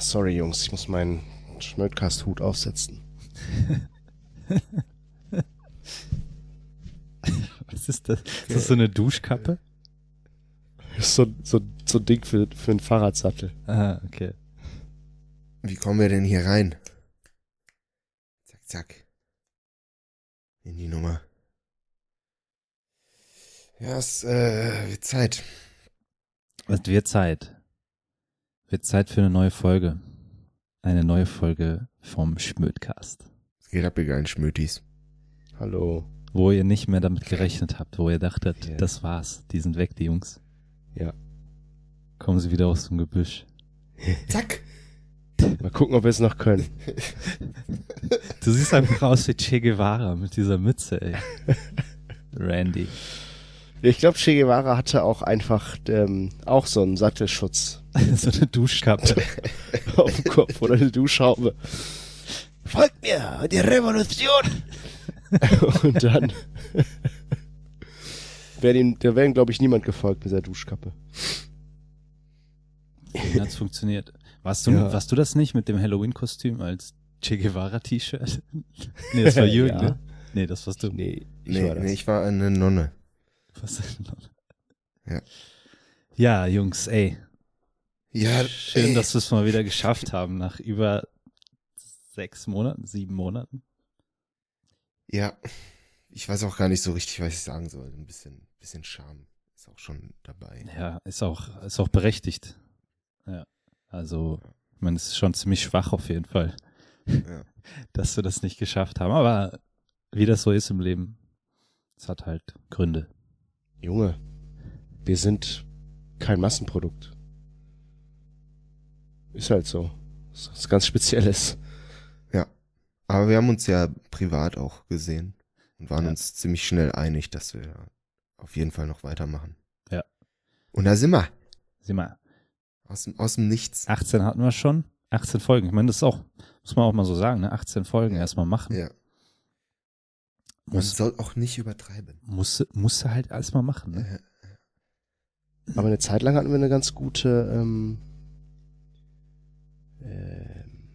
Sorry, Jungs, ich muss meinen Schmödcast-Hut aufsetzen. Was ist das? Ist das so eine Duschkappe? So, so, so ein Ding für, für einen Fahrradsattel. Ah, okay. Wie kommen wir denn hier rein? Zack, zack. In die Nummer. Ja, es äh, wird Zeit. Es wird Zeit. Wird Zeit für eine neue Folge. Eine neue Folge vom Schmödcast. Es geht ab, ihr geilen Schmötis. Hallo. Wo ihr nicht mehr damit gerechnet habt, wo ihr dachtet, Ja. das war's. Die sind weg, die Jungs. Ja. Kommen sie wieder aus dem Gebüsch. Zack. Mal gucken, ob wir es noch können. Du siehst einfach aus wie Che Guevara mit dieser Mütze, ey. Randy. Ich glaube, Che Guevara hatte auch einfach ähm, auch so einen Sattelschutz so eine Duschkappe. auf dem Kopf oder eine Duschhaube. Folgt mir, die Revolution! Und dann wäre ihm, da wäre ihm, glaube ich, niemand gefolgt mit der Duschkappe. Wie hat's funktioniert? Warst du, Ja. warst du das nicht mit dem Halloween-Kostüm als Che Guevara-T-Shirt? nee, das war Jürgen, Ja. ne? Nee, das warst du. Nee, ich Nee, war das. nee, ich war eine Nonne. Ja. Ja, Jungs, ey. Ja, Schön, ey. dass wir es mal wieder geschafft haben nach über sechs Monaten, sieben Monaten. Ja. Ich weiß auch gar nicht so richtig, was ich sagen soll. Ein bisschen, bisschen Charme ist auch schon dabei. Ja, ist auch, ist auch berechtigt. Ja. Also, ich meine, es ist schon ziemlich schwach auf jeden Fall, Ja. dass wir das nicht geschafft haben. Aber wie das so ist im Leben, es hat halt Gründe. Junge, wir sind kein Massenprodukt. Ist halt so. Das ist was ganz Spezielles. Aber wir haben uns ja privat auch gesehen und waren Ja. uns ziemlich schnell einig, dass wir auf jeden Fall noch weitermachen. Ja. Und da sind wir. Sieh mal, Aus dem, aus dem Nichts. 18 hatten wir schon. 18 Folgen. Ich meine, das ist auch, muss man auch mal so sagen, ne? 18 Folgen Ja. erstmal machen. Ja. Man Muss, soll auch nicht übertreiben. muss, musst du halt erstmal machen, ne? Äh, Aber eine Zeit lang hatten wir eine ganz gute ähm, ähm,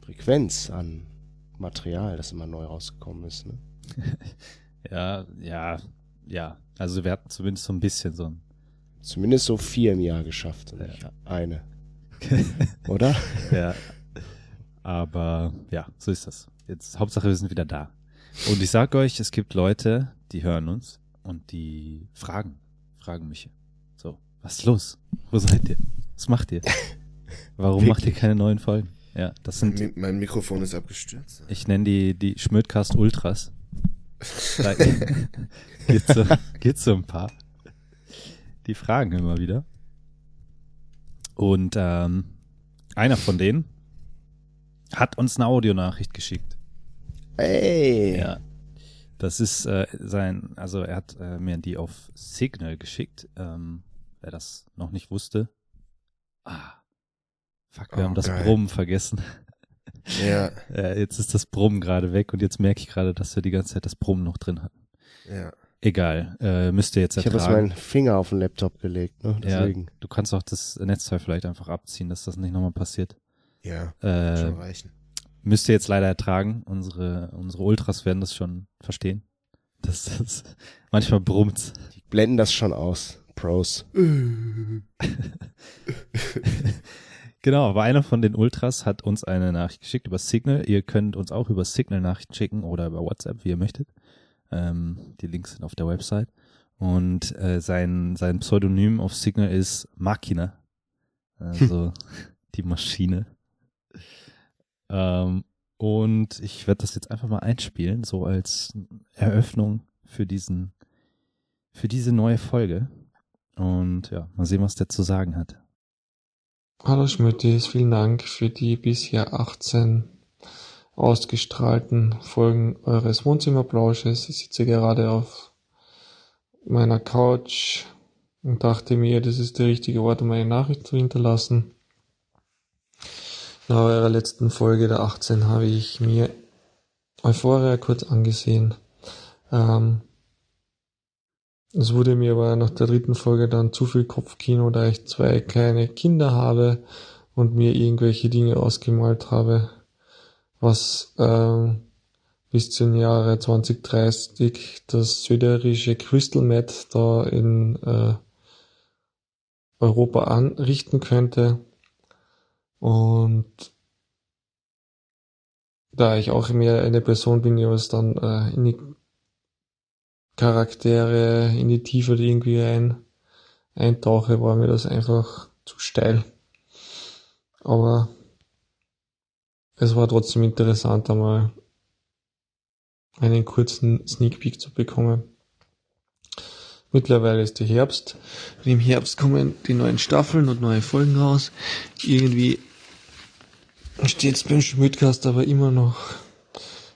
Frequenz an Material, das immer neu rausgekommen ist. Ne? Ja, ja, ja. Also wir hatten zumindest so ein bisschen so ein. Zumindest so vier im Jahr geschafft und Ja. nicht eine. Oder? ja. Aber ja, so ist das. Jetzt Hauptsache wir sind wieder da. Und ich sag euch, es gibt Leute, die hören uns und die fragen, fragen mich. So, was ist los? Wo seid ihr? Was macht ihr? Warum macht ihr keine neuen Folgen? Ja, das sind, Mi- mein Mikrofon ist abgestürzt. ich nenne die, die Schmödcast Ultras. Da gibt's so, gibt's so ein paar. Die fragen immer wieder. Und ähm, einer von denen hat uns eine Audionachricht geschickt. Ey! Ja. Das ist äh, sein, also er hat äh, mir die auf Signal geschickt. Ähm, wer das noch nicht wusste. Ah. Fuck, wir Oh, haben das geil. Brummen vergessen. Ja, Äh, jetzt ist das Brummen gerade weg und jetzt merke ich gerade, dass wir die ganze Zeit das Brummen noch drin hatten. ja. Egal, äh, müsst ihr jetzt Ich habe jetzt ertragen. meinen Finger auf den Laptop gelegt, ne? ja, Deswegen. du kannst auch das Netzteil vielleicht einfach abziehen, dass das nicht nochmal passiert. Ja, Äh, schon reichen. Müsst ihr jetzt leider ertragen. Unsere, unsere Ultras werden das schon verstehen. Das, das, manchmal brummt's. Die blenden das schon aus. Pros. Genau, aber einer von den Ultras hat uns eine Nachricht geschickt über Signal. Ihr könnt uns auch über Signal Nachrichten schicken oder über WhatsApp, wie ihr möchtet. Ähm, die Links sind auf der Website. Und äh, sein, sein Pseudonym auf Signal ist Machina. Also die Maschine. Ähm, und ich werde das jetzt einfach mal einspielen, so als Eröffnung für diesen, für diese neue Folge. Und ja, mal sehen, was der zu sagen hat. Hallo Schmüttis, vielen Dank für die bisher 18 ausgestrahlten Folgen eures Wohnzimmerplausches. Ich sitze gerade auf meiner Couch und dachte mir, das ist der richtige Ort, um eine Nachricht zu hinterlassen. Nach eurer letzten Folge der 18 habe ich mir Euphoria kurz angesehen. Ähm, es wurde mir aber nach der dritten Folge dann zu viel Kopfkino, da ich zwei kleine Kinder habe und mir irgendwelche Dinge ausgemalt habe, was äh, bis zum Jahre 2030 das süderische Crystal Met da in äh, Europa anrichten könnte. Und da ich auch mehr eine Person bin, die was dann äh, in die Charaktere, in die Tiefe irgendwie ein, eintauche, war mir das einfach zu steil. Aber es war trotzdem interessant, einmal einen kurzen Sneak Peek zu bekommen. Mittlerweile ist der Herbst. Und im Herbst kommen die neuen Staffeln und neue Folgen raus. Irgendwie steht es beim Schmidtcast aber immer noch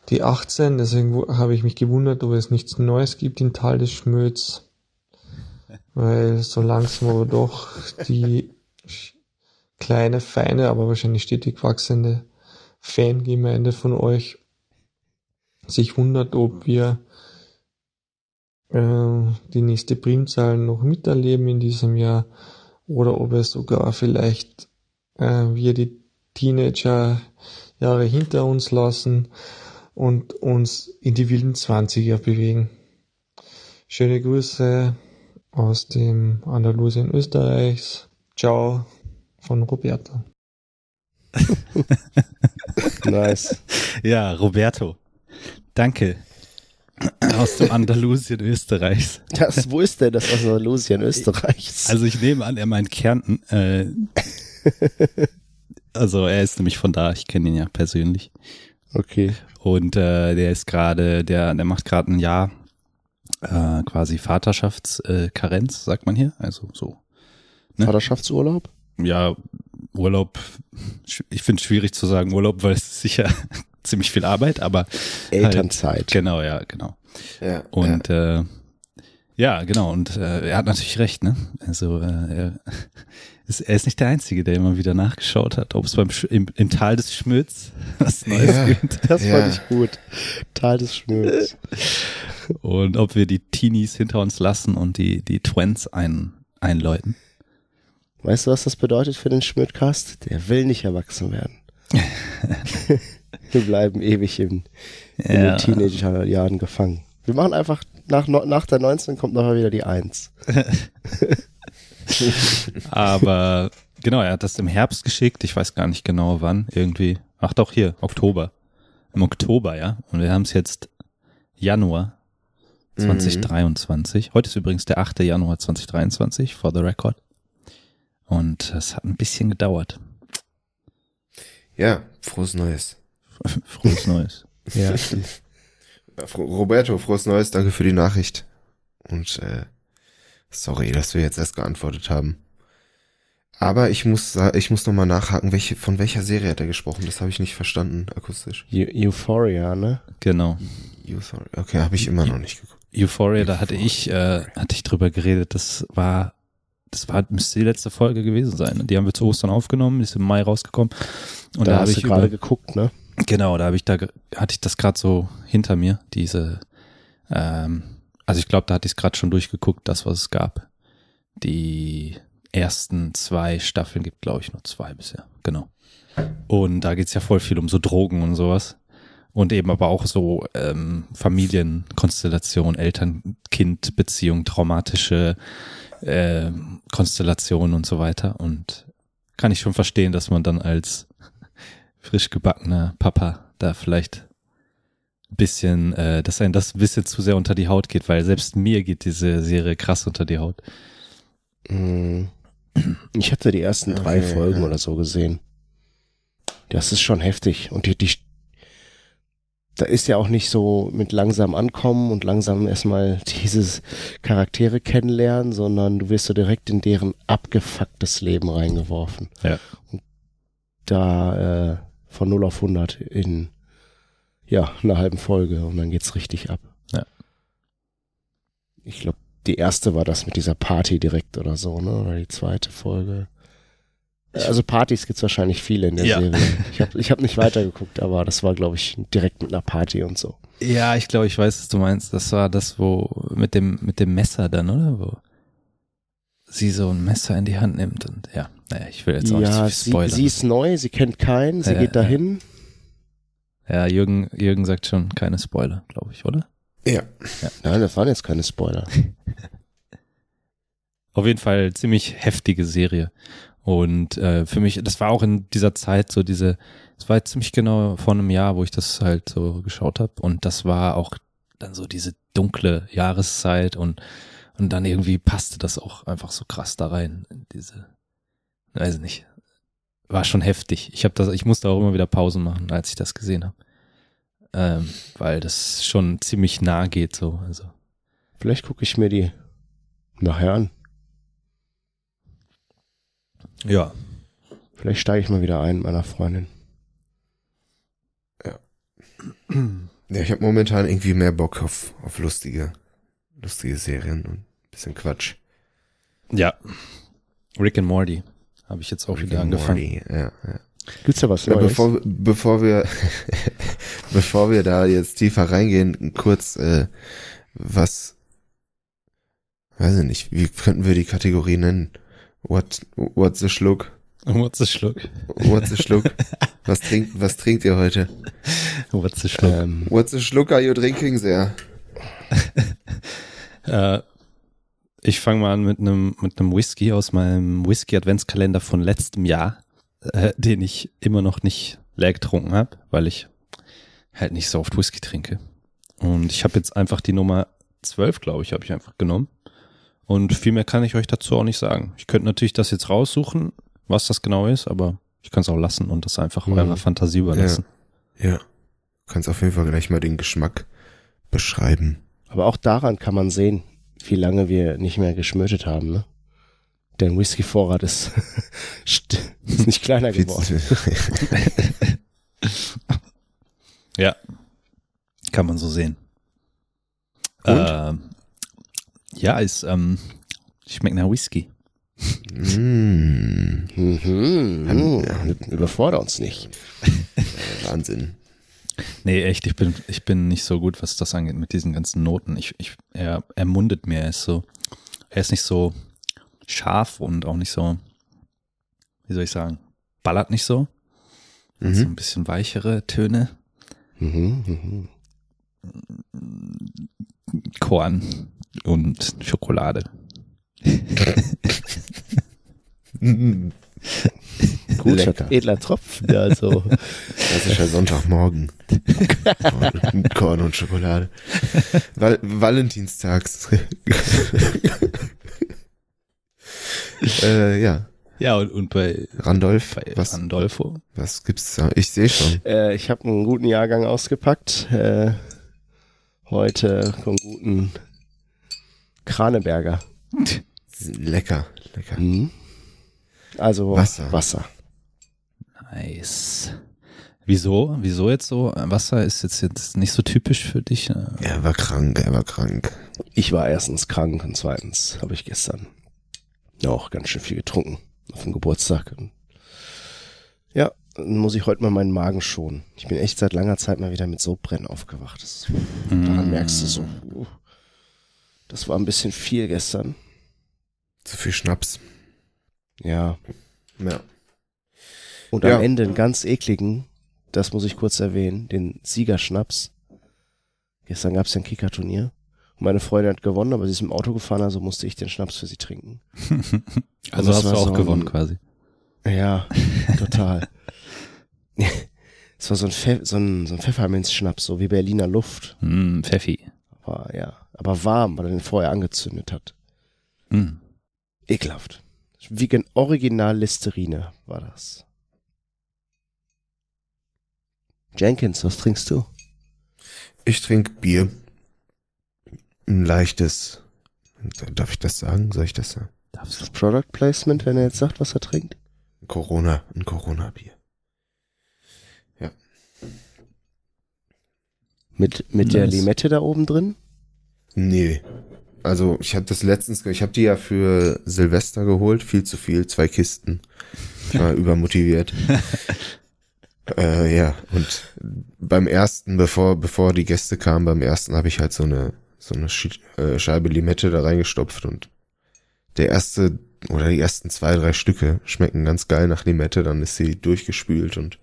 die 18. Deswegen habe ich mich gewundert, ob es nichts Neues gibt im Tal des Schmöds. Weil so langsam aber doch die kleine, feine, aber wahrscheinlich stetig wachsende Fangemeinde von euch sich wundert, ob wir äh, die nächste Primzahl noch miterleben in diesem Jahr oder ob es sogar vielleicht äh, wir die Teenager Jahre hinter uns lassen und uns in die wilden Zwanziger bewegen. Schöne Grüße aus dem Andalusien Österreichs. Ciao von Roberto. nice. Ja, Roberto. Danke. Aus dem Andalusien Österreichs. Das, wo ist denn das Andalusien Österreichs? Also ich nehme an, er meint Kärnten. Äh, also er ist nämlich von da, ich kenne ihn ja persönlich. Okay. Und äh, der ist gerade, der, der macht gerade ein Jahr äh, quasi Vaterschaftskarenz, sagt man hier. Also so. Ne? Vaterschaftsurlaub? Ja, Urlaub, ich finde es schwierig zu sagen Urlaub, weil es sicher ziemlich viel Arbeit, aber Elternzeit. Halt, genau, ja, genau. Ja, und ja. Äh, ja, genau. Und äh, er hat natürlich recht, ne? Also äh, er, ist, er ist nicht der Einzige, der immer wieder nachgeschaut hat, ob es beim im, im Tal des Schmöds was Neues ja, gibt. Das ja. fand ich gut. Tal des Schmöds. Und ob wir die Teenies hinter uns lassen und die, die Twents ein, einläuten. Weißt du, was das bedeutet für den Schmödcast? Der will nicht erwachsen werden. wir bleiben ewig in, in ja. den Teenager-Jahren gefangen. Wir machen einfach, nach, nach der 19 kommt nochmal wieder die 1. Aber genau, er hat das im Herbst geschickt. Ich weiß gar nicht genau wann. Irgendwie. Ach doch, hier, Oktober. Im Oktober, ja. Und wir haben es jetzt Januar 2023. Mhm. Heute ist übrigens der 8. Januar 2023, for the record. Und es hat ein bisschen gedauert. Ja, frohes Neues. frohes Neues. ja. Roberto, frohes Neues, danke für die Nachricht. Und äh, sorry, dass wir jetzt erst geantwortet haben. Aber ich muss ich muss noch mal nachhaken, welche von welcher Serie hat er gesprochen? Das habe ich nicht verstanden akustisch. Euphoria, ne? Genau. Euphoria. Okay, habe ich immer noch nicht geguckt. Euphoria, da hatte ich äh, hatte ich drüber geredet. Das war das war müsste die letzte Folge gewesen sein. Die haben wir zu Ostern aufgenommen, die ist im Mai rausgekommen. Und da, da habe ich gerade geguckt, ne? Genau, da habe ich da hatte ich das gerade so hinter mir, diese ähm, also ich glaube, da hatte ich es gerade schon durchgeguckt, das was es gab. Die ersten zwei Staffeln gibt, glaube ich, nur zwei bisher. Genau. Und da geht's ja voll viel um so Drogen und sowas. Und eben aber auch so ähm, Familienkonstellation, Eltern-Kind-Beziehung, traumatische äh, Konstellationen und so weiter. Und kann ich schon verstehen, dass man dann als frisch gebackener Papa da vielleicht bisschen, äh, dass einem das ein bisschen zu sehr unter die Haut geht, weil selbst mir geht diese Serie krass unter die Haut. Mm. Ich hatte die ersten drei okay, Folgen ja. oder so gesehen. Das ist schon heftig. Und die, die, da ist ja auch nicht so mit langsam ankommen und langsam erstmal dieses Charaktere kennenlernen, sondern du wirst so direkt in deren abgefucktes Leben reingeworfen. Ja. Und da äh, von 0 auf 100 in ja, einer halben Folge und dann geht's richtig ab. Ja. Ich glaube, die erste war das mit dieser Party direkt oder so, ne? Oder die zweite Folge. Also Partys gibt's wahrscheinlich viele in der ja. Serie. Ich habe ich hab nicht weitergeguckt, aber das war, glaube ich, direkt mit einer Party und so. Ja, ich glaube, ich weiß, was du meinst. Das war das, wo mit dem mit dem Messer dann, oder? Wo sie so ein Messer in die Hand nimmt und ja, Naja, ich will jetzt auch Ja, nicht sie, spoilern. sie ist neu, sie kennt keinen, sie Ja, geht dahin. ja, Jürgen, Jürgen sagt schon keine Spoiler, glaube ich, oder? Ja. Nein, das waren jetzt keine Spoiler. Auf jeden Fall ziemlich heftige Serie. Und äh, für mich, das war auch in dieser Zeit so diese, es war jetzt ziemlich genau vor einem Jahr, wo ich das halt so geschaut habe. Und das war auch dann so diese dunkle Jahreszeit und und dann irgendwie passte das auch einfach so krass da rein. in Diese, weiß nicht, war schon heftig. Ich habe das, ich musste auch immer wieder Pausen machen, als ich das gesehen habe, ähm, weil das schon ziemlich nah geht so. Also Vielleicht gucke ich mir die nachher an. ja, Vielleicht steige ich mal wieder ein mit meiner Freundin. Ja, ich habe momentan irgendwie mehr Bock auf, auf lustige, lustige Serien und bisschen Quatsch. Ja. Rick and Morty habe ich jetzt auch Rick wieder angefangen. Morty, Ja, ja. Gibt's da was Ja, Neues? bevor, bevor wir, bevor wir da jetzt tiefer reingehen, kurz, äh, was, weiß ich nicht, wie könnten wir die Kategorie nennen? What, what's the Schluck? What's the Schluck? What's the Schluck? Was trinkt, was trinkt ihr heute? What's the Schluck? ähm, What's the Schluck are you drinking there? Äh, ich fange mal an mit einem mit einem Whisky aus meinem Whisky Adventskalender von letztem Jahr, äh, den ich immer noch nicht leer getrunken habe, weil ich halt nicht so oft Whisky trinke. Und ich habe jetzt einfach die Nummer 12, glaube ich, habe ich einfach genommen. Und viel mehr kann ich euch dazu auch nicht sagen. Ich könnte natürlich das jetzt raussuchen, was das genau ist, aber ich kann es auch lassen und das einfach Mhm. eurer Fantasie überlassen. Ja. Du kannst auf jeden Fall gleich mal den Geschmack beschreiben. aber auch daran kann man sehen, wie lange wir nicht mehr geschmötet haben, ne? Der Whisky-Vorrat ist, st- ist nicht kleiner geworden. Ja, kann man so sehen. Und? Ähm, ja, ist ähm, schmeckt nach Whisky. mm, Mhm, mhm. Überforder uns nicht. Wahnsinn. Nee, echt, ich bin ich bin nicht so gut, was das angeht mit diesen ganzen Noten. Ich ich er er mundet mir, er ist so er ist nicht so scharf und auch nicht so wie soll ich sagen, ballert nicht so. So Mhm. ein bisschen weichere Töne, Mhm, mhm. Korn und Schokolade. Guter, Lecker. edler Tropfen, also. Das ist ja Sonntagmorgen. Korn, Korn und Schokolade. Val Valentinstags. äh, ja. Ja, und, und bei, Randolph, bei was, Randolfo. was gibt's da? Ich sehe schon. Äh, ich habe einen guten Jahrgang ausgepackt. Äh, heute vom guten Kraneberger. Lecker, lecker. Mhm. Also Wasser. Wasser. Nice. Wieso? Wieso jetzt so? Wasser ist jetzt, jetzt nicht so typisch für dich. ne? Er war krank, er war krank. Ich war erstens krank und zweitens habe ich gestern auch ganz schön viel getrunken auf dem Geburtstag. Und ja, dann muss ich heute mal meinen Magen schonen. Ich bin echt seit langer Zeit mal wieder mit Sodbrennen aufgewacht. Das, daran Mm. merkst du so. uh, Das war ein bisschen viel gestern. Zu viel Schnaps. Ja. Ja. Und Ja. am Ende einen ganz ekligen, das muss ich kurz erwähnen, den Siegerschnaps. Gestern gab es ja ein Kickerturnier. Meine Freundin hat gewonnen, aber sie ist im Auto gefahren, also musste ich den Schnaps für sie trinken. also hast du auch so gewonnen ein- quasi. Ja, total. es war so ein, Pfe so ein, so ein Pfefferminzschnaps, so wie Berliner Luft. Mm, Pfeffi. Aber ja, aber warm, weil er den vorher angezündet hat. Mm. Ekelhaft. Wie gen Original Listerine war das. Jenkins, was trinkst du? Ich trinke Bier. Ein leichtes. Darf ich das sagen? Soll ich das sagen? Darfst Das Product Placement, wenn er jetzt sagt, was er trinkt? Corona, ein Corona-Bier. Mit, mit der. Limette da oben drin? Nee. Also ich habe das letztens, ich habe die ja für Silvester geholt, viel zu viel, zwei Kisten. Ich war übermotiviert. äh, ja, und beim ersten, bevor bevor die Gäste kamen, beim ersten habe ich halt so eine so eine äh, Scheibe Limette da reingestopft und der erste Oder die ersten zwei, drei Stücke schmecken ganz geil nach Limette, dann ist sie durchgespült und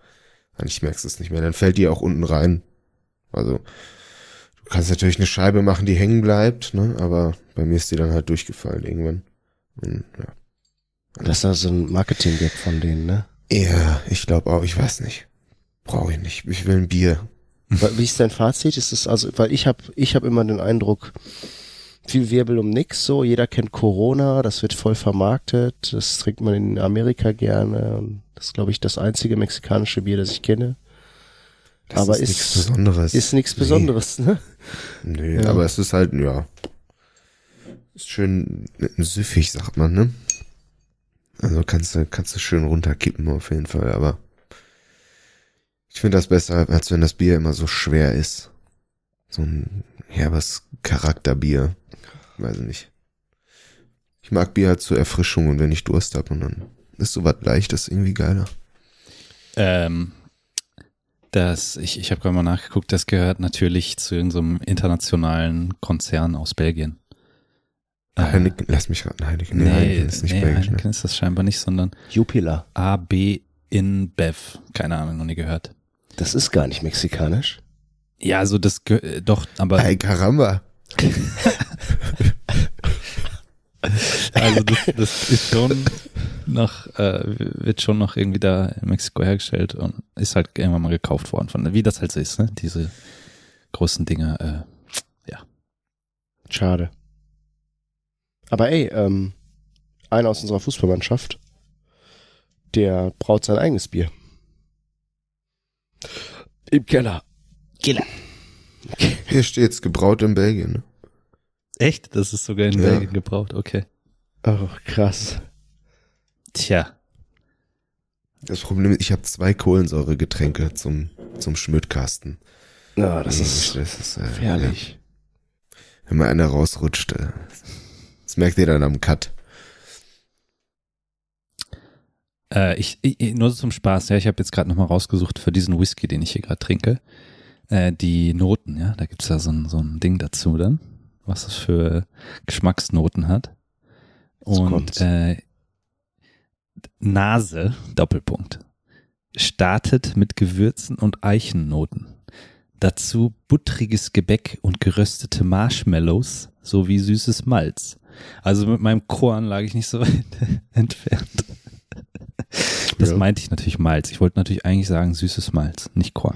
eigentlich merkst du es nicht mehr. Dann fällt die auch unten rein. Also, du kannst natürlich eine Scheibe machen, die hängen bleibt, ne? Aber bei mir ist die dann halt durchgefallen irgendwann. Und, ja. Das ist also ein Marketing-Gag von denen, ne? Ja, ich glaube auch, ich weiß nicht. Brauche ich nicht. Ich will ein Bier. Wie ist dein Fazit? Ist es also, weil ich habe ich hab immer den Eindruck, viel Wirbel um nix so. Jeder kennt Corona, das wird voll vermarktet. Das trinkt man in Amerika gerne. Das ist, glaube ich, das einzige mexikanische Bier, das ich kenne. Das aber ist ist, nichts Besonderes. Ist nichts Nee. Besonderes, ne? Nee, Ja. aber es ist halt, ja. Ist schön süffig, sagt man, ne? Also kannst du, kannst du schön runterkippen auf jeden Fall, aber ich finde das besser, als wenn das Bier immer so schwer ist. So ein herbes Charakterbier. Weiß ich nicht. Ich mag Bier halt zur Erfrischung und wenn ich Durst hab und dann ist so was Leichtes irgendwie geiler. Ähm, das, ich, ich habe gerade mal nachgeguckt, das gehört natürlich zu irgendeinem internationalen Konzern aus Belgien. Äh, Heineken, lass mich raten, Heineken. Nee, nee, Heineken ist nicht nee, belgisch, Heineken ne? ist das scheinbar nicht, sondern Jupiler. AB InBev. Keine Ahnung, noch nie gehört. Das ist gar nicht mexikanisch. Ja, also das, äh, doch, aber Hey, Caramba. Also das, das ist schon noch, äh, wird schon noch irgendwie da in Mexiko hergestellt und ist halt irgendwann mal gekauft worden von, wie das halt so ist, ne? Diese großen Dinge, äh, Schade. Aber ey, ähm, einer aus unserer Fußballmannschaft, der braut sein eigenes Bier. Im Keller. Hier steht's, gebraut in Belgien. Ne? Echt? Das ist sogar in Ja. Belgien gebraucht, okay. Oh, krass. Tja. Das Problem ist, ich habe zwei Kohlensäuregetränke zum, zum Schmödkasten. Ja, das ist das ist äh, gefährlich. Ja, wenn mal einer rausrutscht, äh, das merkt ihr dann am Cut. Äh, ich, ich, nur so zum Spaß, ja, ich habe jetzt gerade nochmal rausgesucht für diesen Whisky, den ich hier gerade trinke, äh, die Noten, ja, da gibt's ja so ein, so ein Ding dazu dann, was es für Geschmacksnoten hat. Und äh, Nase, Doppelpunkt, startet mit Gewürzen und Eichennoten. Dazu buttriges Gebäck und geröstete Marshmallows sowie süßes Malz. Also mit meinem Korn lag ich nicht so weit entfernt. Das Ja. meinte ich natürlich Malz. Ich wollte natürlich eigentlich sagen süßes Malz, nicht Korn.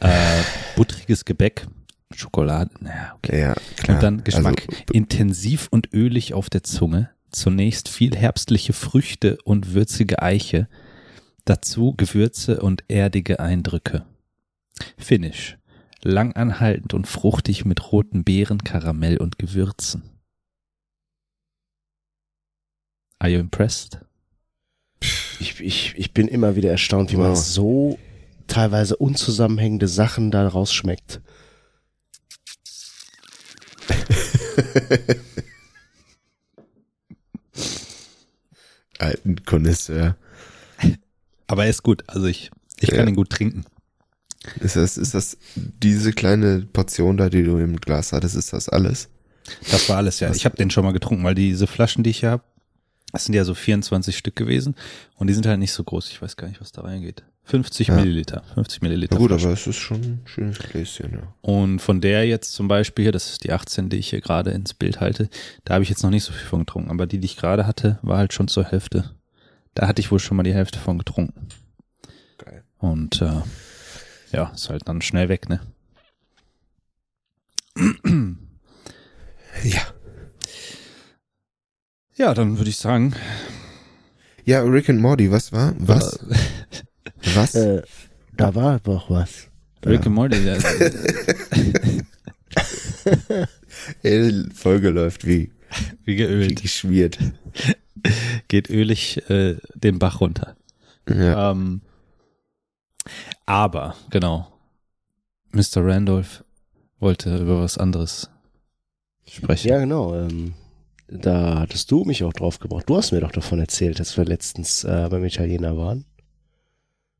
Äh, buttriges Gebäck, Schokolade, naja, okay. Ja, klar. Und dann Geschmack. Also, Intensiv und ölig auf der Zunge. Zunächst viel herbstliche Früchte und würzige Eiche. Dazu Gewürze und erdige Eindrücke. Finish. Langanhaltend und fruchtig mit roten Beeren, Karamell und Gewürzen. Are you impressed? Ich, ich, ich bin immer wieder erstaunt, wie man Wow. so teilweise unzusammenhängende Sachen da rausschmeckt. alten Connoisseur. Aber er ist gut. Also ich, ich kann Ja. ihn gut trinken. Ist das, ist das diese kleine Portion da, die du im Glas hattest, ist das alles? Das war alles, ja. Was- Ich habe den schon mal getrunken, weil diese Flaschen, die ich hier habe, das sind ja so 24 Stück gewesen und die sind halt nicht so groß. Ich weiß gar nicht, was da reingeht. 50 Ja. Milliliter. 50 Milliliter. Ja gut, Flasche. aber es ist schon ein schönes Gläschen, ja. Und von der jetzt zum Beispiel hier, das ist die 18, die ich hier gerade ins Bild halte, da habe ich jetzt noch nicht so viel von getrunken. Aber die, die ich gerade hatte, war halt schon zur Hälfte. Da hatte ich wohl schon mal die Hälfte von getrunken. Geil. Und äh, ja, ist halt dann schnell weg, ne? Ja. Ja, dann würde ich sagen, Ja, Rick and Morty, was war? Was? äh, Was? Äh, da war doch was. Rick Ja. and Morty, Ey, die Folge läuft wie, wie wie geölt, geschmiert. geht ölig äh, den Bach runter. Ja. Ähm, aber, genau, Mr. Randolph wollte über was anderes sprechen. Ja, genau. Ähm, da hattest du mich auch drauf gebracht. Du hast mir doch davon erzählt, dass wir letztens äh, beim Italiener waren.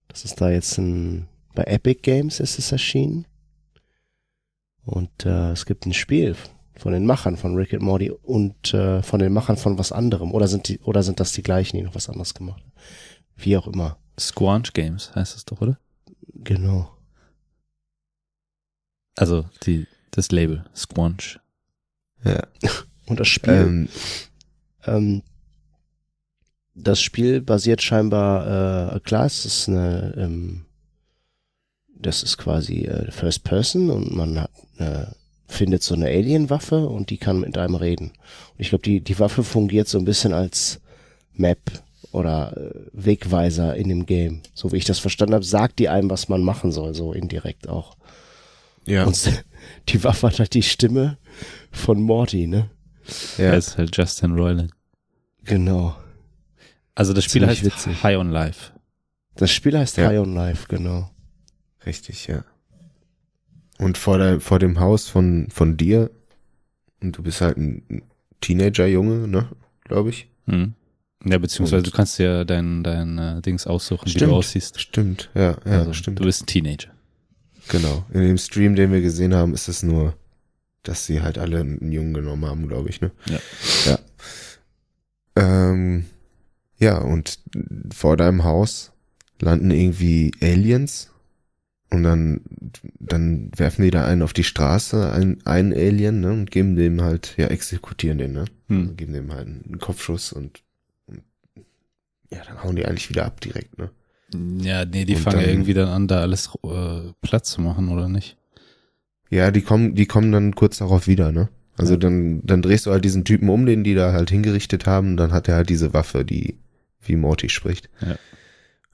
Das ist da jetzt ein, bei Epic Games ist es erschienen. Und äh, es gibt ein Spiel, Von den Machern von Rick and Morty und äh, von den Machern von was anderem. Oder sind die, oder sind das die gleichen, die noch was anderes gemacht haben? Wie auch immer. Squanch Games heißt es doch, oder? Genau. Also die, das Label, Squanch. Ja. Und das Spiel, Ähm, ähm, das Spiel basiert scheinbar, äh, klar, es ist eine, ähm, das ist quasi äh, First Person und man hat, äh, findet so eine Alien-Waffe und die kann mit einem reden. Und ich glaube, die, die Waffe fungiert so ein bisschen als Map oder äh, Wegweiser in dem Game. So wie ich das verstanden habe, sagt die einem, was man machen soll, so indirekt auch. ja, Und die Waffe hat halt die Stimme von Morty, ne? Ja. ja, ist halt Justin Roiland. Genau. Also das Spiel Ziemlich heißt witzig. High on Life. Das Spiel heißt Ja. High on Life, genau. richtig, ja. Und vor, der, vor dem Haus von, von dir, und du bist halt ein Teenager-Junge, ne, glaube ich. Hm. Ja, beziehungsweise Und- du kannst dir dein, dein äh, Dings aussuchen, wie Stimmt. du aussiehst. Stimmt, ja, ja, also, stimmt. Du bist ein Teenager. Genau. In dem Stream, den wir gesehen haben, ist es nur, dass sie halt alle einen Jungen genommen haben, glaube ich, ne? Ja. Ja. Ähm, ja, und vor deinem Haus landen irgendwie Aliens und dann, dann werfen die da einen auf die Straße, einen, einen Alien, ne, und geben dem halt, ja, exekutieren den, ne? Hm. Geben dem halt einen Kopfschuss und, und ja, dann hauen die eigentlich wieder ab direkt, ne? Ja, nee, die Und fangen ja dann- irgendwie dann an, da alles äh, Platz zu machen, oder nicht? Ja, die kommen, die kommen dann kurz darauf wieder, ne? Also Ja. dann, dann drehst du halt diesen Typen um, den die da halt hingerichtet haben, dann hat er halt diese Waffe, die wie Morty spricht. Ja.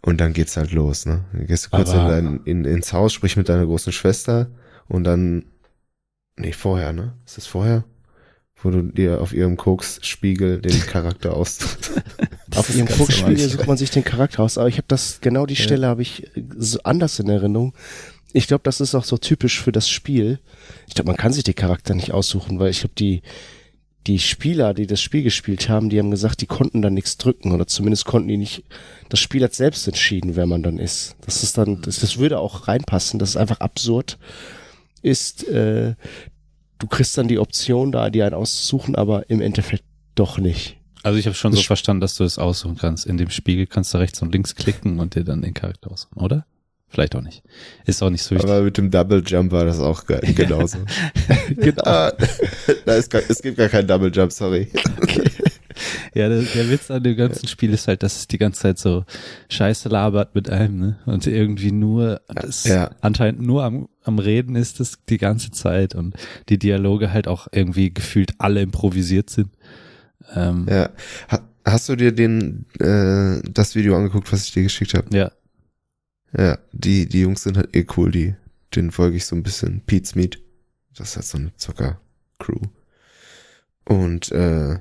Und dann geht's halt los, ne? Dann gehst du kurz in dein, in, ins Haus, sprich mit deiner großen Schwester und dann, nee, vorher, ne? Ist das vorher? Wo du dir auf ihrem Koks-Spiegel den Charakter aus. Auf ihrem Fuchsspiegel sucht man sich den Charakter aus, aber ich habe das, genau die Stelle habe ich äh, so anders in Erinnerung. Ich glaube, das ist auch so typisch für das Spiel. Ich glaube, man kann sich die Charakter nicht aussuchen, weil ich glaube, die, die Spieler, die das Spiel gespielt haben, die haben gesagt, die konnten dann nichts drücken oder zumindest konnten die nicht, das Spiel hat selbst entschieden, wer man dann ist. Das ist dann, das, das würde auch reinpassen, das ist einfach absurd ist, äh, du kriegst dann die Option da, dir einen auszusuchen, aber im Endeffekt doch nicht. Also ich habe schon so Das- verstanden, dass du es aussuchen kannst. In dem Spiegel kannst du rechts und links klicken und dir dann den Charakter aussuchen, oder? Vielleicht auch nicht. Ist auch nicht so wichtig. Aber mit dem Double Jump war das auch geil, genauso. genau. ah, da ist gar, es gibt gar keinen Double Jump, sorry. Ja, der, der Witz an dem ganzen Spiel ist halt, dass es die ganze Zeit so scheiße labert mit einem, ne? Und irgendwie nur, das Ja. anscheinend nur am, am Reden ist es die ganze Zeit und die Dialoge halt auch irgendwie gefühlt alle improvisiert sind. Ähm, ja. Ja. Ha, hast du dir den, äh, das Video angeguckt, was ich dir geschickt habe? ja. Ja, die, die Jungs sind halt eh cool, die, denen folge ich so ein bisschen. Pete's Meat. Das ist halt so eine Zocker-Crew. Und, äh,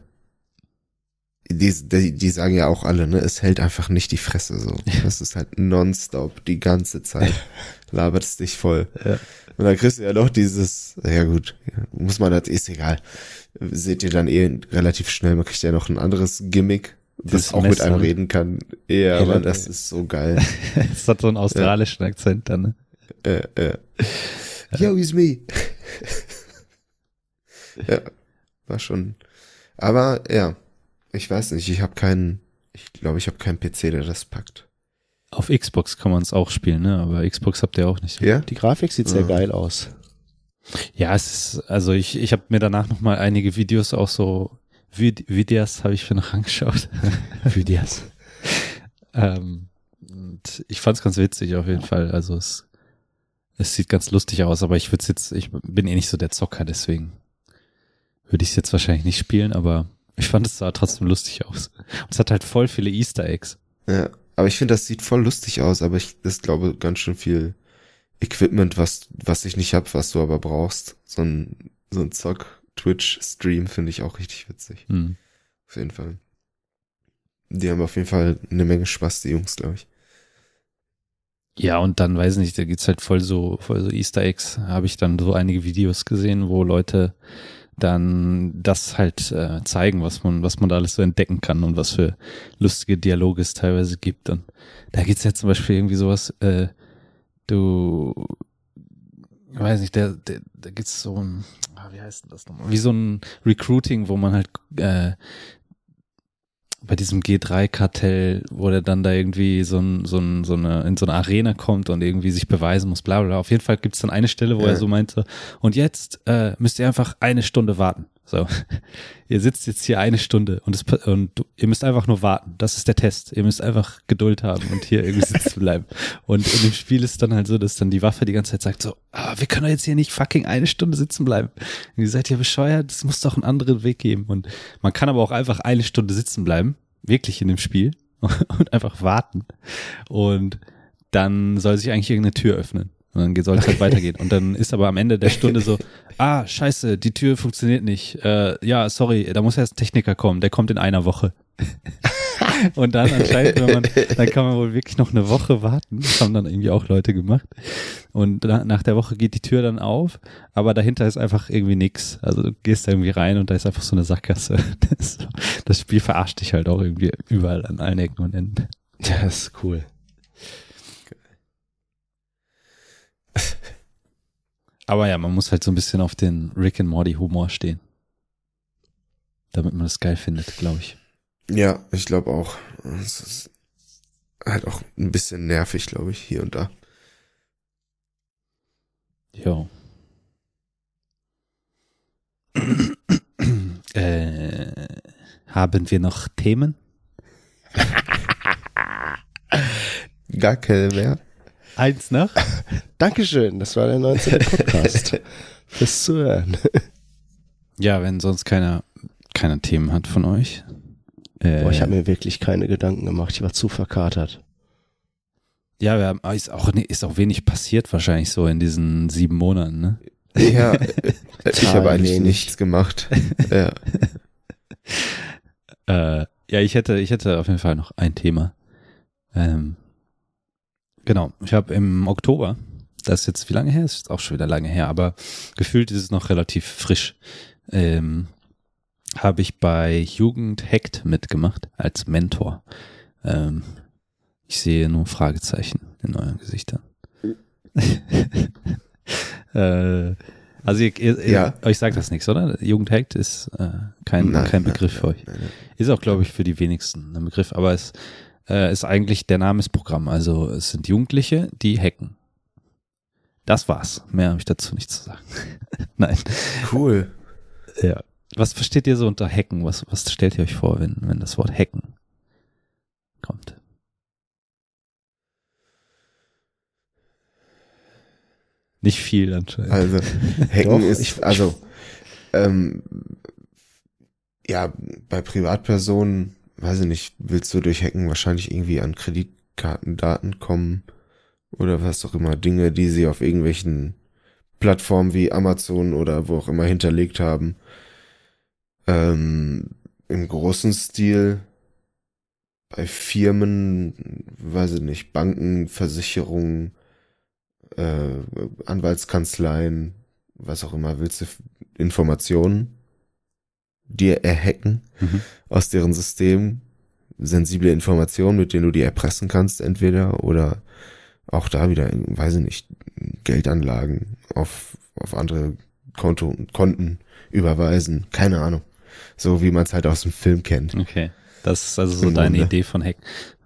die, die, die sagen ja auch alle, ne, es hält einfach nicht die Fresse so. Das ist halt nonstop, die ganze Zeit. Labert es dich voll. Ja. Und dann kriegst du ja doch dieses, ja gut, muss man, das ist egal. Seht ihr dann eh relativ schnell, man kriegt ja noch ein anderes Gimmick, das auch mit einem Messer. reden kann. Ja, Ja, aber das ist so geil. Es hat so einen australischen Akzent dann, ne? Äh, äh. Yo, it's me. ja, war schon. Aber ja, ich weiß nicht, ich habe keinen, ich glaube, ich habe keinen PC, der das packt. Auf Xbox kann man es auch spielen, ne? Aber Xbox habt ihr auch nicht. Ja? Die Grafik sieht sehr Ja. geil aus. Ja, es ist, also ich, ich habe mir danach noch mal einige Videos auch so, Videos habe ich mir noch angeschaut. Für das. ähm, ich fand es ganz witzig auf jeden Fall. Also es, es sieht ganz lustig aus, aber ich würde jetzt, ich bin eh nicht so der Zocker, deswegen würde ich es jetzt wahrscheinlich nicht spielen, aber ich fand es sah trotzdem lustig aus. Und es hat halt voll viele Easter Eggs. Ja, aber ich finde, das sieht voll lustig aus, aber ich, das glaube ganz schön viel Equipment, was, was ich nicht hab, was du aber brauchst. So ein, so ein Zock-Twitch-Stream finde ich auch richtig witzig. Hm. Auf jeden Fall. Die haben auf jeden Fall eine Menge Spaß, die Jungs, glaube ich. Ja, und dann weiß nicht, da gibt's halt voll so, voll so Easter Eggs. Habe ich dann so einige Videos gesehen, wo Leute dann das halt äh, zeigen, was man, was man da alles so entdecken kann und was für lustige Dialoge es teilweise gibt. Und da gibt's ja zum Beispiel irgendwie sowas, äh, du, ich weiß nicht, der, der, da gibt's so ein, ah, wie heißt denn das nochmal? Wie so ein Recruiting, wo man halt äh, bei diesem G3-Kartell, wo der dann da irgendwie so, ein, so, ein, so eine, in so eine Arena kommt und irgendwie sich beweisen muss, bla bla. Auf jeden Fall gibt's dann eine Stelle, wo Ja. er so meinte, und jetzt äh, müsst ihr einfach eine Stunde warten. So, ihr sitzt jetzt hier eine Stunde und, es, und du, ihr müsst einfach nur warten. Das ist der Test. Ihr müsst einfach Geduld haben und hier irgendwie sitzen bleiben. Und in dem Spiel ist dann halt so, dass dann die Waffe die ganze Zeit sagt so, ah, wir können doch jetzt hier nicht fucking eine Stunde sitzen bleiben. Und ihr seid ja bescheuert, es muss doch einen anderen Weg geben. Und man kann aber auch einfach eine Stunde sitzen bleiben, wirklich in dem Spiel und einfach warten. Und dann soll sich eigentlich irgendeine Tür öffnen. Und dann soll es halt weitergehen. Und dann ist aber am Ende der Stunde so, ah, scheiße, die Tür funktioniert nicht. Äh, ja, sorry, da muss erst ein Techniker kommen, der kommt in einer Woche. Und dann anscheinend, wenn man, dann kann man wohl wirklich noch eine Woche warten. Das haben dann irgendwie auch Leute gemacht. Und na, nach der Woche geht die Tür dann auf, aber dahinter ist einfach irgendwie nix. Also du gehst da irgendwie rein und da ist einfach so eine Sackgasse. Das, das Spiel verarscht dich halt auch irgendwie überall an allen Ecken und Enden. Ja, das ist cool. Aber ja, man muss halt so ein bisschen auf den Rick and Morty Humor stehen. Damit man das geil findet, glaube ich. Ja, ich glaube auch. Es ist halt auch ein bisschen nervig, glaube ich, hier und da. Jo. äh, haben wir noch Themen? Gar keine mehr. Eins noch? Dankeschön, das war der 19. Podcast. Fürs Zuhören. Ja, wenn sonst keiner keine Themen hat von euch. Äh, Boah, ich habe mir wirklich keine Gedanken gemacht. Ich war zu verkatert. ja, wir haben, ist auch ist auch wenig passiert wahrscheinlich so in diesen sieben Monaten, ne? Ja, äh, ich habe eigentlich wenig. nichts gemacht. Ja. Äh, ja, ich hätte, ich hätte auf jeden Fall noch ein Thema. Ähm, genau, ich habe im Oktober, das ist jetzt wie lange her? Ist auch schon wieder lange her, aber gefühlt ist es noch relativ frisch. Ähm, habe ich bei Jugend Hackt mitgemacht als Mentor. Ähm, ich sehe nur Fragezeichen in euren Gesichtern. äh, also ihr, ihr, Ja. euch sagt das nichts, oder? Jugend Hackt ist äh, kein, Nein, kein nein, Begriff für euch. Nein, nein. Ist auch, glaube ich, für die wenigsten ein Begriff, aber es äh, ist eigentlich der Name des Programm. Also es sind Jugendliche, die hacken. Das war's. Mehr habe ich dazu nicht zu sagen. Nein. Cool. Ja. Was versteht ihr so unter Hacken? Was, was stellt ihr euch vor, wenn, wenn das Wort Hacken kommt? Nicht viel anscheinend. Also, Hacken Doch, ist, ich- also, ähm, ja, bei Privatpersonen, weiß ich nicht, willst du durch Hacken wahrscheinlich irgendwie an Kreditkartendaten kommen oder was auch immer, Dinge, die sie auf irgendwelchen Plattformen wie Amazon oder wo auch immer hinterlegt haben. Ähm, Im großen Stil bei Firmen, weiß ich nicht, Banken, Versicherungen, äh, Anwaltskanzleien, was auch immer, willst du Informationen dir erhacken Mhm. aus deren System, sensible Informationen, mit denen du die erpressen kannst, entweder oder auch da wieder, weiß ich nicht, Geldanlagen auf, auf andere Konto, Konten überweisen, keine Ahnung. So wie man es halt aus dem Film kennt. Okay. Das ist also so Im deine Grunde. Idee von Hacken.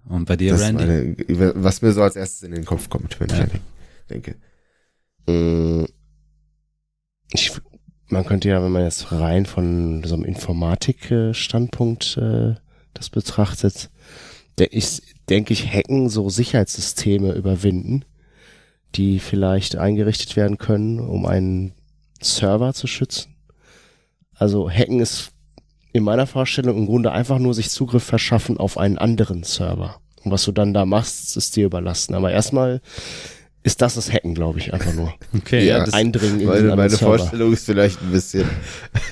Und bei dir, Das Randy? meine, was mir so als erstes in den Kopf kommt, wenn ich Ja. an denke. Mm, Ich, man könnte ja, wenn man jetzt rein von so einem Informatik-Standpunkt äh, das betrachtet, der ich, denke ich, Hacken so Sicherheitssysteme überwinden, die vielleicht eingerichtet werden können, um einen Server zu schützen. Also Hacken ist in meiner Vorstellung im Grunde einfach nur sich Zugriff verschaffen auf einen anderen Server. Und was du dann da machst, ist dir überlassen. Aber erstmal ist das das Hacken, glaube ich, einfach nur. Okay, Ja, das, Eindringen in Meine, meine Server. Vorstellung ist vielleicht ein bisschen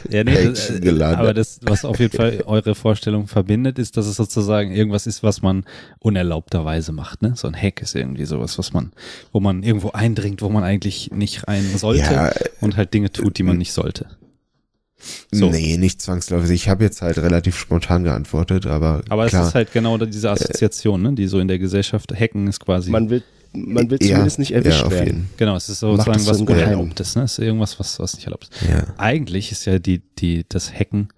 Ja, nee, das, äh, geladen. aber das, was auf jeden Fall eure Vorstellung verbindet, ist, dass es sozusagen irgendwas ist, was man unerlaubterweise macht. Ne? So ein Hack ist irgendwie sowas, was man, wo man irgendwo eindringt, wo man eigentlich nicht rein sollte Ja, und halt Dinge tut, die man nicht sollte. So. Nee, nicht zwangsläufig. Ich habe jetzt halt relativ spontan geantwortet, aber, Aber klar. es ist halt genau diese Assoziation, ne? die so in der Gesellschaft Hacken ist quasi. Man will, man will Ja, zumindest nicht erwischt ja, auf werden. jeden. Genau, es ist sozusagen was. Unerlaubtes, ne? Es ist irgendwas, was, was nicht erlaubt ist. Ja. Eigentlich ist ja die, die, das Hacken,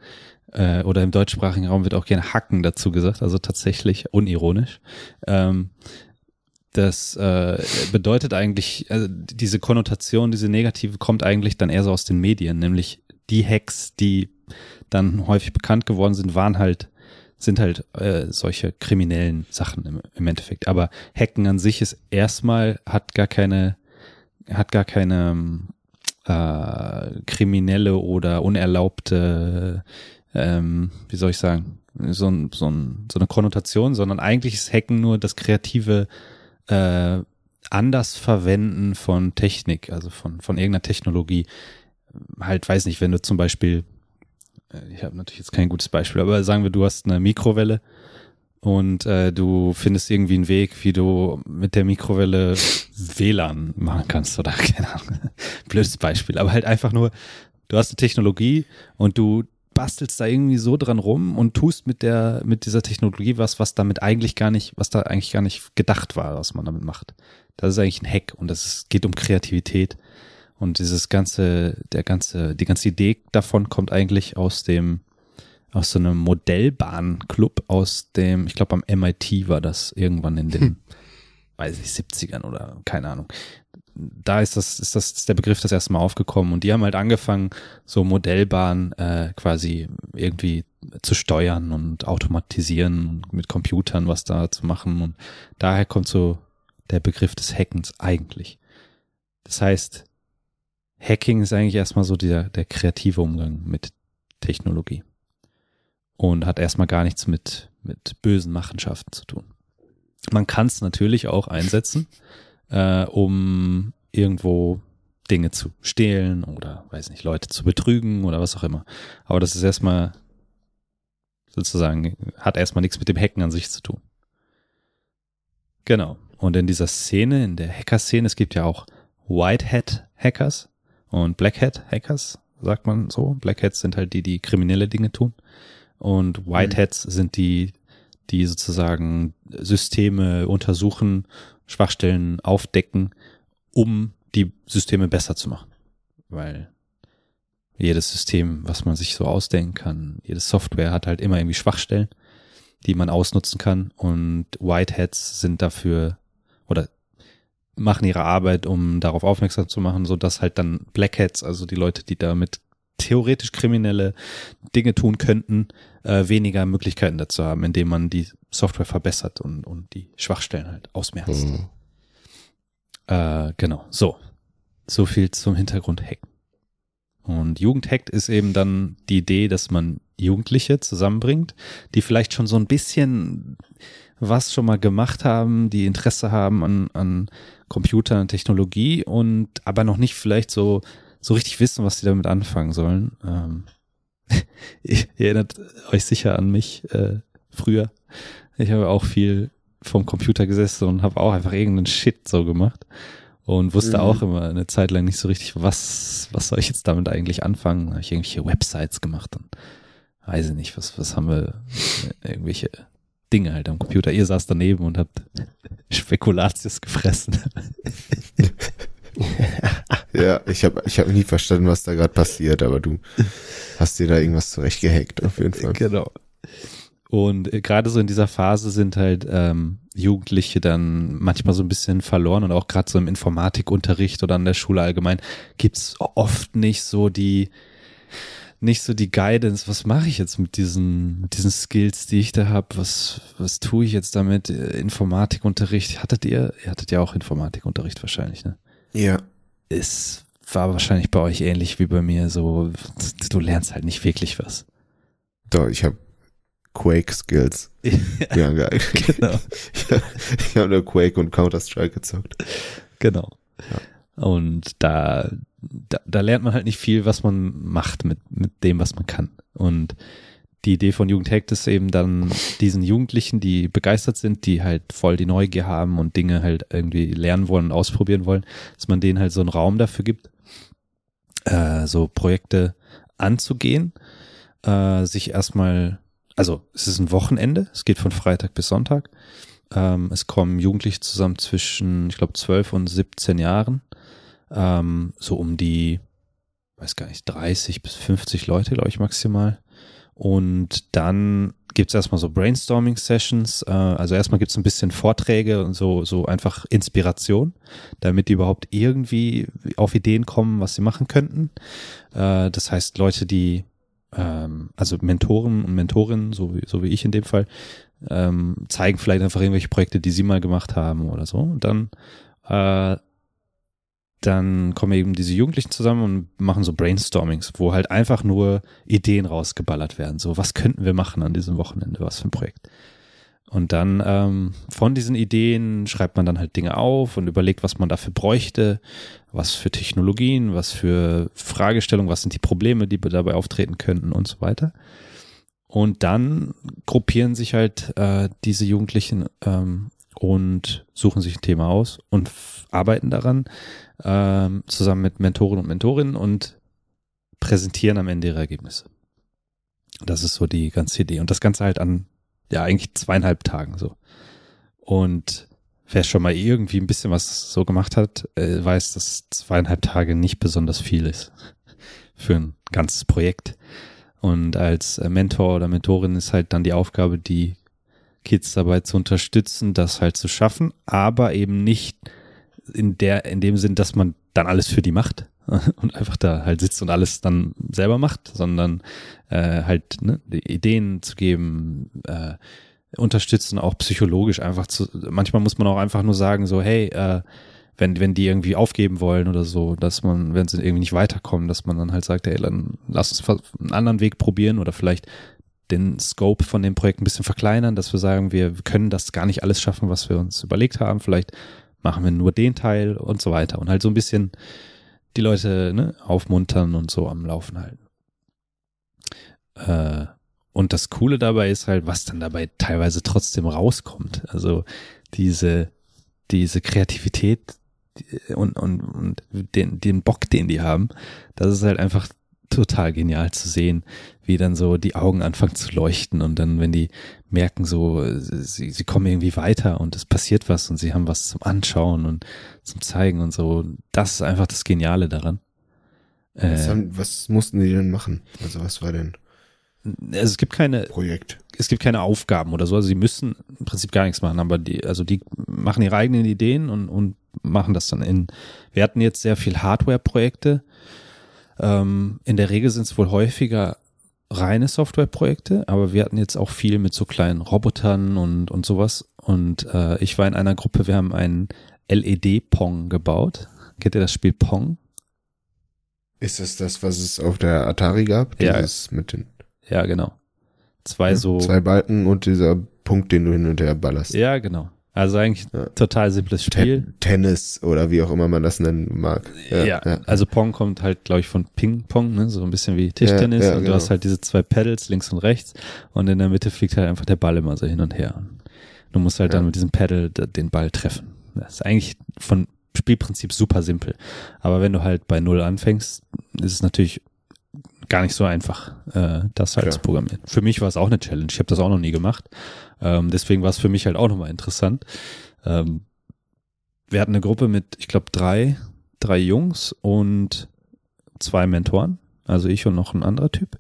äh, oder im deutschsprachigen Raum wird auch gerne Hacken dazu gesagt, also tatsächlich unironisch. Ähm, das äh, bedeutet eigentlich, also diese Konnotation, diese negative kommt eigentlich dann eher so aus den Medien, nämlich die Hacks, die dann häufig bekannt geworden sind, waren halt sind halt äh, solche kriminellen Sachen im, im Endeffekt. Aber Hacken an sich ist erstmal hat gar keine hat gar keine ähm, äh, kriminelle oder unerlaubte ähm, wie soll ich sagen so, ein, so, ein, so eine Konnotation, sondern eigentlich ist Hacken nur das kreative äh, anders verwenden von Technik, also von von irgendeiner Technologie. Halt weiß nicht, wenn du zum Beispiel ich habe natürlich jetzt kein gutes Beispiel, aber sagen wir, du hast eine Mikrowelle und äh, du findest irgendwie einen Weg, wie du mit der Mikrowelle WLAN machen kannst oder keine Ahnung. Blödes Beispiel, aber halt einfach nur, du hast eine Technologie und du bastelst da irgendwie so dran rum und tust mit der mit dieser Technologie was, was damit eigentlich gar nicht, was da eigentlich gar nicht gedacht war, was man damit macht. Das ist eigentlich ein Hack und das geht um Kreativität und dieses ganze, der ganze, die ganze Idee davon kommt eigentlich aus dem, aus so einem Modellbahnclub aus dem, ich glaube am MIT war das irgendwann in den, weiß ich, 70ern oder keine Ahnung. Da ist das, ist das ist der Begriff das erste Mal aufgekommen und die haben halt angefangen, so Modellbahn äh, quasi irgendwie zu steuern und automatisieren und mit Computern was da zu machen und daher kommt so der Begriff des Hackens eigentlich. Das heißt, Hacking ist eigentlich erstmal so der, der kreative Umgang mit Technologie. Und hat erstmal gar nichts mit, mit bösen Machenschaften zu tun. Man kann es natürlich auch einsetzen, äh, um irgendwo Dinge zu stehlen oder, weiß nicht, Leute zu betrügen oder was auch immer. Aber das ist erstmal sozusagen, hat erstmal nichts mit dem Hacken an sich zu tun. Genau. Und in dieser Szene, in der Hacker-Szene, es gibt ja auch White Hat Hackers, und Black Hat Hackers, sagt man so. Black Hats sind halt die, die kriminelle Dinge tun. Und White Hats sind die, die sozusagen Systeme untersuchen, Schwachstellen aufdecken, um die Systeme besser zu machen. Weil jedes System, was man sich so ausdenken kann, jede Software hat halt immer irgendwie Schwachstellen, die man ausnutzen kann. Und White Hats sind dafür machen ihre Arbeit, um darauf aufmerksam zu machen, so dass halt dann Black Hats, also die Leute, die damit theoretisch kriminelle Dinge tun könnten, äh, weniger Möglichkeiten dazu haben, indem man die Software verbessert und, und die Schwachstellen halt ausmerzt. Mhm. Äh, genau, so. So viel zum Hintergrund Hacken. Und Jugendhackt ist eben dann die Idee, dass man Jugendliche zusammenbringt, die vielleicht schon so ein bisschen was schon mal gemacht haben, die Interesse haben an, an Computern und Technologie und aber noch nicht vielleicht so, so richtig wissen, was sie damit anfangen sollen. Ähm, ihr erinnert euch sicher an mich äh, früher. Ich habe auch viel vom Computer gesessen und habe auch einfach irgendeinen Shit so gemacht und wusste Mhm. auch immer eine Zeit lang nicht so richtig, was, was soll ich jetzt damit eigentlich anfangen. Habe ich irgendwelche Websites gemacht und weiß ich nicht, was, was haben wir, irgendwelche Dinge halt am Computer. Ihr saß daneben und habt Spekulatius gefressen. Ja, ich habe ich hab nie verstanden, was da gerade passiert, aber du hast dir da irgendwas zurechtgehackt, auf jeden Fall. Genau. Und äh, gerade so in dieser Phase sind halt ähm, Jugendliche dann manchmal so ein bisschen verloren und auch gerade so im Informatikunterricht oder an der Schule allgemein gibt's oft nicht so die nicht so die Guidance, was mache ich jetzt mit diesen mit diesen Skills, die ich da habe, was was tue ich jetzt damit? Äh, Informatikunterricht, hattet ihr? Ihr hattet ja auch Informatikunterricht wahrscheinlich, ne? Ja. Es war wahrscheinlich bei euch ähnlich wie bei mir, so du lernst halt nicht wirklich was. Doch, ich habe Quake-Skills. Ja, geil. genau. ich habe nur Quake und Counter-Strike gezockt. Genau. Und da, da, da lernt man halt nicht viel, was man macht mit, mit dem, was man kann. Und die Idee von Jugendhackt ist eben dann diesen Jugendlichen, die begeistert sind, die halt voll die Neugier haben und Dinge halt irgendwie lernen wollen und ausprobieren wollen, dass man denen halt so einen Raum dafür gibt, äh, so Projekte anzugehen, äh, sich erstmal, also es ist ein Wochenende, es geht von Freitag bis Sonntag, Ähm, es kommen Jugendliche zusammen zwischen, ich glaube, 12 und 17 Jahren. Ähm, so um die, weiß gar nicht, 30 bis 50 Leute, glaube ich, maximal. Und dann gibt es erstmal so Brainstorming-Sessions. Äh, also erstmal gibt es ein bisschen Vorträge und so, so einfach Inspiration, damit die überhaupt irgendwie auf Ideen kommen, was sie machen könnten. Äh, das heißt, Leute, die, ähm, also Mentoren und Mentorinnen, so wie, so wie ich in dem Fall, ähm, zeigen vielleicht einfach irgendwelche Projekte, die sie mal gemacht haben oder so. Und dann äh, dann kommen eben diese Jugendlichen zusammen und machen so Brainstormings, wo halt einfach nur Ideen rausgeballert werden. So, was könnten wir machen an diesem Wochenende? Was für ein Projekt? Und dann ähm, von diesen Ideen schreibt man dann halt Dinge auf und überlegt, was man dafür bräuchte, was für Technologien, was für Fragestellungen, was sind die Probleme, die dabei auftreten könnten und so weiter. Und dann gruppieren sich halt äh, diese Jugendlichen ähm, und suchen sich ein Thema aus und arbeiten daran, ähm, zusammen mit Mentoren und Mentorinnen und präsentieren am Ende ihre Ergebnisse. Das ist so die ganze Idee. Und das Ganze halt an, ja, eigentlich zweieinhalb Tagen so. Und wer schon mal irgendwie ein bisschen was so gemacht hat, äh, weiß, dass zweieinhalb Tage nicht besonders viel ist für ein ganzes Projekt. Und als Mentor oder Mentorin ist halt dann die Aufgabe, die Kids dabei zu unterstützen, das halt zu schaffen, aber eben nicht in der, in dem Sinn, dass man dann alles für die macht und einfach da halt sitzt und alles dann selber macht, sondern äh, halt ne, die Ideen zu geben, äh, unterstützen, auch psychologisch einfach zu, manchmal muss man auch einfach nur sagen, so, hey, äh, wenn, wenn die irgendwie aufgeben wollen oder so, dass man, wenn sie irgendwie nicht weiterkommen, dass man dann halt sagt, hey, dann lass uns einen anderen Weg probieren oder vielleicht den Scope von dem Projekt ein bisschen verkleinern, dass wir sagen, wir können das gar nicht alles schaffen, was wir uns überlegt haben. Vielleicht machen wir nur den Teil und so weiter. Und halt so ein bisschen die Leute ne, aufmuntern und so am Laufen halten. Äh, und das Coole dabei ist halt, was dann dabei teilweise trotzdem rauskommt. Also diese, diese Kreativität und, und, und den, den Bock, den die haben, das ist halt einfach total genial zu sehen, wie dann so die Augen anfangen zu leuchten und dann, wenn die merken so, sie, sie kommen irgendwie weiter und es passiert was und sie haben was zum Anschauen und zum Zeigen und so. Das ist einfach das Geniale daran. Was, äh, haben, was mussten die denn machen? Also was war denn? Also es gibt keine Projekt. Es gibt keine Aufgaben oder so. Also sie müssen im Prinzip gar nichts machen, aber die, also die machen ihre eigenen Ideen und, und machen das dann in. Wir hatten jetzt sehr viel Hardware-Projekte. Ähm, in der Regel sind es wohl häufiger reine Softwareprojekte, aber wir hatten jetzt auch viel mit so kleinen Robotern und, und sowas. Und äh, ich war in einer Gruppe, wir haben einen LED-Pong gebaut. Kennt ihr das Spiel Pong? Ist das das, was es auf der Atari gab? Dieses ja. mit den. Ja, genau. Zwei ja, so. Zwei Balken und dieser Punkt, den du hin und her ballerst. Ja, genau. Also eigentlich ja. total simples Spiel. Ten Tennis oder wie auch immer man das nennen mag. Ja, ja. ja. also Pong kommt halt, glaube ich, von Ping-Pong, ne? so ein bisschen wie Tischtennis. und du genau. hast halt diese zwei Pedals links und rechts und in der Mitte fliegt halt einfach der Ball immer so hin und her. Du musst halt dann mit diesem Pedal den Ball treffen. Das ist eigentlich von Spielprinzip super simpel. Aber wenn du halt bei Null anfängst, ist es natürlich gar nicht so einfach, äh, das halt ja. zu programmieren. Für mich war es auch eine Challenge. Ich habe das auch noch nie gemacht. Ähm, deswegen war es für mich halt auch nochmal interessant. Ähm, wir hatten eine Gruppe mit, ich glaube, drei, drei Jungs und zwei Mentoren. Also ich und noch ein anderer Typ.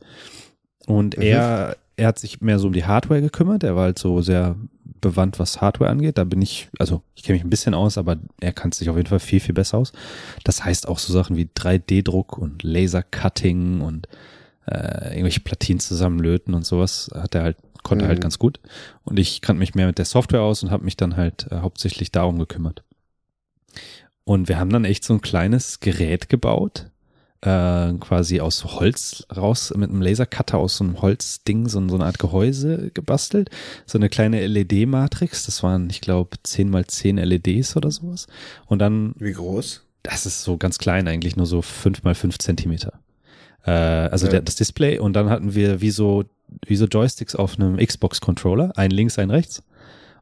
Und mhm. er, er hat sich mehr so um die Hardware gekümmert. Er war halt so sehr bewandt, was Hardware angeht. Da bin ich, also ich kenne mich ein bisschen aus, aber er kann sich auf jeden Fall viel, viel besser aus. Das heißt auch so Sachen wie 3D-Druck und Laser-Cutting und äh, irgendwelche Platinen zusammenlöten und sowas hat er halt, konnte mhm. halt ganz gut. Und ich kannte mich mehr mit der Software aus und habe mich dann halt äh, hauptsächlich darum gekümmert. Und wir haben dann echt so ein kleines Gerät gebaut, äh, quasi aus Holz raus, mit einem Lasercutter aus so einem Holzding, so, so eine Art Gehäuse gebastelt. So eine kleine LED-Matrix, das waren, ich glaube, 10 mal 10 LEDs oder sowas. Und dann. Wie groß? Das ist so ganz klein eigentlich, nur so 5 mal 5 Zentimeter. Äh, also ja. der, das Display und dann hatten wir wie so, wie so Joysticks auf einem Xbox-Controller, ein links, ein rechts.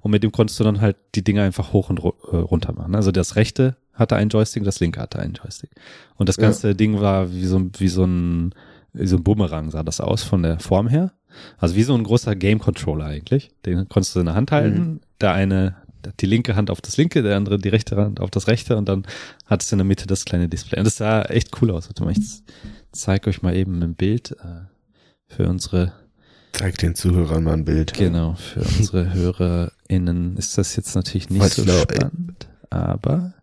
Und mit dem konntest du dann halt die Dinge einfach hoch und äh, runter machen. Also das rechte hatte einen Joystick, das linke hatte einen Joystick. Und das ganze ja. Ding war wie so, wie so ein, wie so ein Bumerang sah das aus von der Form her. Also wie so ein großer Game Controller eigentlich. Den konntest du in der Hand halten, mhm. der eine die linke Hand auf das linke, der andere die rechte Hand auf das rechte und dann hat es in der Mitte das kleine Display. Und das sah echt cool aus. Warte mal, ich zeige euch mal eben ein Bild äh, für unsere Zeig den Zuhörern mal ein Bild. Genau, für unsere HörerInnen ist das jetzt natürlich nicht Was so genau, spannend, aber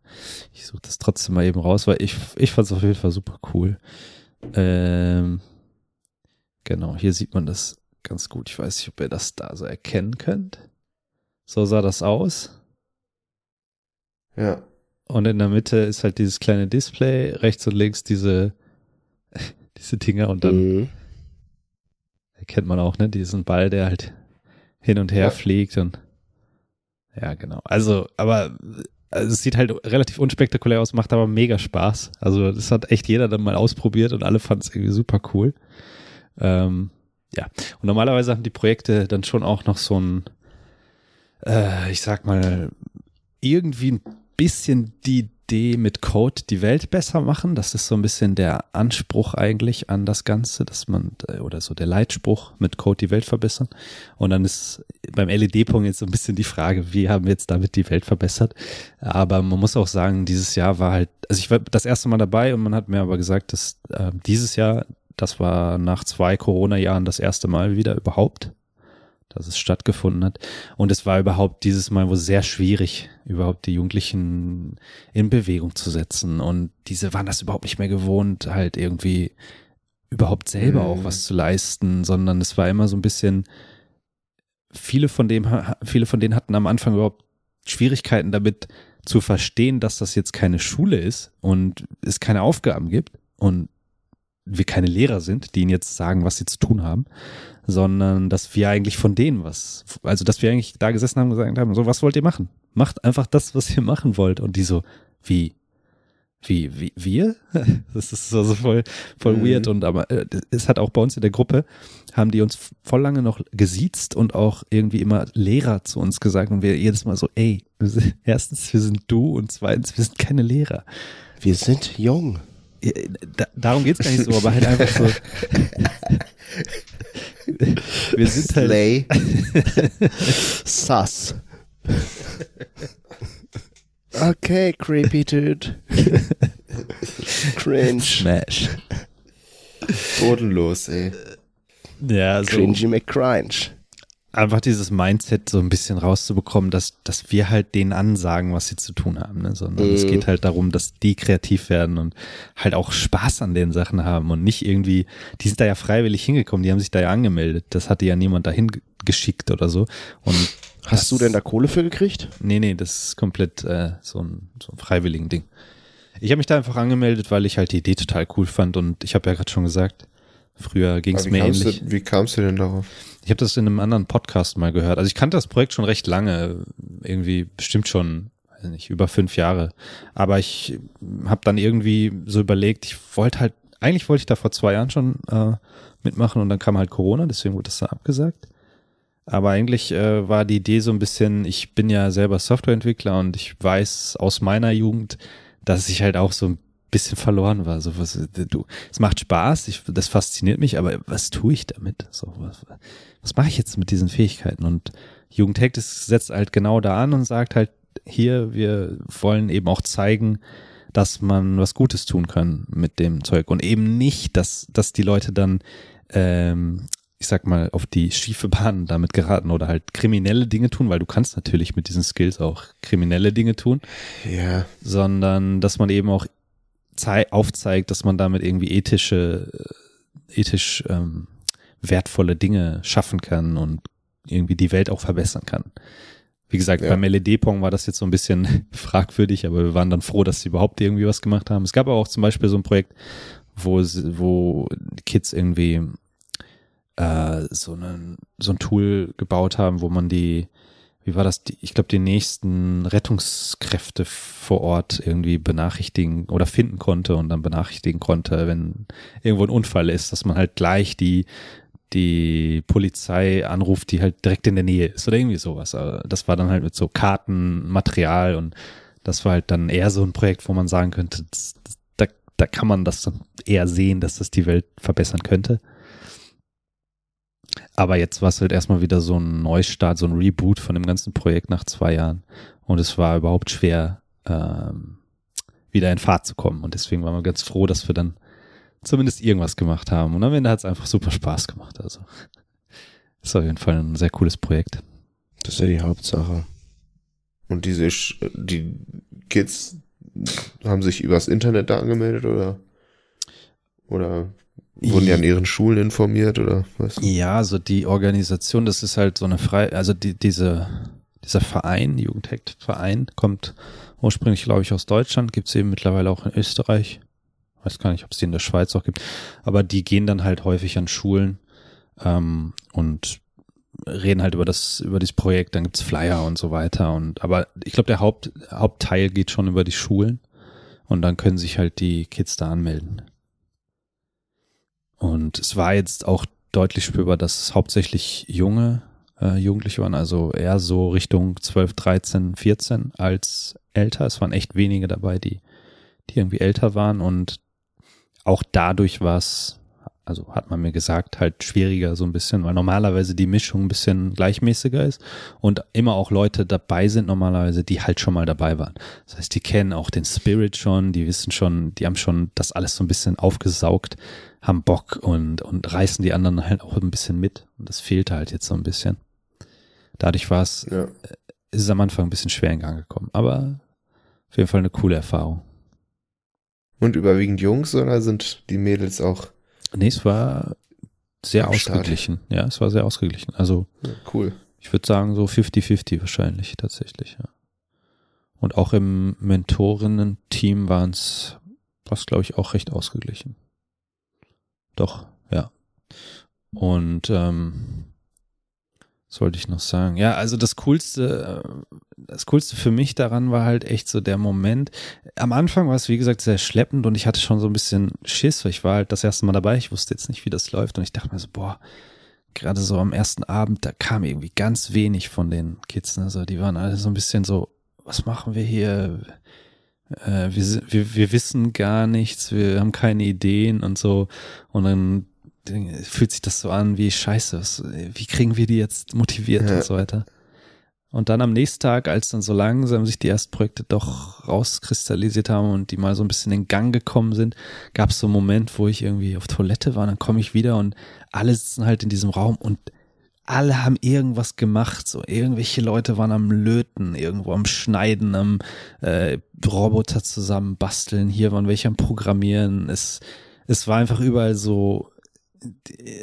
ich suche das trotzdem mal eben raus, weil ich, ich fand es auf jeden Fall super cool. Ähm, genau, hier sieht man das ganz gut. Ich weiß nicht, ob ihr das da so erkennen könnt. So sah das aus. Ja. Und in der Mitte ist halt dieses kleine Display, rechts und links diese, diese Dinger und dann mhm. erkennt man auch, ne, diesen Ball, der halt hin und her ja. fliegt und ja, genau. Also, aber also es sieht halt relativ unspektakulär aus, macht aber mega Spaß. Also das hat echt jeder dann mal ausprobiert und alle fanden es irgendwie super cool. Ähm, ja, und normalerweise haben die Projekte dann schon auch noch so ein äh, ich sag mal, irgendwie ein bisschen die Idee mit Code die Welt besser machen. Das ist so ein bisschen der Anspruch eigentlich an das Ganze, dass man, äh, oder so der Leitspruch mit Code die Welt verbessern. Und dann ist beim LED-Punkt jetzt so ein bisschen die Frage, wie haben wir jetzt damit die Welt verbessert? Aber man muss auch sagen, dieses Jahr war halt, also ich war das erste Mal dabei und man hat mir aber gesagt, dass äh, dieses Jahr, das war nach zwei Corona-Jahren das erste Mal wieder überhaupt dass es stattgefunden hat. Und es war überhaupt dieses Mal wohl sehr schwierig, überhaupt die Jugendlichen in Bewegung zu setzen. Und diese waren das überhaupt nicht mehr gewohnt, halt irgendwie überhaupt selber mhm. auch was zu leisten, sondern es war immer so ein bisschen, viele von dem, viele von denen hatten am Anfang überhaupt Schwierigkeiten damit zu verstehen, dass das jetzt keine Schule ist und es keine Aufgaben gibt und wir keine Lehrer sind, die ihnen jetzt sagen, was sie zu tun haben, sondern dass wir eigentlich von denen was, also dass wir eigentlich da gesessen haben und gesagt haben, so, was wollt ihr machen? Macht einfach das, was ihr machen wollt. Und die so, wie, wie, wie, wir? Das ist so, so voll, voll mhm. weird. Und aber äh, es hat auch bei uns in der Gruppe, haben die uns voll lange noch gesiezt und auch irgendwie immer Lehrer zu uns gesagt. Und wir jedes Mal so, ey, erstens, wir sind du und zweitens, wir sind keine Lehrer. Wir sind jung. Da, darum geht's gar nicht so, aber halt einfach so. Wir sind halt. Slay. Sus. Okay, creepy dude. Cringe. Smash. Bodenlos, ey. Ja, so. Cringy McCringe einfach dieses Mindset so ein bisschen rauszubekommen, dass, dass wir halt denen ansagen, was sie zu tun haben, ne? sondern mm. es mhm. geht halt darum, dass die kreativ werden und halt auch Spaß an den Sachen haben und nicht irgendwie, die sind da ja freiwillig hingekommen, die haben sich da ja angemeldet, das hatte ja niemand dahin geschickt oder so und Hast das, du denn da Kohle für gekriegt? Nee, nee, das ist komplett äh, so, ein, so ein freiwilligen Ding. Ich habe mich da einfach angemeldet, weil ich halt die Idee total cool fand und ich habe ja gerade schon gesagt, früher ging es mir ähnlich. Du, wie kamst du denn darauf? Ich habe das in einem anderen Podcast mal gehört. Also ich kannte das Projekt schon recht lange, irgendwie bestimmt schon, weiß nicht, über fünf Jahre. Aber ich habe dann irgendwie so überlegt, ich wollte halt, eigentlich wollte ich da vor zwei Jahren schon äh, mitmachen und dann kam halt Corona, deswegen wurde das da abgesagt. Aber eigentlich äh, war die Idee so ein bisschen, ich bin ja selber Softwareentwickler und ich weiß aus meiner Jugend, dass ich halt auch so ein bisschen verloren war. So was, du, es macht Spaß, ich, das fasziniert mich, aber was tue ich damit? So was, was mache ich jetzt mit diesen Fähigkeiten? Und Jugendhack setzt halt genau da an und sagt halt, hier, wir wollen eben auch zeigen, dass man was Gutes tun kann mit dem Zeug und eben nicht, dass, dass die Leute dann, ähm, ich sag mal, auf die schiefe Bahn damit geraten oder halt kriminelle Dinge tun, weil du kannst natürlich mit diesen Skills auch kriminelle Dinge tun. Ja. Sondern, dass man eben auch aufzeigt, dass man damit irgendwie ethische, äh, ethisch ähm, wertvolle Dinge schaffen kann und irgendwie die Welt auch verbessern kann. Wie gesagt, ja. beim LED-Pong war das jetzt so ein bisschen fragwürdig, aber wir waren dann froh, dass sie überhaupt irgendwie was gemacht haben. Es gab aber auch zum Beispiel so ein Projekt, wo, wo Kids irgendwie äh, so, einen, so ein Tool gebaut haben, wo man die wie war das? Ich glaube, die nächsten Rettungskräfte vor Ort irgendwie benachrichtigen oder finden konnte und dann benachrichtigen konnte, wenn irgendwo ein Unfall ist, dass man halt gleich die die Polizei anruft, die halt direkt in der Nähe ist oder irgendwie sowas. Das war dann halt mit so Karten, Material und das war halt dann eher so ein Projekt, wo man sagen könnte, das, da, da kann man das dann eher sehen, dass das die Welt verbessern könnte. Aber jetzt war es halt erstmal wieder so ein Neustart, so ein Reboot von dem ganzen Projekt nach zwei Jahren. Und es war überhaupt schwer, ähm, wieder in Fahrt zu kommen. Und deswegen waren wir ganz froh, dass wir dann zumindest irgendwas gemacht haben. Und am Ende hat es einfach super Spaß gemacht. Also ist auf jeden Fall ein sehr cooles Projekt. Das ist ja die Hauptsache. Und diese, Sch- die Kids haben sich übers Internet da angemeldet oder? Oder wurden die an ihren Schulen informiert oder was? Ja, also die Organisation, das ist halt so eine frei, also die, diese, dieser Verein, Jugendhackt-Verein, kommt ursprünglich, glaube ich, aus Deutschland, gibt's eben mittlerweile auch in Österreich. Weiß gar nicht, ob es die in der Schweiz auch gibt. Aber die gehen dann halt häufig an Schulen ähm, und reden halt über das, über dieses Projekt, dann gibt's Flyer und so weiter. Und aber ich glaube, der Haupt, Hauptteil geht schon über die Schulen und dann können sich halt die Kids da anmelden. Und es war jetzt auch deutlich spürbar, dass es hauptsächlich junge äh, Jugendliche waren, also eher so Richtung 12, 13, 14 als älter. Es waren echt wenige dabei, die, die irgendwie älter waren und auch dadurch war es, also hat man mir gesagt, halt schwieriger so ein bisschen, weil normalerweise die Mischung ein bisschen gleichmäßiger ist und immer auch Leute dabei sind normalerweise, die halt schon mal dabei waren. Das heißt, die kennen auch den Spirit schon, die wissen schon, die haben schon das alles so ein bisschen aufgesaugt, haben Bock und, und reißen die anderen halt auch ein bisschen mit. Und das fehlte halt jetzt so ein bisschen. Dadurch war es, Ja. ist es am Anfang ein bisschen schwer in Gang gekommen. Aber auf jeden Fall eine coole Erfahrung. Und überwiegend Jungs oder sind die Mädels auch Nee, es war sehr Start. ausgeglichen. Ja, es war sehr ausgeglichen. Also ja, cool? ich würde sagen so 50-50 wahrscheinlich tatsächlich, ja. Und auch im Mentorinnen-Team waren es, was glaube ich auch recht ausgeglichen. Doch, ja. Und ähm, was wollte ich noch sagen? Ja, also das coolste, äh, das coolste für mich daran war halt echt so der Moment. Am Anfang war es wie gesagt sehr schleppend und ich hatte schon so ein bisschen Schiss, weil ich war halt das erste Mal dabei. Ich wusste jetzt nicht, wie das läuft und ich dachte mir so, boah, gerade so am ersten Abend, da kam irgendwie ganz wenig von den Kids. Ne? So, die waren alle so ein bisschen so, was machen wir hier? Äh, wir, wir, wir wissen gar nichts, wir haben keine Ideen und so. Und dann fühlt sich das so an wie Scheiße, was, wie kriegen wir die jetzt motiviert Ja. und so weiter. Und dann am nächsten Tag, als dann so langsam sich die ersten Projekte doch rauskristallisiert haben und die mal so ein bisschen in Gang gekommen sind, gab es so einen Moment, wo ich irgendwie auf Toilette war, dann komme ich wieder und alle sitzen halt in diesem Raum und alle haben irgendwas gemacht, so irgendwelche Leute waren am Löten, irgendwo am Schneiden, am äh, Roboter zusammen basteln, hier waren welche am Programmieren. Es, es war einfach überall so,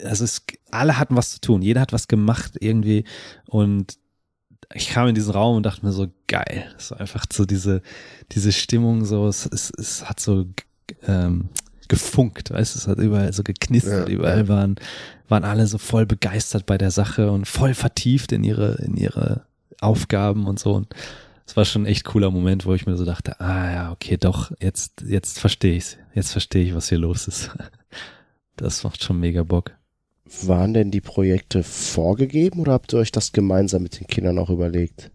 also es, alle hatten was zu tun, jeder hat was gemacht irgendwie und ich kam in diesen Raum und dachte mir so, geil, war einfach so diese, diese Stimmung so, es, es, es hat so ähm, gefunkt, weißt du, es hat überall so geknistert, Ja, überall ja. waren, waren alle so voll begeistert bei der Sache und voll vertieft in ihre, in ihre Aufgaben und so und es war schon ein echt cooler Moment, wo ich mir so dachte, ah ja, okay, doch, jetzt, jetzt verstehe ich's, jetzt verstehe ich, was hier los ist. Das macht schon mega Bock. Waren denn die Projekte vorgegeben oder habt ihr euch das gemeinsam mit den Kindern auch überlegt?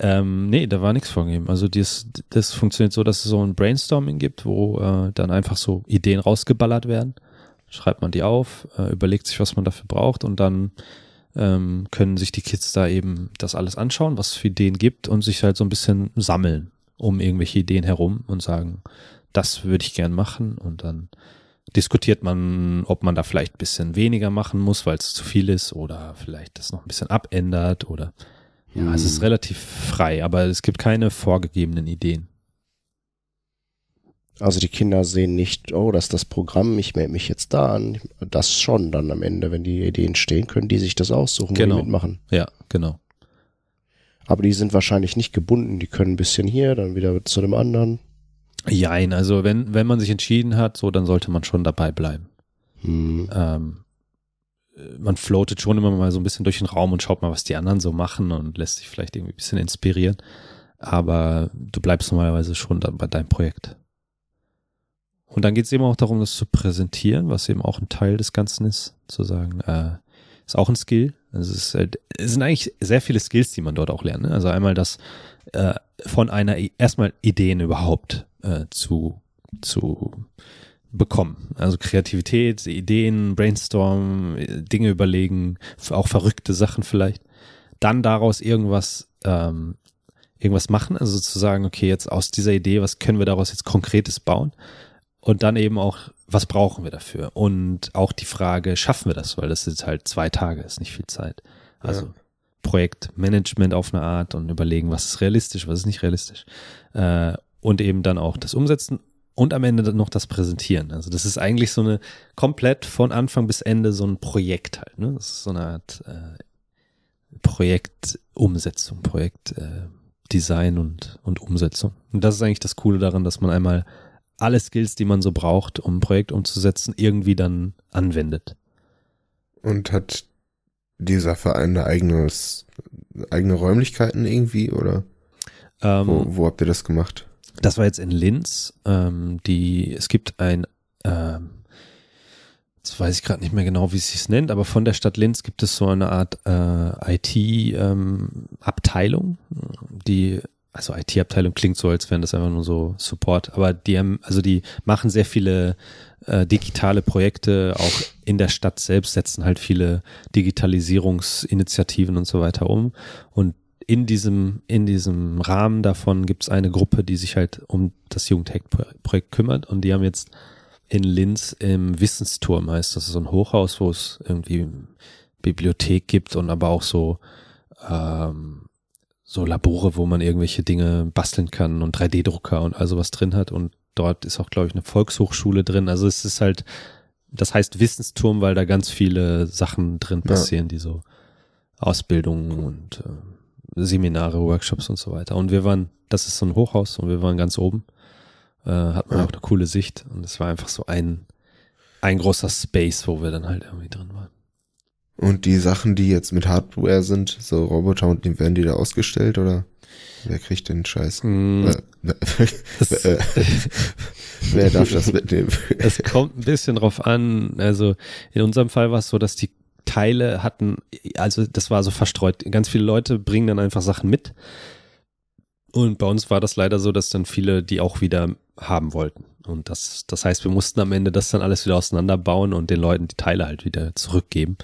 Ähm, nee, da war nichts vorgegeben. Also das, das funktioniert so, dass es so ein Brainstorming gibt, wo äh, dann einfach so Ideen rausgeballert werden. Schreibt man die auf, äh, überlegt sich, was man dafür braucht und dann ähm, können sich die Kids da eben das alles anschauen, was es für Ideen gibt und sich halt so ein bisschen sammeln um irgendwelche Ideen herum und sagen, das würde ich gern machen und dann diskutiert man, ob man da vielleicht ein bisschen weniger machen muss, weil es zu viel ist oder vielleicht das noch ein bisschen abändert oder ja, es ist relativ frei, aber es gibt keine vorgegebenen Ideen. Also die Kinder sehen nicht, oh, das ist das Programm, ich melde mich jetzt da an. Das schon dann am Ende, wenn die Ideen stehen, können die sich das aussuchen, wo Genau. die mitmachen. Ja, genau. Aber die sind wahrscheinlich nicht gebunden, die können ein bisschen hier, dann wieder zu dem anderen. Jein, also wenn, wenn man sich entschieden hat, so, dann sollte man schon dabei bleiben. Hm. Ähm, äh, man floatet schon immer mal so ein bisschen durch den Raum und schaut mal, was die anderen so machen und lässt sich vielleicht irgendwie ein bisschen inspirieren. Aber du bleibst normalerweise schon dann bei deinem Projekt. Und dann geht es eben auch darum, das zu präsentieren, was eben auch ein Teil des Ganzen ist, zu sagen, äh, ist auch ein Skill. Also es, ist, halt- es sind eigentlich sehr viele Skills, die man dort auch lernt. Ne? Also einmal das äh, von einer erstmal Ideen überhaupt äh, zu zu bekommen. Also Kreativität, Ideen, Brainstorm, Dinge überlegen, auch verrückte Sachen vielleicht. Dann daraus irgendwas, ähm, irgendwas machen, also zu sagen, okay, jetzt aus dieser Idee, was können wir daraus jetzt Konkretes bauen? Und dann eben auch, was brauchen wir dafür? Und auch die Frage, schaffen wir das? Weil das ist halt zwei Tage, ist nicht viel Zeit. Also ja. Projektmanagement auf eine Art und überlegen, was ist realistisch, was ist nicht realistisch. Äh, und eben dann auch das Umsetzen und am Ende dann noch das Präsentieren. Also das ist eigentlich so eine komplett von Anfang bis Ende so ein Projekt halt. Ne? Das ist so eine Art äh, Projektumsetzung, Projektdesign äh, und, und Umsetzung. Und das ist eigentlich das Coole daran, dass man einmal alle Skills, die man so braucht, um ein Projekt umzusetzen, irgendwie dann anwendet. Und hat dieser Verein eine eigenes, eigene Räumlichkeiten irgendwie oder ähm, wo, wo habt ihr das gemacht? Das war jetzt in Linz. Ähm, die, es gibt ein, ähm, jetzt weiß ich gerade nicht mehr genau, wie es sich nennt, aber von der Stadt Linz gibt es so eine Art äh, IT-Abteilung, ähm, die also IT-Abteilung klingt so, als wären das einfach nur so Support, aber die haben, also die machen sehr viele äh, digitale Projekte, auch in der Stadt selbst setzen halt viele Digitalisierungsinitiativen und so weiter um. Und in diesem, in diesem Rahmen davon gibt es eine Gruppe, die sich halt um das Jugendhack-Projekt kümmert und die haben jetzt in Linz im Wissensturm heißt das ist so ein Hochhaus, wo es irgendwie Bibliothek gibt und aber auch so ähm, so Labore, wo man irgendwelche Dinge basteln kann und 3D-Drucker und all sowas drin hat und dort ist auch glaube ich eine Volkshochschule drin. Also es ist halt das heißt Wissensturm, weil da ganz viele Sachen drin passieren, ja. die so Ausbildungen und äh, Seminare, Workshops und so weiter. Und wir waren, das ist so ein Hochhaus und wir waren ganz oben. Äh, hat man auch eine coole Sicht und es war einfach so ein, ein großer Space, wo wir dann halt irgendwie drin waren. Und die Sachen, die jetzt mit Hardware sind, so Roboter und die, werden die da ausgestellt oder wer kriegt den Scheiß? Mm, äh, äh, wer darf das mitnehmen? Es kommt ein bisschen drauf an. Also in unserem Fall war es so, dass die Teile hatten, also das war so verstreut. Ganz viele Leute bringen dann einfach Sachen mit. Und bei uns war das leider so, dass dann viele die auch wieder haben wollten. Und das, das heißt, wir mussten am Ende das dann alles wieder auseinanderbauen und den Leuten die Teile halt wieder zurückgeben.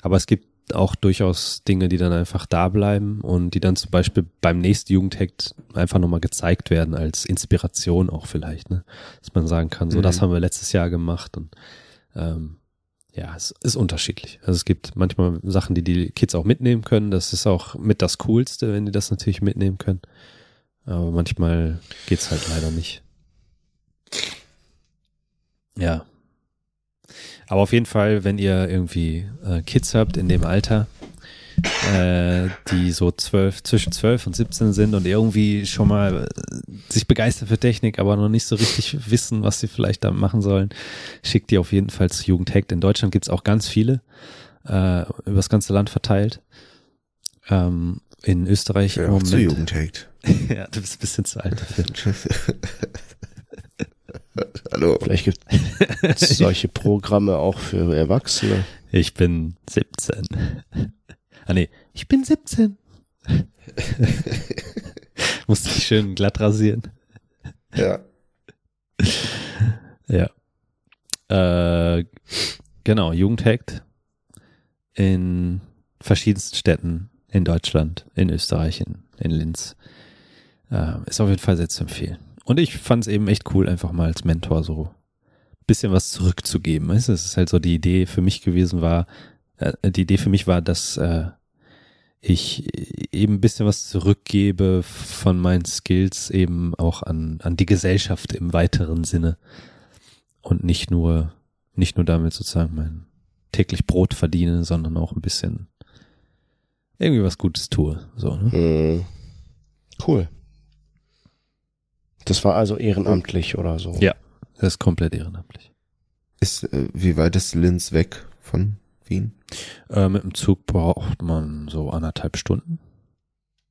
Aber es gibt auch durchaus Dinge, die dann einfach da bleiben und die dann zum Beispiel beim nächsten Jugendhack einfach nochmal gezeigt werden als Inspiration auch vielleicht, ne? Dass man sagen kann, so mhm. das haben wir letztes Jahr gemacht und ähm, ja, es ist unterschiedlich. Also es gibt manchmal Sachen, die die Kids auch mitnehmen können. Das ist auch mit das Coolste, wenn die das natürlich mitnehmen können. Aber manchmal geht's halt leider nicht. Ja. Aber auf jeden Fall, wenn ihr irgendwie äh, Kids habt in dem Alter, äh, die so zwölf, zwischen zwölf und 17 sind und irgendwie schon mal äh, sich begeistern für Technik, aber noch nicht so richtig wissen, was sie vielleicht da machen sollen, schickt die auf jeden Fall zu Jugendhackt. In Deutschland gibt's auch ganz viele, äh, übers ganze Land verteilt. Ähm, in Österreich ja, im Moment. Zu Jugendhackt. ja, du bist ein bisschen zu alt dafür. Hallo. Vielleicht gibt es solche Programme auch für Erwachsene. Ich bin 17. Ah nee, ich bin 17. Musste ich schön glatt rasieren. Ja. Ja. Äh, genau, Jugendhackt in verschiedensten Städten in Deutschland, in Österreich, in, in Linz. Äh, ist auf jeden Fall sehr zu empfehlen. Und ich fand es eben echt cool, einfach mal als Mentor so bisschen was zurückzugeben. Weißt du, es ist halt so die Idee für mich gewesen war, die Idee für mich war, dass äh, ich eben ein bisschen was zurückgebe von meinen Skills eben auch an, an die Gesellschaft im weiteren Sinne und nicht nur, nicht nur damit sozusagen mein täglich Brot verdiene, sondern auch ein bisschen irgendwie was Gutes tue. So, ne? Mhm. Cool. Das war also ehrenamtlich oder so? Ja, das ist komplett ehrenamtlich. Ist, äh, wie weit ist Linz weg von Wien? Äh, mit dem Zug braucht man so anderthalb Stunden.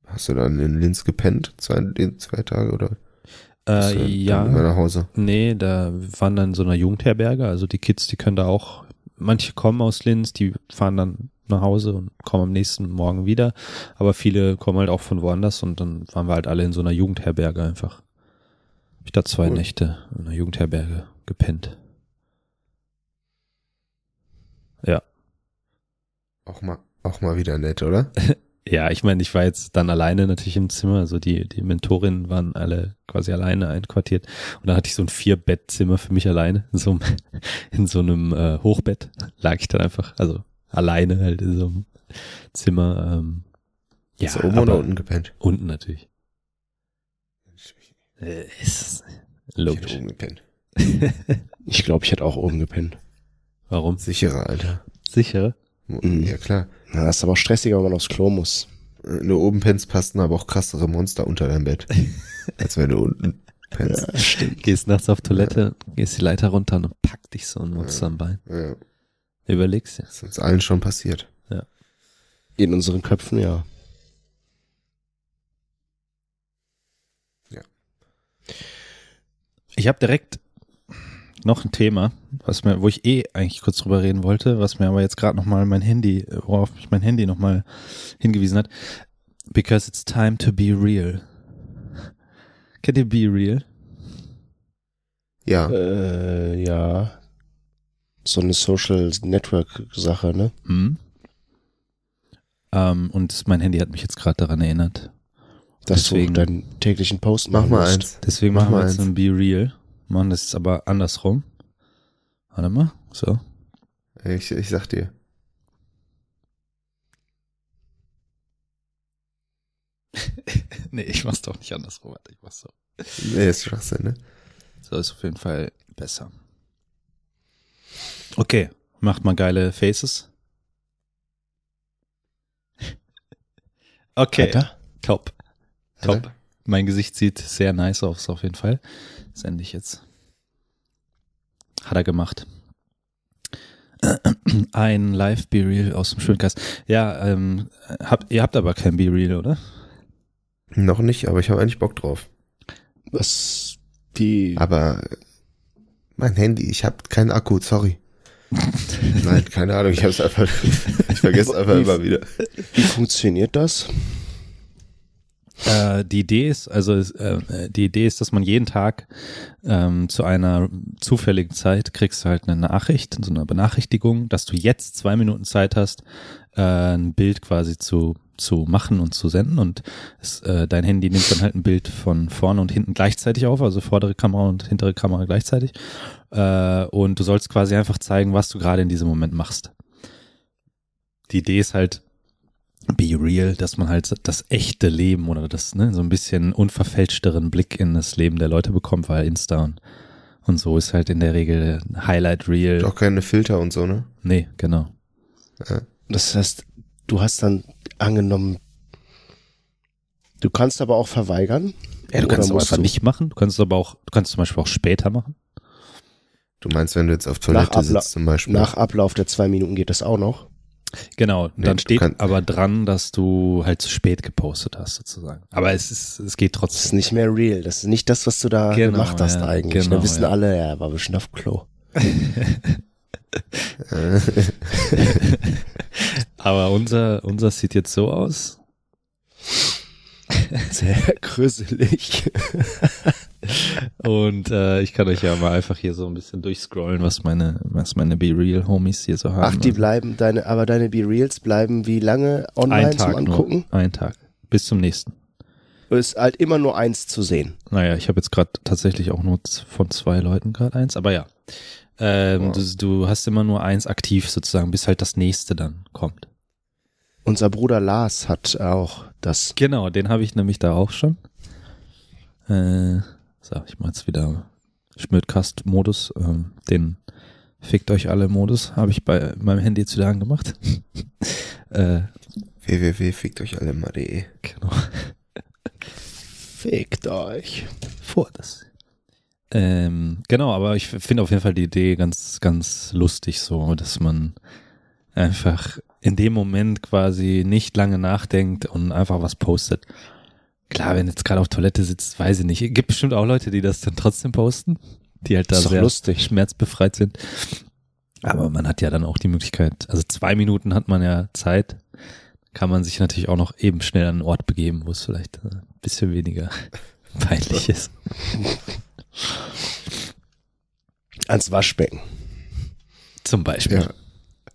Hast du dann in Linz gepennt, zwei, zwei Tage oder? Äh, ja. Nach Hause? Nee, da waren dann so einer Jugendherberge, also die Kids, die können da auch, manche kommen aus Linz, die fahren dann nach Hause und kommen am nächsten Morgen wieder, aber viele kommen halt auch von woanders und dann waren wir halt alle in so einer Jugendherberge einfach. Hab ich da zwei cool. Nächte in einer Jugendherberge gepennt. Ja. Auch mal, auch mal wieder nett, oder? Ja, ich meine, ich war jetzt dann alleine natürlich im Zimmer, also die, die Mentorinnen waren alle quasi alleine einquartiert und da hatte ich so ein Vier-Bett-Zimmer für mich alleine, in so einem, in so einem äh, Hochbett lag ich dann einfach, also alleine halt in so einem Zimmer. Ähm, ja, du oben aber oder unten gepennt? unten natürlich. Äh, ist Ich logisch. hätte oben gepennt. Ich glaube, ich hätte auch oben gepennt. Warum? Sicherer, Alter. Sicher? Mhm. Ja, klar. Na, das ist aber auch stressiger, wenn man aufs Klo muss. Wenn du oben pennst, passen aber auch krassere Monster unter deinem Bett. als wenn du unten pennst. stimmt. Gehst nachts auf Toilette, gehst die Leiter runter und packt dich so ein Monster am Bein. Ja. Überlegst dir. ist uns allen schon passiert. In unseren Köpfen, ja. Ich habe direkt noch ein Thema, was mir, wo ich eh eigentlich kurz drüber reden wollte, was mir aber jetzt gerade noch mal mein Handy, worauf mich mein Handy noch mal hingewiesen hat. Because it's time to be real. Kennt ihr Be Real? Ja. Äh, ja. So eine Social Network Sache, ne? Hm? Ähm, und mein Handy hat mich jetzt gerade daran erinnert. Dass Deswegen- du deinen täglichen Post Mach mal musst. eins. Deswegen Mach machen wir mal jetzt eins. ein Be Real. Machen das jetzt aber andersrum. Warte mal. So. Ich, ich sag dir. nee, ich mach's doch nicht andersrum. Warte, ich mach's so. Nee, ist Schwachsinn, ne? So ist auf jeden Fall besser. Okay, macht mal geile Faces. Okay, Weiter? top. Top. Alter. Mein Gesicht sieht sehr nice aus, auf jeden Fall. Das ende ich jetzt. Hat er gemacht. Ein Live Be Real aus dem Schönkreis. Ja, ähm, habt, ihr habt aber kein Be Real, oder? Noch nicht, aber ich habe eigentlich Bock drauf. Was die Aber äh, mein Handy, ich habe keinen Akku, sorry. Nein, keine Ahnung, ich hab's einfach, ich vergesse einfach immer wieder. wie funktioniert das? Äh, die Idee ist, also äh, die Idee ist, dass man jeden Tag ähm, zu einer zufälligen Zeit kriegst du halt eine Nachricht, so eine Benachrichtigung, dass du jetzt zwei Minuten Zeit hast, äh, ein Bild quasi zu zu machen und zu senden und es, äh, dein Handy nimmt dann halt ein Bild von vorne und hinten gleichzeitig auf, also vordere Kamera und hintere Kamera gleichzeitig äh, und du sollst quasi einfach zeigen, was du gerade in diesem Moment machst. Die Idee ist halt, be real, dass man halt das echte Leben oder das, ne, so ein bisschen unverfälschteren Blick in das Leben der Leute bekommt, weil Insta und, und so ist halt in der Regel Highlight Reel. Doch keine Filter und so, ne? Nee, genau. Das heißt, du hast dann angenommen, du kannst aber auch verweigern. Ja, du kannst es einfach du- nicht machen. Du kannst es aber auch, du kannst es zum Beispiel auch später machen. Du meinst, wenn du jetzt auf Toilette sitzt zum Beispiel. Nach Ablauf der zwei Minuten geht das auch noch. Genau. Nee, dann steht aber dran, dass du halt zu spät gepostet hast, sozusagen. Aber es ist, es geht Das ist trotzdem. nicht mehr real. Das ist nicht das, was du da Genau, gemacht hast ja, eigentlich. genau, da wissen ja. alle, ja, war bestimmt auf Klo. Aber unser, unser sieht jetzt so aus. Sehr gruselig. Und äh, ich kann euch ja mal einfach hier so ein bisschen durchscrollen, was meine, was meine Be Real Homies hier so haben. Ach, die bleiben, deine, aber deine Be-Reals bleiben wie lange online Ein zum Tag Angucken? nur. Ein Tag. Bis zum nächsten. Ist halt immer nur eins zu sehen. Naja, ich habe jetzt gerade tatsächlich auch nur von zwei Leuten gerade eins, aber ja. Ähm, Wow. du, du hast immer nur eins aktiv sozusagen, bis halt das nächste dann kommt. Unser Bruder Lars hat auch das. Genau, den habe ich nämlich da auch schon. Äh, so, ich mach jetzt wieder Schmödcast-Modus. Ähm, den Fickt euch alle Modus habe ich bei meinem Handy jetzt wieder angemacht. äh, www.fickt euch alle mal.de. genau. Fickt euch. vor das. Ähm, genau, aber ich finde auf jeden Fall die Idee ganz, ganz lustig so, dass man einfach in dem Moment quasi nicht lange nachdenkt und einfach was postet. Klar, wenn du jetzt gerade auf Toilette sitzt, weiß ich nicht. Gibt bestimmt auch Leute, die das dann trotzdem posten, die halt da sehr lustig. schmerzbefreit sind. Aber man hat ja dann auch die Möglichkeit, also zwei Minuten hat man ja Zeit, kann man sich natürlich auch noch eben schnell an einen Ort begeben, wo es vielleicht ein bisschen weniger peinlich ist. Ans Waschbecken. Zum Beispiel. Ja.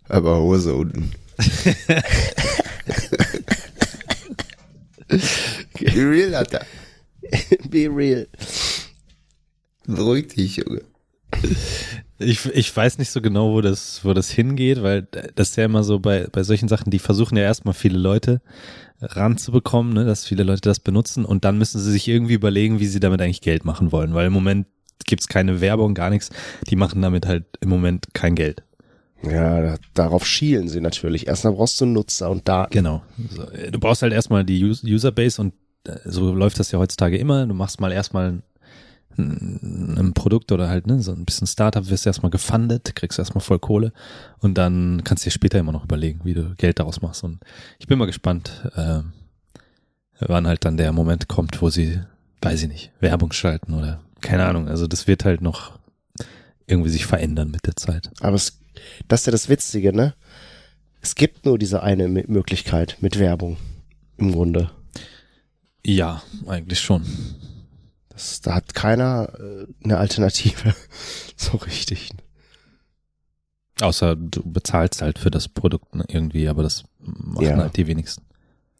Aber Hose unten. Be real, Alter. Be real. Beruhig dich, Junge. Ich, ich weiß nicht so genau, wo das, wo das hingeht, weil das ist ja immer so bei, bei solchen Sachen, die versuchen ja erstmal viele Leute ranzubekommen, ne, dass viele Leute das benutzen und dann müssen sie sich irgendwie überlegen, wie sie damit eigentlich Geld machen wollen, weil im Moment gibt's keine Werbung, gar nichts. Die machen damit halt im Moment kein Geld. Ja, da, darauf schielen sie natürlich. Erstmal brauchst du Nutzer und Daten. Genau. So, Du brauchst halt erstmal die Us- Userbase und äh, so läuft das ja heutzutage immer. Du machst mal erstmal ein, ein Produkt oder halt ne, so ein bisschen Startup, wirst erstmal gefundet, kriegst erstmal voll Kohle und dann kannst du dir später immer noch überlegen, wie du Geld daraus machst. Und ich bin mal gespannt, äh, wann halt dann der Moment kommt, wo sie, weiß ich nicht, Werbung schalten oder keine Ahnung. Also das wird halt noch irgendwie sich verändern mit der Zeit. Aber es, das ist ja das Witzige, ne? Es gibt nur diese eine Möglichkeit mit Werbung. Im Grunde. Ja, eigentlich schon. Das, da hat keiner äh, eine Alternative. so richtig. Außer du bezahlst halt für das Produkt ne, irgendwie, aber das machen Ja. halt die wenigsten.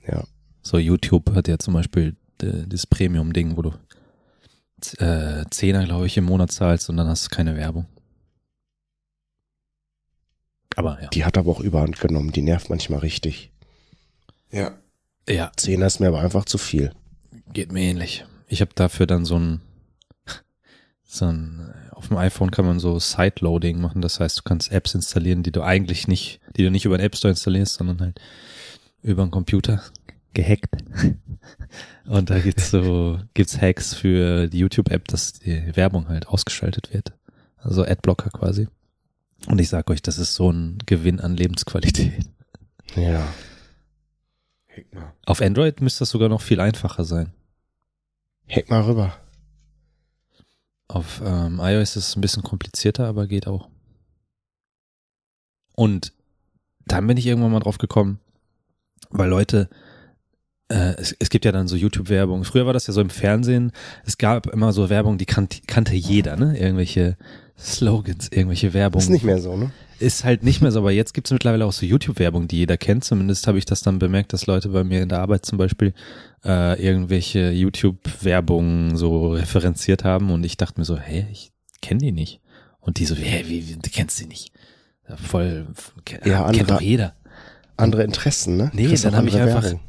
Ja. So YouTube hat ja zum Beispiel äh, das Premium-Ding, wo du äh, Zehner, glaube ich, im Monat zahlst und dann hast du keine Werbung. Aber ja. Die hat aber auch überhand genommen. Die nervt manchmal richtig. Ja. Ja, Zehner ist mir aber einfach zu viel. geht mir ähnlich. Ich habe dafür dann so ein so ein auf dem iPhone kann man so Sideloading machen, das heißt, du kannst Apps installieren, die du eigentlich nicht, die du nicht über den App Store installierst, sondern halt über den Computer gehackt. Und da gibt's so gibt's Hacks für die YouTube App, dass die Werbung halt ausgeschaltet wird. Also Adblocker quasi. Und ich sag euch, das ist so ein Gewinn an Lebensqualität. Ja. Heck mal. Auf Android müsste das sogar noch viel einfacher sein. Hack mal rüber. Auf ähm, iOS ist es ein bisschen komplizierter, aber geht auch. Und dann bin ich irgendwann mal drauf gekommen, weil Leute, äh, es, es gibt ja dann so YouTube-Werbung. Früher war das ja so im Fernsehen. Es gab immer so Werbung, die kannte, kannte jeder, ne? Irgendwelche Slogans, irgendwelche Werbung. Ist nicht mehr so, ne? Ist halt nicht mehr so, aber jetzt gibt's mittlerweile auch so YouTube-Werbung, die jeder kennt. Zumindest habe ich das dann bemerkt, dass Leute bei mir in der Arbeit zum Beispiel äh, irgendwelche YouTube-Werbungen so referenziert haben und ich dachte mir so, hä, ich kenne die nicht. Und die so, hä, wie, wie du kennst die nicht? Ja, voll, ke- Ja, kennt andere- doch jeder. Andere Interessen, ne? Nee, dann auch hab ich einfach- Werbung.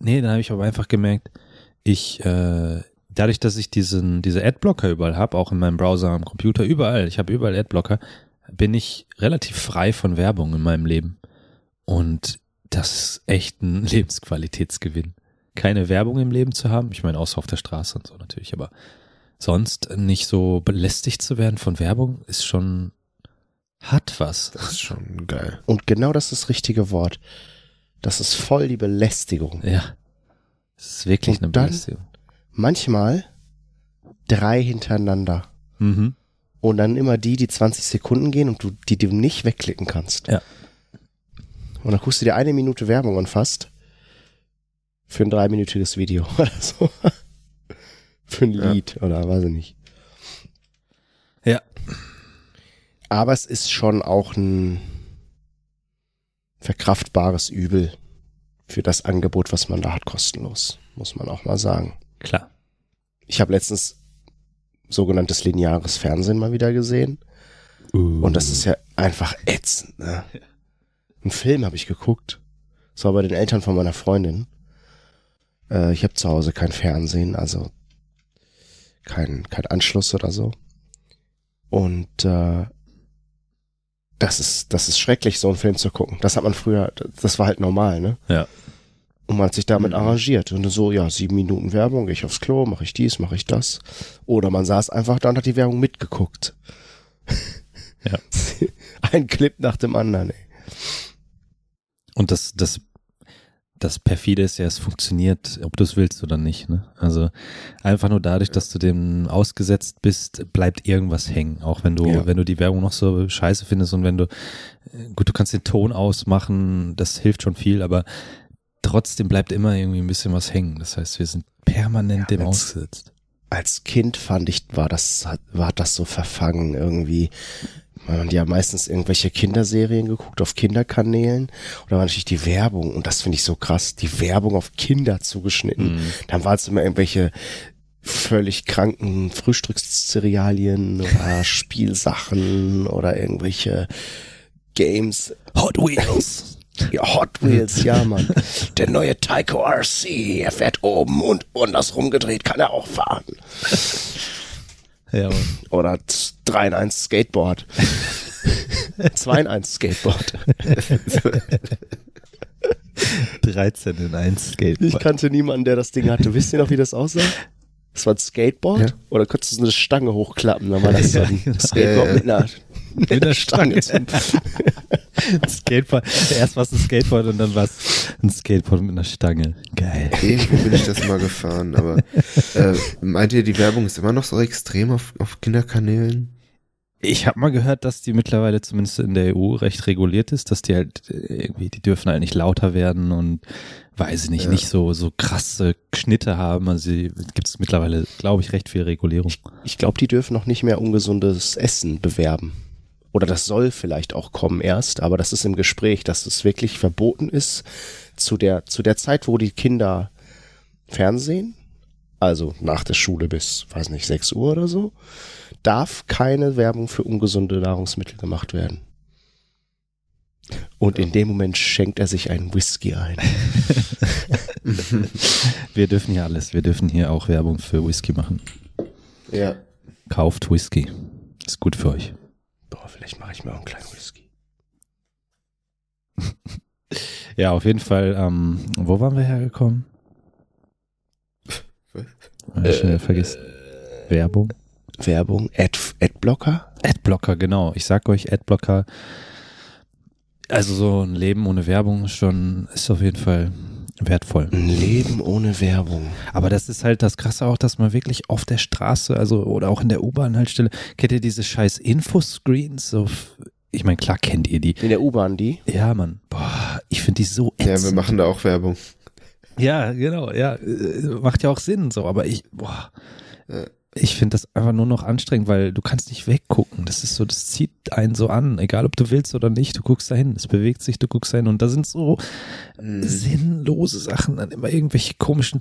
Nee, dann habe ich aber einfach gemerkt, ich, äh, dadurch, dass ich diesen, diese Adblocker überall habe, auch in meinem Browser, am Computer, überall, ich habe überall Adblocker, bin ich relativ frei von Werbung in meinem Leben. Und das ist echt ein Lebensqualitätsgewinn. Keine Werbung im Leben zu haben, ich meine, außer auf der Straße und so natürlich, aber sonst nicht so belästigt zu werden von Werbung ist schon, hat was. Das ist schon geil. Und genau das ist das richtige Wort. Das ist voll die Belästigung. Ja. Es ist wirklich Und eine dann- Belästigung. Manchmal drei hintereinander. Mhm. Und dann immer die, die 20 Sekunden gehen und du, die du nicht wegklicken kannst. Ja. Und dann guckst du dir eine Minute Werbung an fast. Für ein dreiminütiges Video oder so. für ein Ja. Lied oder weiß ich nicht. Ja. Aber es ist schon auch ein verkraftbares Übel für das Angebot, was man da hat, kostenlos. Muss man auch mal sagen. Klar. Ich habe letztens sogenanntes lineares Fernsehen mal wieder gesehen. Und das ist ja einfach ätzend. Ne? Einen Film habe ich geguckt. Das war bei den Eltern von meiner Freundin. Äh, ich habe zu Hause kein Fernsehen, also kein, kein Anschluss oder so. Und äh, das ist, das ist schrecklich, so einen Film zu gucken. Das hat man früher, das war halt normal, ne? Ja. Und man hat sich damit Mhm. arrangiert. Und so, ja, sieben Minuten Werbung, gehe ich aufs Klo, mache ich dies, mache ich das. Oder man saß einfach da und hat die Werbung mitgeguckt. Ja. Ein Clip nach dem anderen, ey. Und das, das, das perfide ist ja, es funktioniert, ob du es willst oder nicht. Ne? Also einfach nur dadurch, dass du dem ausgesetzt bist, bleibt irgendwas hängen. Auch wenn du, Ja. wenn du die Werbung noch so scheiße findest und wenn du, äh, gut, du kannst den Ton ausmachen, das hilft schon viel, aber trotzdem bleibt immer irgendwie ein bisschen was hängen. Das heißt, wir sind permanent Ja, dem wenn's- ausgesetzt. als Kind fand ich, war das, war das so verfangen irgendwie. Man hat ja meistens irgendwelche Kinderserien geguckt auf Kinderkanälen oder war natürlich die Werbung und das finde ich so krass, die Werbung auf Kinder zugeschnitten. Mhm. Dann waren es immer irgendwelche völlig kranken Frühstückscerealien oder Spielsachen oder irgendwelche Games. Hot Wheels. Ja, Hot Wheels, ja, Mann. Der neue Tyco RC, er fährt oben und andersrum gedreht, kann er auch fahren. Ja, Mann. Oder 3 in 1 Skateboard. 2 in 1 Skateboard. 13 in 1 Ich Skateboard. kannte niemanden, der das Ding hatte. Wisst ihr noch, wie das aussah? Das war ein Skateboard? Ja. Oder konntest du so eine Stange hochklappen? Dann war das so ein Ja, genau. Skateboard mit einer, mit einer Stange. Skateboard. Erst war es ein Skateboard und dann war es ein Skateboard mit einer Stange. Geil. Irgendwo bin ich das mal gefahren, aber äh, meint ihr, die Werbung ist immer noch so extrem auf, auf Kinderkanälen? Ich habe mal gehört, dass die mittlerweile zumindest in der EU recht reguliert ist, dass die halt äh, irgendwie, die dürfen halt nicht lauter werden und weiß ich nicht, Ja. nicht so so krasse Schnitte haben. Also gibt es mittlerweile, glaube ich, recht viel Regulierung. Ich glaube, die dürfen noch nicht mehr ungesundes Essen bewerben. Oder das soll vielleicht auch kommen erst, aber das ist im Gespräch, dass es wirklich verboten ist zu der, zu der Zeit, wo die Kinder Fernsehen, also nach der Schule bis, weiß nicht, 6 Uhr oder so, darf keine Werbung für ungesunde Nahrungsmittel gemacht werden. Und in dem Moment schenkt er sich einen Whisky ein. Wir dürfen hier alles. Wir dürfen hier auch Werbung für Whisky machen. Ja. Kauft Whisky. Ist gut für euch. Boah, vielleicht mache ich mir auch einen kleinen Whisky. Ja, auf jeden Fall. Ähm, wo waren wir hergekommen? Was? Hab Ich äh, vergessen. Werbung. Werbung, Ad, Adblocker. Adblocker, genau. Ich sag euch, Adblocker. Also so ein Leben ohne Werbung ist schon, ist auf jeden Fall wertvoll. Ein Leben ohne Werbung. Aber das ist halt das Krasse auch, dass man wirklich auf der Straße, also oder auch in der U-Bahn-Haltestelle, kennt ihr diese scheiß Infoscreens? So, ich meine, klar kennt ihr die. In der U-Bahn die? Ja, Mann. Boah, ich finde die so Ja, wir ätzend. machen da auch Werbung. Ja, genau, ja. äh, Macht ja auch Sinn, so, aber ich, boah. Ja. Ich finde das einfach nur noch anstrengend, weil du kannst nicht weggucken. Das ist so, das zieht einen so an, egal ob du willst oder nicht. Du guckst dahin, es bewegt sich, du guckst dahin und da sind so Mhm. sinnlose Sachen, dann immer irgendwelche komischen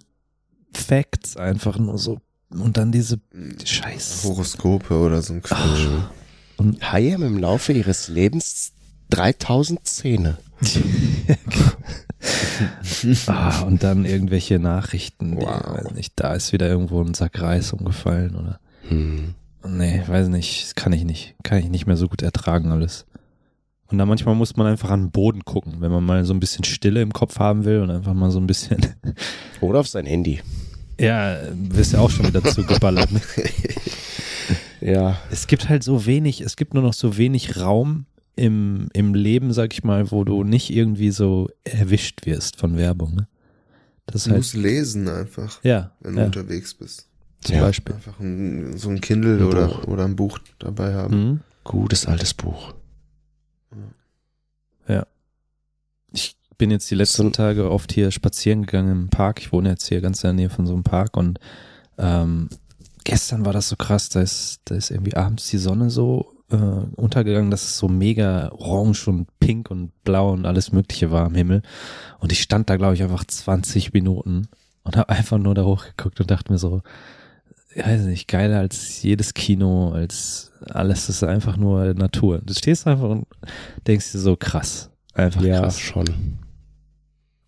Facts einfach nur so und dann diese Scheiß. Horoskope oder so ein Quatsch. Haie haben im Laufe ihres Lebens 3000 Zähne. Ah, und dann irgendwelche Nachrichten, die, Wow. weiß nicht, da ist wieder irgendwo ein Sack Reis umgefallen oder. Hm. Nee, weiß nicht, das kann ich nicht. Kann ich nicht mehr so gut ertragen alles. Und dann manchmal muss man einfach an den Boden gucken, wenn man mal so ein bisschen Stille im Kopf haben will und einfach mal so ein bisschen. Oder auf sein Handy. Ja, wirst ja auch schon wieder zugeballert. Ne? Ja. Es gibt halt so wenig, es gibt nur noch so wenig Raum im, im Leben, sag ich mal, wo du nicht irgendwie so erwischt wirst von Werbung. Ne? Das Du halt, musst lesen einfach, ja, wenn du ja unterwegs bist. zum Ja. Beispiel. Einfach ein, so ein Kindle Ein oder, Buch. oder ein Buch dabei haben. Mhm. Gutes altes Buch. Ich bin jetzt die letzten So- Tage oft hier spazieren gegangen im Park. Ich wohne jetzt hier ganz in der Nähe von so einem Park und ähm, gestern war das so krass, da ist, da ist irgendwie abends die Sonne so äh, untergegangen, dass es so mega orange und pink und blau und alles mögliche war am Himmel. Und ich stand da, glaube ich, einfach 20 Minuten und habe einfach nur da hochgeguckt und dachte mir so, ich weiß nicht, geiler als jedes Kino, als alles, das ist einfach nur Natur. Du stehst einfach und denkst dir so krass. Einfach Ja, krass. schon.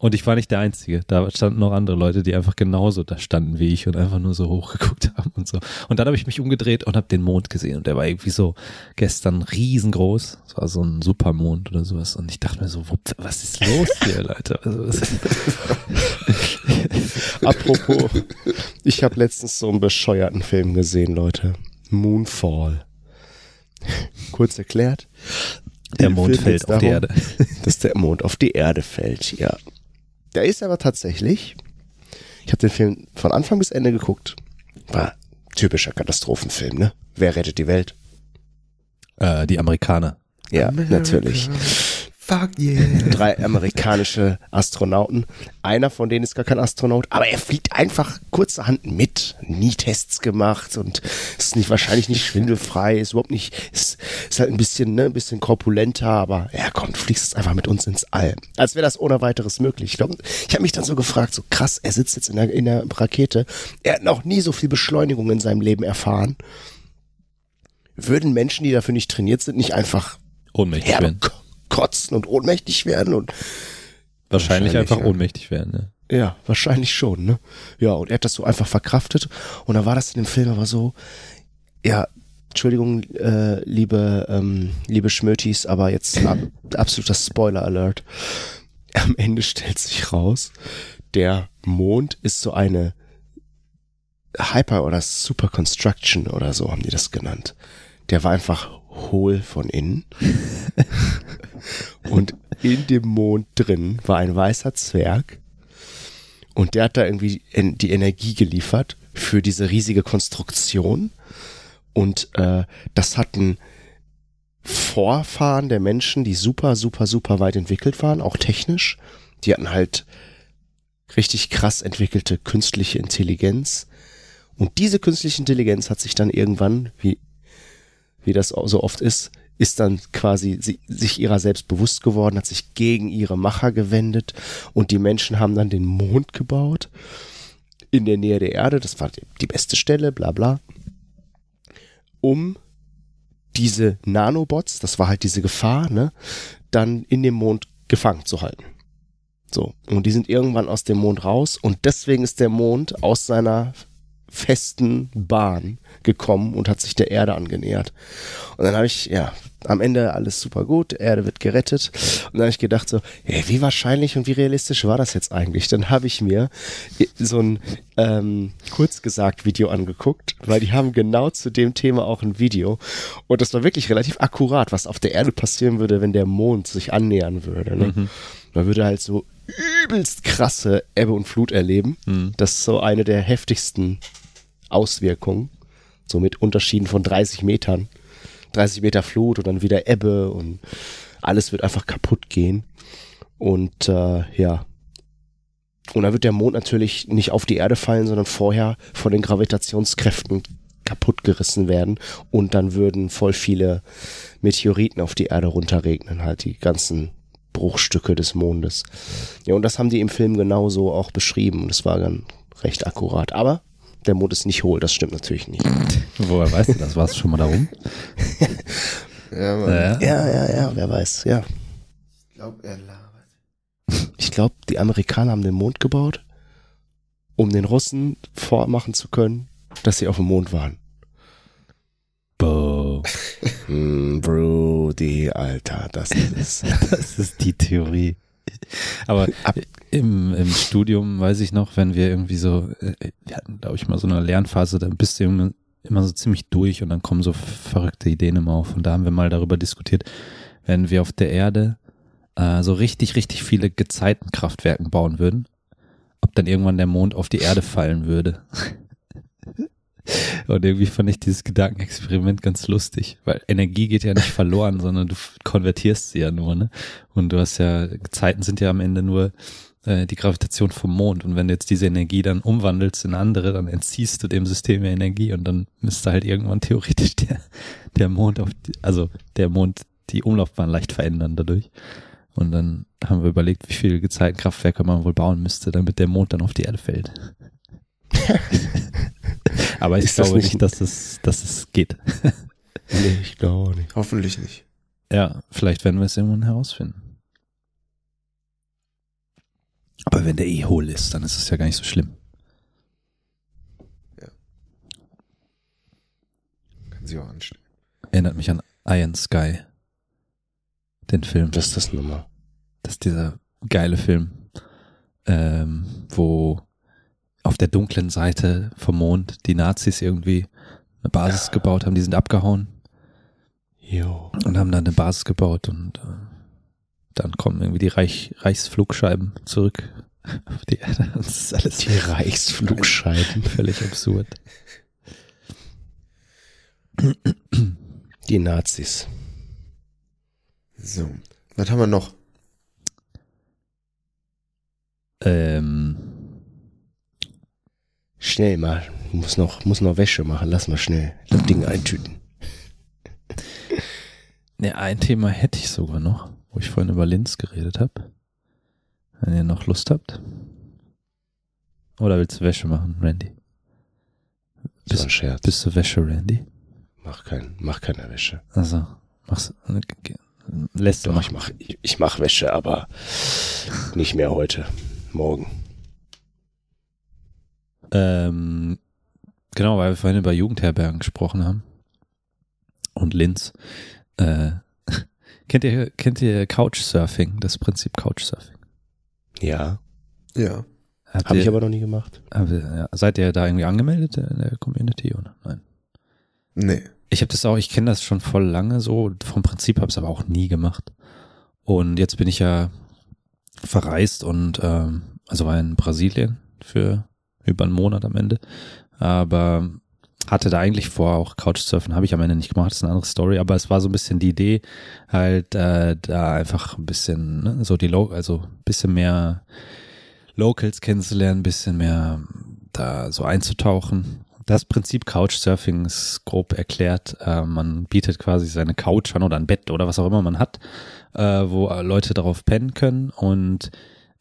Und ich war nicht der Einzige. Da standen noch andere Leute, die einfach genauso da standen wie ich und einfach nur so hochgeguckt haben und so. Und dann habe ich mich umgedreht und habe den Mond gesehen und der war irgendwie so gestern riesengroß. Es war so ein Supermond oder sowas. Und ich dachte mir so, was ist los hier, Leute? Also, Apropos, ich habe letztens so einen bescheuerten Film gesehen, Leute. Moonfall. Kurz erklärt. der Mond fällt auf die Erde. dass der Mond auf die Erde fällt, ja. Der ist aber tatsächlich, ich habe den Film von Anfang bis Ende geguckt. War typischer Katastrophenfilm, ne? Wer rettet die Welt? Äh, die Amerikaner. Ja, America natürlich. Fuck yeah. drei amerikanische Astronauten. Einer von denen ist gar kein Astronaut, aber er fliegt einfach kurzerhand mit. Nie Tests gemacht und ist nicht wahrscheinlich nicht schwindelfrei, ist überhaupt nicht, ist, ist halt ein bisschen, ne, ein bisschen korpulenter, aber ja, komm, fliegst jetzt einfach mit uns ins All. Als wäre das ohne weiteres möglich. Ich glaube, ich habe mich dann so gefragt, so krass, er sitzt jetzt in der, in der Rakete. Er hat noch nie so viel Beschleunigung in seinem Leben erfahren. Würden Menschen, die dafür nicht trainiert sind, nicht einfach Ohnmächtig werden. Herkotzen und ohnmächtig werden und Wahrscheinlich, Wahrscheinlich, einfach ja. ohnmächtig werden. Ne? Ja, wahrscheinlich schon, ne? Ja, und er hat das so einfach verkraftet. Und dann war das in dem Film aber so, ja, Entschuldigung, äh, liebe, ähm, liebe Schmötis, aber jetzt ab, absoluter Spoiler-Alert. Am Ende stellt sich raus, der Mond ist so eine Hyper- oder Super Construction oder so haben die das genannt. Der war einfach hohl von innen. Und in dem Mond drin war ein weißer Zwerg. Und der hat da irgendwie en die Energie geliefert für diese riesige Konstruktion. Und äh, das hatten Vorfahren der Menschen, die super, super, super weit entwickelt waren, auch technisch. Die hatten halt richtig krass entwickelte künstliche Intelligenz. Und diese künstliche Intelligenz hat sich dann irgendwann, wie, wie das so oft ist, ist dann quasi sie, sich ihrer selbst bewusst geworden, hat sich gegen ihre Macher gewendet und die Menschen haben dann den Mond gebaut in der Nähe der Erde, das war die, die beste Stelle, bla bla, um diese Nanobots, das war halt diese Gefahr, ne, dann in dem Mond gefangen zu halten. So, und die sind irgendwann aus dem Mond raus und deswegen ist der Mond aus seiner festen Bahn gekommen und hat sich der Erde angenähert. Und dann habe ich, ja, am Ende alles super gut, Erde wird gerettet. Und dann habe ich gedacht so, hey, wie wahrscheinlich und wie realistisch war das jetzt eigentlich? Dann habe ich mir so ein ähm, kurz gesagt Video angeguckt, weil die haben genau zu dem Thema auch ein Video. Und das war wirklich relativ akkurat, was auf der Erde passieren würde, wenn der Mond sich annähern würde. Ne? Man würde halt so übelst krasse Ebbe und Flut erleben. Mhm. Das ist so eine der heftigsten Auswirkungen. So mit Unterschieden von 30 Metern. 30 Meter Flut und dann wieder Ebbe und alles wird einfach kaputt gehen. Und äh, ja. Und dann wird der Mond natürlich nicht auf die Erde fallen, sondern vorher von den Gravitationskräften kaputt gerissen werden und dann würden voll viele Meteoriten auf die Erde runterregnen, halt die ganzen Bruchstücke des Mondes. Ja, und das haben die im Film genauso auch beschrieben es war dann recht akkurat. Aber der Mond ist nicht hohl, das stimmt natürlich nicht. Woher weißt du das? Warst du schon mal da rum? Ja. Ja. Ja, ja, ja, wer weiß, ja. Ich glaube, er labert. Ich glaube, die Amerikaner haben den Mond gebaut, um den Russen vormachen zu können, dass sie auf dem Mond waren. Boah. Hm, Brody, Alter, das ist. Das ist die Theorie. Aber Ab- im, im Studium weiß ich noch, wenn wir irgendwie so, äh, wir hatten, glaube ich, mal so eine Lernphase, da bist du immer, immer so ziemlich durch und dann kommen so verrückte Ideen immer auf. Und da haben wir mal darüber diskutiert, wenn wir auf der Erde äh, so richtig, richtig viele Gezeitenkraftwerken bauen würden, ob dann irgendwann der Mond auf die Erde fallen würde. Und irgendwie fand ich dieses Gedankenexperiment ganz lustig, weil Energie geht ja nicht verloren, sondern du konvertierst sie ja nur, ne? Und du hast ja, Gezeiten sind ja am Ende nur äh, die Gravitation vom Mond. Und wenn du jetzt diese Energie dann umwandelst in andere, dann entziehst du dem System ja Energie und dann müsste halt irgendwann theoretisch der, der Mond auf, die, also der Mond die Umlaufbahn leicht verändern dadurch. Und dann haben wir überlegt, wie viele Gezeitenkraftwerke man wohl bauen müsste, damit der Mond dann auf die Erde fällt. Aber ich Ist das glaube nicht- nicht, dass es, dass es geht. Nee, ich glaube auch nicht. Hoffentlich nicht. Ja, vielleicht werden wir es irgendwann herausfinden. Aber wenn der eh hohl ist, dann ist es ja gar nicht so schlimm. Kann sie auch anstellen. Erinnert mich an Iron Sky. Den Film. Das ist das Nummer. Das ist dieser geile Film, ähm, wo auf der dunklen Seite vom Mond die Nazis irgendwie eine Basis gebaut haben. Die sind abgehauen Jo. und haben da eine Basis gebaut und äh, dann kommen irgendwie die Reich, Reichsflugscheiben zurück auf die Erde. Das ist alles Die Reichsflugscheiben. völlig absurd. Die Nazis. So. Was haben wir noch? Ähm, Schnell mal. Muss noch, muss noch Wäsche machen. Lass mal schnell das Ding eintüten. ne, ein Thema hätte ich sogar noch, wo ich vorhin über Linz geredet habe. Wenn ihr noch Lust habt. Oder willst du Wäsche machen, Randy? So ein Scherz. Bist du Wäsche, Randy? Mach kein, mach keine Wäsche. Also, machst okay. lässt du Doch, machen. ich mach, ich, ich mach Wäsche, aber nicht mehr heute. Morgen. Ähm, genau, weil wir vorhin über Jugendherbergen gesprochen haben. Und Linz. Äh, kennt ihr, kennt ihr Couchsurfing, das Prinzip Couchsurfing? Ja. Ja. Habe ich aber noch nie gemacht. habt ihr- ja, seid ihr da irgendwie angemeldet in der Community oder nein? Nee. Ich habe das auch, ich kenne das schon voll lange so. Vom Prinzip habe ich es aber auch nie gemacht. Und jetzt bin ich ja verreist und ähm, also war in Brasilien für über einen Monat am Ende. Aber hatte da eigentlich vor, auch Couchsurfen, habe ich am Ende nicht gemacht, das ist eine andere Story, aber es war so ein bisschen die Idee, halt äh, da einfach ein bisschen, ne, so die Lo also ein bisschen mehr Locals kennenzulernen, ein bisschen mehr da so einzutauchen. Das Prinzip Couchsurfing ist grob erklärt. Äh, man bietet quasi seine Couch an oder ein Bett oder was auch immer man hat, äh, wo Leute darauf pennen können und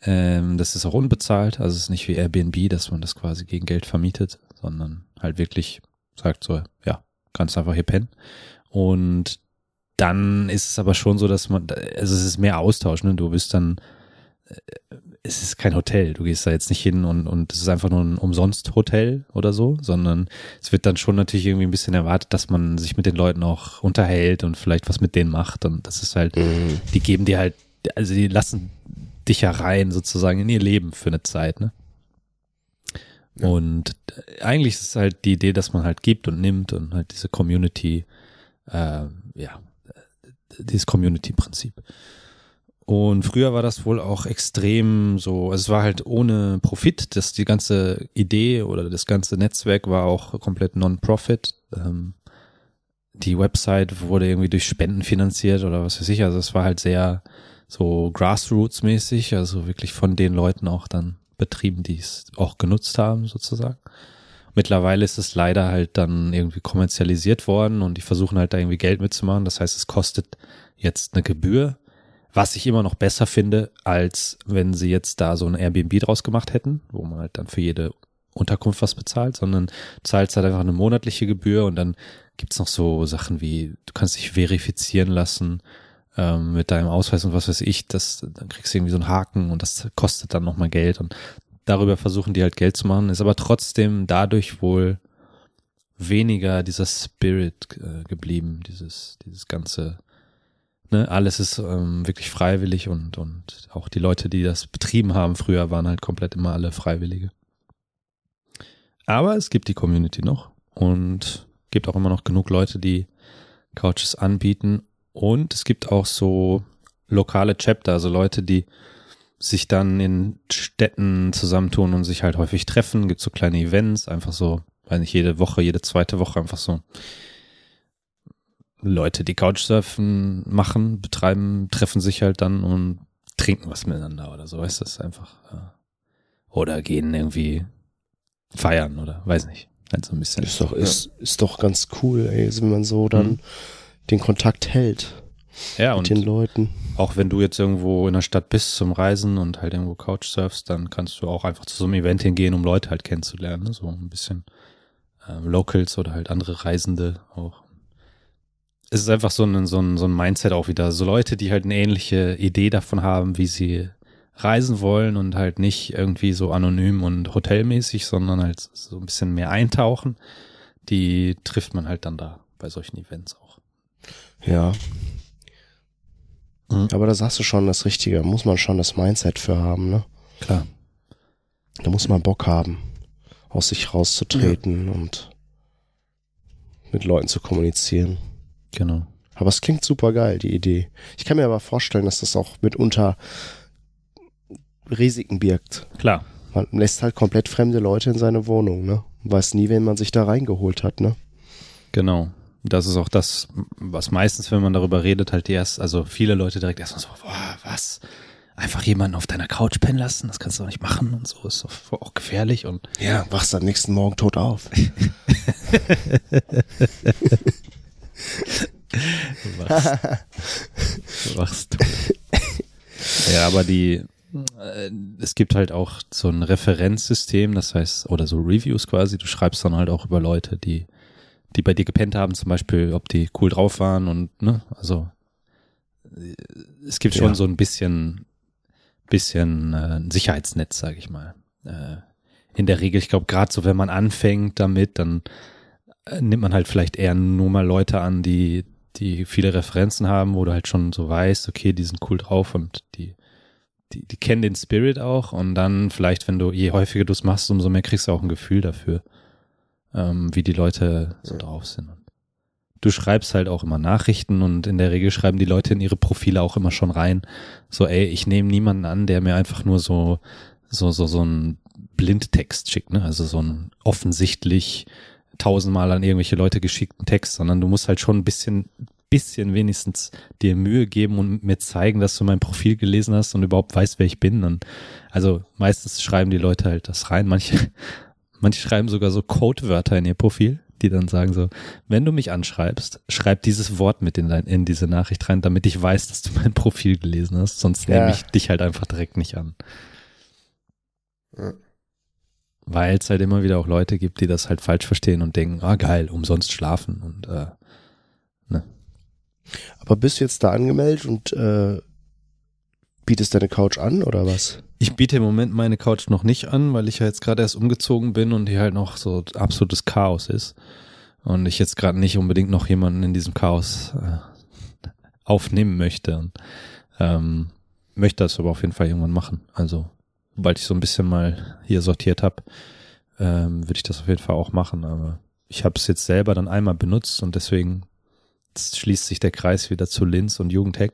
ähm, das ist auch unbezahlt. Also es ist nicht wie Airbnb, dass man das quasi gegen Geld vermietet, sondern halt wirklich sagt so, ja, kannst einfach hier pennen. Und dann ist es aber schon so, dass man, also es ist mehr Austausch, ne? Du bist dann, äh, es ist kein Hotel. Du gehst da jetzt nicht hin und, und es ist einfach nur ein Umsonst-Hotel oder so, sondern es wird dann schon natürlich irgendwie ein bisschen erwartet, dass man sich mit den Leuten auch unterhält und vielleicht was mit denen macht. Und das ist halt, Mhm. die geben dir halt, also die lassen dich ja rein sozusagen in ihr Leben für eine Zeit, ne? Ja. Und eigentlich ist es halt die Idee, dass man halt gibt und nimmt und halt diese Community, äh, ja, dieses Community-Prinzip. Und früher war das wohl auch extrem so, also es war halt ohne Profit, dass die ganze Idee oder das ganze Netzwerk war auch komplett non-profit. Ähm, die Website wurde irgendwie durch Spenden finanziert oder was weiß ich. Also es war halt sehr so Grassroots-mäßig, also wirklich von den Leuten auch dann betrieben, die es auch genutzt haben, sozusagen. Mittlerweile ist es leider halt dann irgendwie kommerzialisiert worden und die versuchen halt da irgendwie Geld mitzumachen. Das heißt, es kostet jetzt eine Gebühr, was ich immer noch besser finde, als wenn sie jetzt da so ein Airbnb draus gemacht hätten, wo man halt dann für jede Unterkunft was bezahlt, sondern zahlst halt einfach eine monatliche Gebühr und dann gibt's noch so Sachen wie, du kannst dich verifizieren lassen ähm, mit deinem Ausweis und was weiß ich, das, dann kriegst du irgendwie so einen Haken und das kostet dann nochmal Geld und darüber versuchen die halt Geld zu machen, ist aber trotzdem dadurch wohl weniger dieser Spirit äh, geblieben, dieses, dieses ganze, ne, alles ist ähm, wirklich freiwillig und, und auch die Leute, die das betrieben haben früher, waren halt komplett immer alle Freiwillige. Aber es gibt die Community noch und gibt auch immer noch genug Leute, die Couches anbieten und es gibt auch so lokale Chapter, also Leute, die sich dann in Städten zusammentun und sich halt häufig treffen. Gibt so kleine Events, einfach so, weiß nicht, jede Woche, jede zweite Woche einfach so Leute, die Couchsurfen machen, betreiben, treffen sich halt dann und trinken was miteinander oder so, weißt du, das ist einfach. Oder gehen irgendwie feiern oder weiß nicht. Halt so ein bisschen. Ist doch, ist, ist doch ganz cool, ey, wenn man so dann Mhm. Den Kontakt hält ja, mit und den Leuten. auch wenn du jetzt irgendwo in der Stadt bist zum Reisen und halt irgendwo Couchsurfst, dann kannst du auch einfach zu so einem Event hingehen, um Leute halt kennenzulernen. Ne? So ein bisschen ähm, Locals oder halt andere Reisende auch. Es ist einfach so ein, so, ein, so ein Mindset auch wieder. So Leute, die halt eine ähnliche Idee davon haben, wie sie reisen wollen und halt nicht irgendwie so anonym und hotelmäßig, sondern halt so ein bisschen mehr eintauchen. Die trifft man halt dann da bei solchen Events auch. Ja. Mhm. Aber da sagst du schon das Richtige. Da muss man schon das Mindset für haben, ne? Klar. Da muss man Bock haben, aus sich rauszutreten und mit Leuten zu kommunizieren. Genau. Aber es klingt super geil, die Idee. Ich kann mir aber vorstellen, dass das auch mitunter Risiken birgt. Klar. Man lässt halt komplett fremde Leute in seine Wohnung, ne? Weiß nie, wen man sich da reingeholt hat, ne? Genau. Das ist auch das, was meistens, wenn man darüber redet, halt erst, also viele Leute direkt erstmal so, boah, was? Einfach jemanden auf deiner Couch pennen lassen, das kannst du doch nicht machen und so, ist doch auch gefährlich und. Ja, wachst am nächsten Morgen tot auf. wachst, wachst tot. Ja, aber die, äh, es gibt halt auch so ein Referenzsystem, das heißt, oder so Reviews quasi, du schreibst dann halt auch über Leute, die, die bei dir gepennt haben, zum Beispiel, ob die cool drauf waren und, ne, also, äh, es gibt schon Ja. so ein bisschen, bisschen äh, ein Sicherheitsnetz, sage ich mal. Äh, in der Regel, ich glaube, gerade so, wenn man anfängt damit, dann äh, nimmt man halt vielleicht eher nur mal Leute an, die, die viele Referenzen haben, wo du halt schon so weißt, okay, die sind cool drauf und die, die, die kennen den Spirit auch und dann vielleicht, wenn du, je häufiger du es machst, umso mehr kriegst du auch ein Gefühl dafür, ähm, wie die Leute so drauf sind. Du schreibst halt auch immer Nachrichten und in der Regel schreiben die Leute in ihre Profile auch immer schon rein, so, ey, ich nehme niemanden an, der mir einfach nur so, so, so, so ein Blindtext schickt, ne? Also so ein offensichtlich tausendmal an irgendwelche Leute geschickten Text, sondern du musst halt schon ein bisschen, bisschen wenigstens dir Mühe geben und mir zeigen, dass du mein Profil gelesen hast und überhaupt weißt, wer ich bin. Und also meistens schreiben die Leute halt das rein. Manche, manche schreiben sogar so Codewörter in ihr Profil, die dann sagen so, wenn du mich anschreibst, schreib dieses Wort mit in, dein, in diese Nachricht rein, damit ich weiß, dass du mein Profil gelesen hast. Sonst Ja. nehme ich dich halt einfach direkt nicht an. Ja. Weil es halt immer wieder auch Leute gibt, die das halt falsch verstehen und denken, ah geil, umsonst schlafen und äh, Aber bist du jetzt da angemeldet und äh, bietest deine Couch an oder was? Ich biete im Moment meine Couch noch nicht an, weil ich ja jetzt gerade erst umgezogen bin und hier halt noch so absolutes Chaos ist. Und ich jetzt gerade nicht unbedingt noch jemanden in diesem Chaos äh, aufnehmen möchte. Und, ähm, möchte das aber auf jeden Fall irgendwann machen. Also, sobald ich so ein bisschen mal hier sortiert habe, ähm, würde ich das auf jeden Fall auch machen. Aber ich habe es jetzt selber dann einmal benutzt und deswegen schließt sich der Kreis wieder zu Linz und Jugendhack.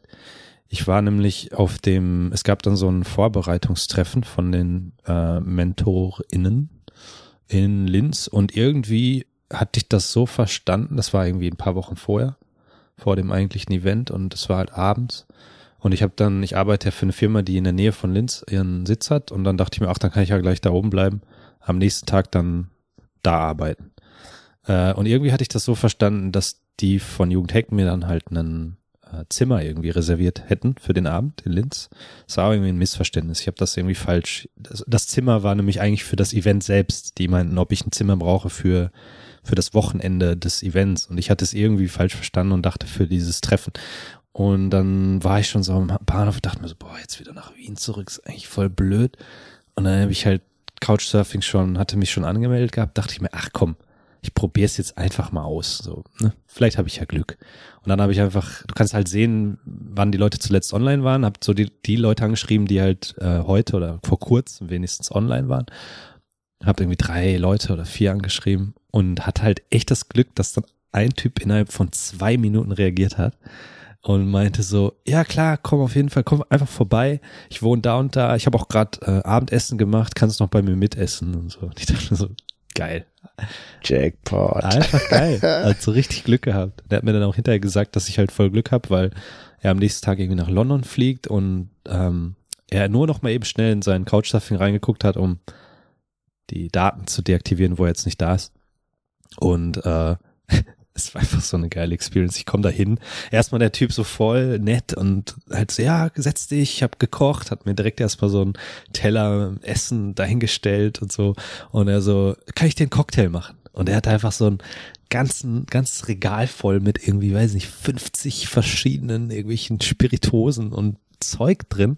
Ich war nämlich auf dem, es gab dann so ein Vorbereitungstreffen von den äh, MentorInnen in Linz und irgendwie hatte ich das so verstanden, das war irgendwie ein paar Wochen vorher, vor dem eigentlichen Event und es war halt abends und ich habe dann, ich arbeite ja für eine Firma, die in der Nähe von Linz ihren Sitz hat und dann dachte ich mir, ach, dann kann ich ja gleich da oben bleiben, am nächsten Tag dann da arbeiten. Äh, und irgendwie hatte ich das so verstanden, dass die von Jugendhack mir dann halt einen Zimmer irgendwie reserviert hätten für den Abend in Linz. Das war irgendwie ein Missverständnis. Ich habe das irgendwie falsch. Das, das Zimmer war nämlich eigentlich für das Event selbst. Die meinten, ob ich ein Zimmer brauche für für das Wochenende des Events. Und ich hatte es irgendwie falsch verstanden und dachte für dieses Treffen. Und dann war ich schon so am Bahnhof und dachte mir so, boah, jetzt wieder nach Wien zurück, ist eigentlich voll blöd. Und dann habe ich halt Couchsurfing schon, hatte mich schon angemeldet gehabt, dachte ich mir, ach komm, ich probiere es jetzt einfach mal aus. So, ne? Vielleicht habe ich ja Glück. Und dann habe ich einfach, du kannst halt sehen, wann die Leute zuletzt online waren, hab so die, die Leute angeschrieben, die halt äh, heute oder vor kurzem wenigstens online waren. Hab irgendwie drei Leute oder vier angeschrieben und hatte halt echt das Glück, dass dann ein Typ innerhalb von zwei Minuten reagiert hat und meinte so, ja klar, komm auf jeden Fall, komm einfach vorbei. Ich wohne da und da. Ich habe auch gerade äh, Abendessen gemacht, kannst noch bei mir mitessen und so. Und ich dachte so, geil. Jackpot. Einfach geil. Hat so richtig Glück gehabt. Der hat mir dann auch hinterher gesagt, dass ich halt voll Glück habe, weil er am nächsten Tag irgendwie nach London fliegt und ähm, er nur noch mal eben schnell in seinen Couchsurfing reingeguckt hat, um die Daten zu deaktivieren, wo er jetzt nicht da ist. Und äh, es war einfach so eine geile Experience. Ich komme da hin. Erstmal der Typ so voll nett und halt so, ja, setz dich, ich habe gekocht, hat mir direkt erstmal so einen Teller Essen dahingestellt und so. Und er so, kann ich dir einen Cocktail machen? Und er hat einfach so ein ganzen, ganzes Regal voll mit irgendwie, weiß nicht, 50 verschiedenen irgendwelchen Spiritosen und Zeug drin.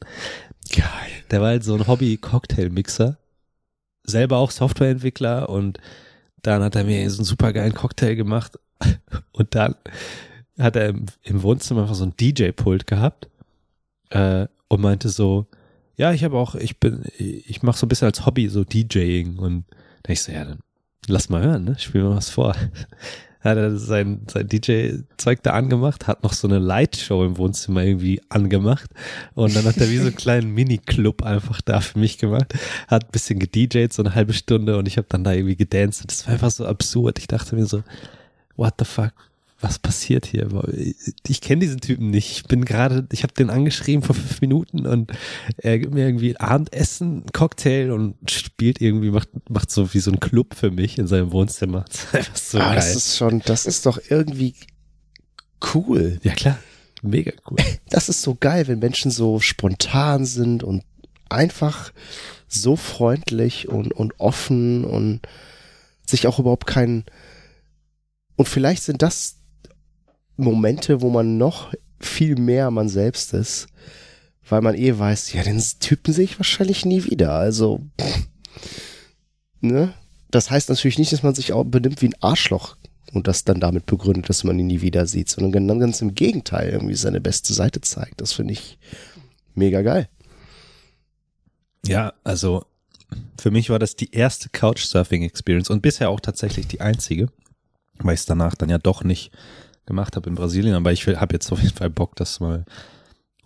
Geil. Der war halt so ein Hobby-Cocktail-Mixer. Selber auch Softwareentwickler und dann hat er mir so einen super geilen Cocktail gemacht und dann hat er im, im Wohnzimmer einfach so ein DJ-Pult gehabt äh, und meinte so, ja, ich habe auch, ich bin, ich mache so ein bisschen als Hobby so DJing und da ich so, ja, dann lass mal hören, ne? Spiel mal was vor. Hat er sein, sein DJ-Zeug da angemacht, hat noch so eine Lightshow im Wohnzimmer irgendwie angemacht und dann hat er wie so einen kleinen Mini-Club einfach da für mich gemacht, hat ein bisschen gedjed, so eine halbe Stunde und ich habe dann da irgendwie gedanced. Das war einfach so absurd. Ich dachte mir so, what the fuck? was passiert hier? Ich kenne diesen Typen nicht. Ich bin gerade, ich habe den angeschrieben vor fünf Minuten und er gibt mir irgendwie Abendessen, Cocktail und spielt irgendwie, macht, macht so wie so ein Club für mich in seinem Wohnzimmer. Das ist so ah, geil. Das ist schon, das ist doch irgendwie cool. Ja klar, mega cool. Das ist so geil, wenn Menschen so spontan sind und einfach so freundlich und, und offen und sich auch überhaupt keinen, und vielleicht sind das Momente, wo man noch viel mehr man selbst ist, weil man eh weiß, ja, den Typen sehe ich wahrscheinlich nie wieder. Also, ne? Das heißt natürlich nicht, dass man sich auch benimmt wie ein Arschloch und das dann damit begründet, dass man ihn nie wieder sieht, sondern ganz, im Gegenteil irgendwie seine beste Seite zeigt. Das finde ich mega geil. Ja, also für mich war das die erste Couchsurfing-Experience und bisher auch tatsächlich die einzige, weil ich es danach dann ja doch nicht gemacht habe in Brasilien, aber ich habe jetzt auf jeden Fall Bock, das mal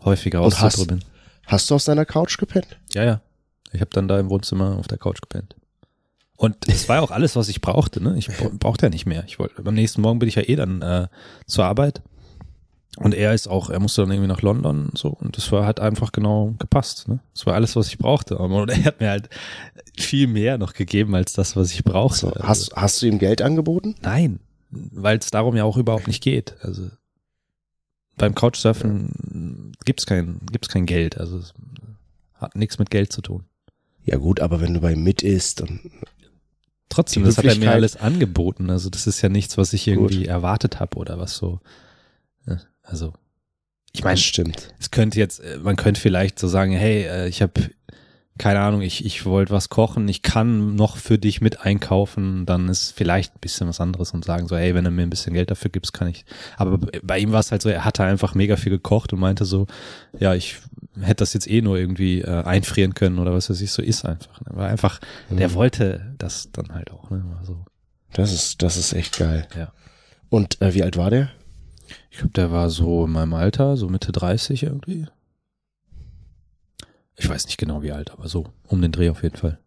häufiger auszuprobieren. Hast, hast du auf deiner Couch gepennt? Ja, ja. Ich habe dann da im Wohnzimmer auf der Couch gepennt. Und es war auch alles, was ich brauchte. Ne? Ich brauchte ja nicht mehr. Ich wollte, beim nächsten Morgen bin ich ja eh dann äh, zur Arbeit. Und er ist auch, er musste dann irgendwie nach London und so. Und das war halt einfach genau gepasst. Ne? Das war alles, was ich brauchte. Und er hat mir halt viel mehr noch gegeben als das, was ich brauchte. So, hast, hast du ihm Geld angeboten? Nein weil es darum ja auch überhaupt nicht geht. Also beim Couchsurfen ja. gibt's kein gibt's kein Geld, also es hat nichts mit Geld zu tun. Ja gut, aber wenn du bei mit isst und trotzdem, das hat er mir alles angeboten. Also das ist ja nichts, was ich irgendwie gut. erwartet habe oder was so. Also ich meine, stimmt. Es könnte jetzt, man könnte vielleicht so sagen, hey, äh, ich habe keine Ahnung, ich, ich wollte was kochen, ich kann noch für dich mit einkaufen, dann ist vielleicht ein bisschen was anderes und sagen so, hey, wenn du mir ein bisschen Geld dafür gibst, kann ich. Aber bei ihm war es halt so, er hatte einfach mega viel gekocht und meinte so, ja, ich hätte das jetzt eh nur irgendwie äh, einfrieren können oder was weiß ich, so ist einfach. Ne? War einfach, mhm. der wollte das dann halt auch, ne? War so. Das ist, das ist echt geil. Ja. Und äh, wie alt war der? Ich glaube, der war so in meinem Alter, so Mitte 30 irgendwie. Ich weiß nicht genau wie alt, aber so um den Dreh auf jeden Fall.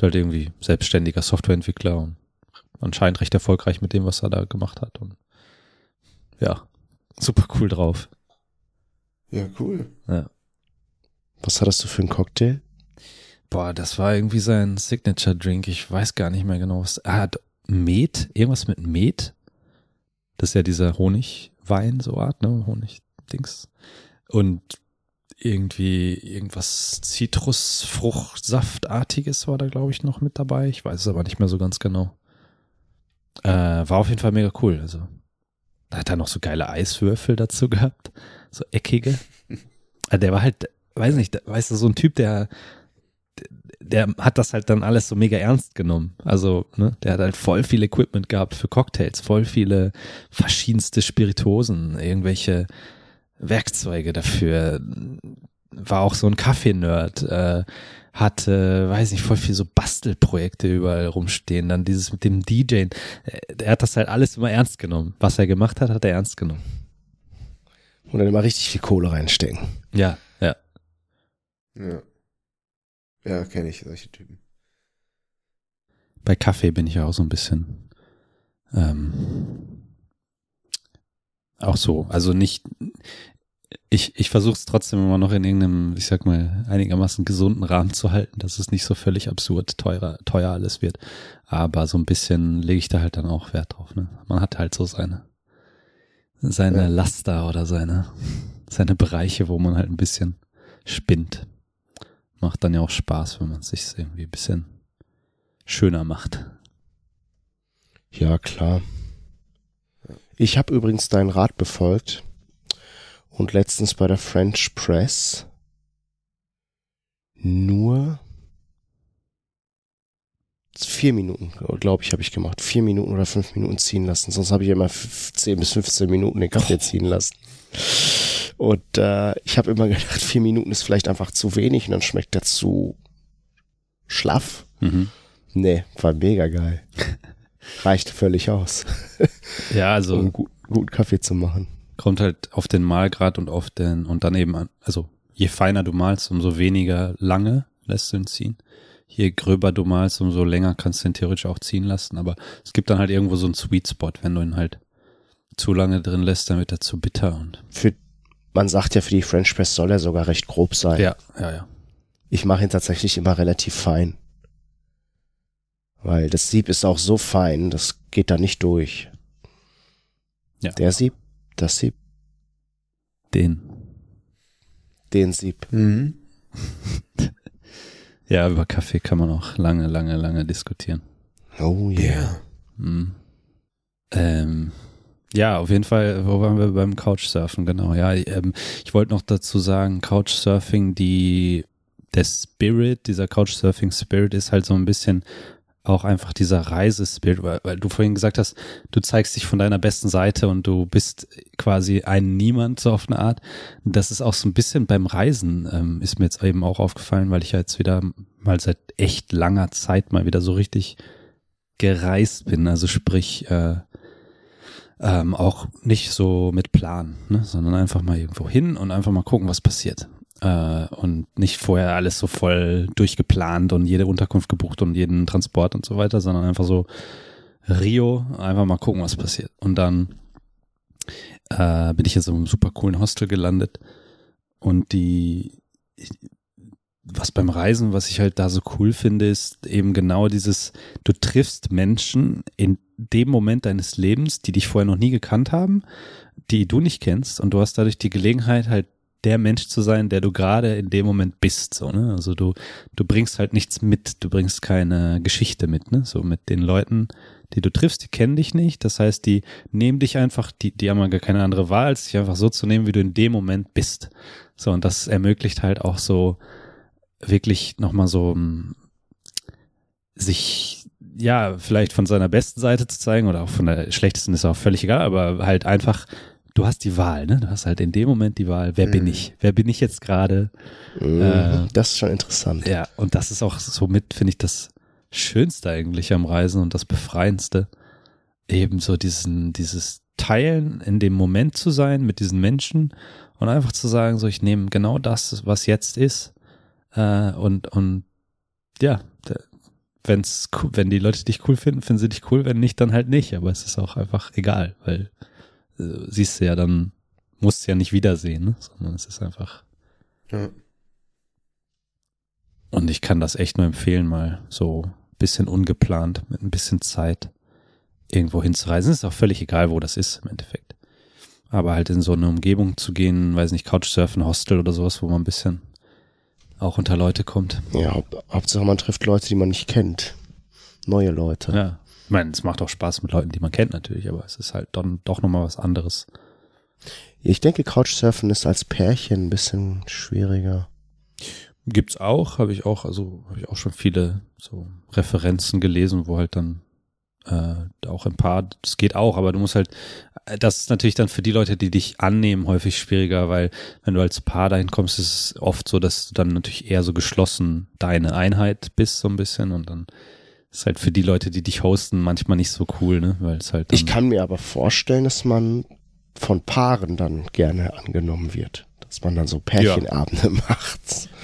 Halt irgendwie selbstständiger Softwareentwickler und anscheinend recht erfolgreich mit dem, was er da gemacht hat. Und ja, super cool drauf. Ja, cool. Ja. Was hattest du für einen Cocktail? Boah, das war irgendwie sein Signature Drink. Ich weiß gar nicht mehr genau, was. Er hat Met, irgendwas mit Met. Das ist ja dieser Honigwein, so Art, ne? Honig-Dings. Und irgendwie irgendwas Zitrusfruchtsaftartiges war da, glaube ich, noch mit dabei. Ich weiß es aber nicht mehr so ganz genau. Äh, war auf jeden Fall mega cool. Also, da hat er noch so geile Eiswürfel dazu gehabt. So eckige. Äh, der war halt, weiß nicht, weißt du, so ein Typ, der, der hat das halt dann alles so mega ernst genommen. Also, ne, der hat halt voll viel Equipment gehabt für Cocktails, voll viele verschiedenste Spiritosen, irgendwelche Werkzeuge dafür. War auch so ein Kaffee-Nerd, äh, hatte, weiß nicht, voll viel so Bastelprojekte überall rumstehen. Dann dieses mit dem DJing. Äh, er hat das halt alles immer ernst genommen. Was er gemacht hat, hat er ernst genommen. Und dann immer richtig viel Kohle reinstecken. Ja, ja. Ja. Ja, kenne ich solche Typen. Bei Kaffee bin ich ja auch so ein bisschen ähm, auch so. Also nicht, ich, ich versuche es trotzdem immer noch in irgendeinem, ich sag mal, einigermaßen gesunden Rahmen zu halten, dass es nicht so völlig absurd teurer, teuer alles wird. Aber so ein bisschen lege ich da halt dann auch Wert drauf. Ne? Man hat halt so seine, seine ja. Laster oder seine, seine Bereiche, wo man halt ein bisschen spinnt. Macht dann ja auch Spaß, wenn man es sich irgendwie ein bisschen schöner macht. Ja, klar. Ich habe übrigens deinen Rat befolgt und letztens bei der French Press nur vier Minuten, glaube ich, habe ich gemacht. Vier Minuten oder fünf Minuten ziehen lassen. Sonst habe ich immer zehn bis 15 Minuten den Kaffee ziehen lassen. Und äh, ich habe immer gedacht, vier Minuten ist vielleicht einfach zu wenig und dann schmeckt der zu schlaff. Mhm. Nee, war mega geil. Reicht völlig aus. Ja, also. um gut, guten Kaffee zu machen. Kommt halt auf den Malgrad und auf den, und dann eben an, also je feiner du malst, umso weniger lange lässt du ihn ziehen. Je gröber du malst, umso länger kannst du ihn theoretisch auch ziehen lassen. Aber es gibt dann halt irgendwo so einen Sweet Spot, wenn du ihn halt zu lange drin lässt, dann wird er zu bitter und. Für, man sagt ja, für die French Press soll er sogar recht grob sein. Ja, ja, ja. Ich mache ihn tatsächlich immer relativ fein. Weil das Sieb ist auch so fein, das geht da nicht durch. Ja. Der Sieb, das Sieb, Den. den Sieb. Mhm. Ja, über Kaffee kann man auch lange, lange, lange diskutieren. Oh yeah. Hm. Ähm, ja, auf jeden Fall, wo waren wir beim Couchsurfen? Genau, ja. Ähm, ich wollte noch dazu sagen, Couchsurfing, die, der Spirit, dieser Couchsurfing-Spirit ist halt so ein bisschen auch einfach dieser Reisespirit, weil, weil du vorhin gesagt hast, du zeigst dich von deiner besten Seite und du bist quasi ein Niemand so auf eine Art. Das ist auch so ein bisschen beim Reisen, ähm, ist mir jetzt eben auch aufgefallen, weil ich ja jetzt wieder mal seit echt langer Zeit mal wieder so richtig gereist bin. Also sprich, äh, ähm, auch nicht so mit Plan, ne? sondern einfach mal irgendwo hin und einfach mal gucken, was passiert. Äh, und nicht vorher alles so voll durchgeplant und jede Unterkunft gebucht und jeden Transport und so weiter, sondern einfach so Rio, einfach mal gucken, was passiert. Und dann äh, bin ich jetzt in einem super coolen Hostel gelandet und die was beim Reisen, was ich halt da so cool finde, ist eben genau dieses, du triffst Menschen in dem Moment deines Lebens, die dich vorher noch nie gekannt haben, die du nicht kennst und du hast dadurch die Gelegenheit halt der Mensch zu sein, der du gerade in dem Moment bist, so, ne? Also du, du bringst halt nichts mit, du bringst keine Geschichte mit, ne? So mit den Leuten, die du triffst, die kennen dich nicht. Das heißt, die nehmen dich einfach, die, die haben gar keine andere Wahl, als dich einfach so zu nehmen, wie du in dem Moment bist. So, und das ermöglicht halt auch so, wirklich nochmal so um, sich ja vielleicht von seiner besten Seite zu zeigen oder auch von der schlechtesten ist auch völlig egal, aber halt einfach du hast die Wahl, ne? Du hast halt in dem Moment die Wahl, wer bin Mhm. ich? Wer bin ich jetzt gerade? Mhm. Äh, das ist schon interessant. Ja, und das ist auch somit, finde ich, das Schönste eigentlich am Reisen und das Befreiendste. Eben so diesen, dieses Teilen, in dem Moment zu sein mit diesen Menschen und einfach zu sagen, so ich nehme genau das, was jetzt ist. Äh, und, und ja, wenn's, wenn die Leute dich cool finden, finden sie dich cool, wenn nicht, dann halt nicht. Aber es ist auch einfach egal, weil äh, siehst du ja dann, musst du ja nicht wiedersehen, ne? sondern es ist einfach Ja. Und ich kann das echt nur empfehlen, mal so ein bisschen ungeplant, mit ein bisschen Zeit irgendwo hinzureisen. Ist auch völlig egal, wo das ist im Endeffekt. Aber halt in so eine Umgebung zu gehen, weiß nicht, Couchsurfen, Hostel oder sowas, wo man ein bisschen auch unter Leute kommt. Ja, Haupt, Hauptsache man trifft Leute, die man nicht kennt. Neue Leute. Ja. Ich meine, es macht auch Spaß mit Leuten, die man kennt natürlich, aber es ist halt dann doch nochmal was anderes. Ich denke, Couchsurfen ist als Pärchen ein bisschen schwieriger. Gibt's auch, habe ich auch, also habe ich auch schon viele so Referenzen gelesen, wo halt dann äh, auch ein paar, das geht auch, aber du musst halt, das ist natürlich dann für die Leute, die dich annehmen, häufig schwieriger, weil wenn du als Paar dahin kommst, ist es oft so, dass du dann natürlich eher so geschlossen deine Einheit bist, so ein bisschen und dann ist halt für die Leute, die dich hosten, manchmal nicht so cool, ne, weil es halt Ich kann mir aber vorstellen, dass man von Paaren dann gerne angenommen wird. Dass man dann so Pärchenabende macht.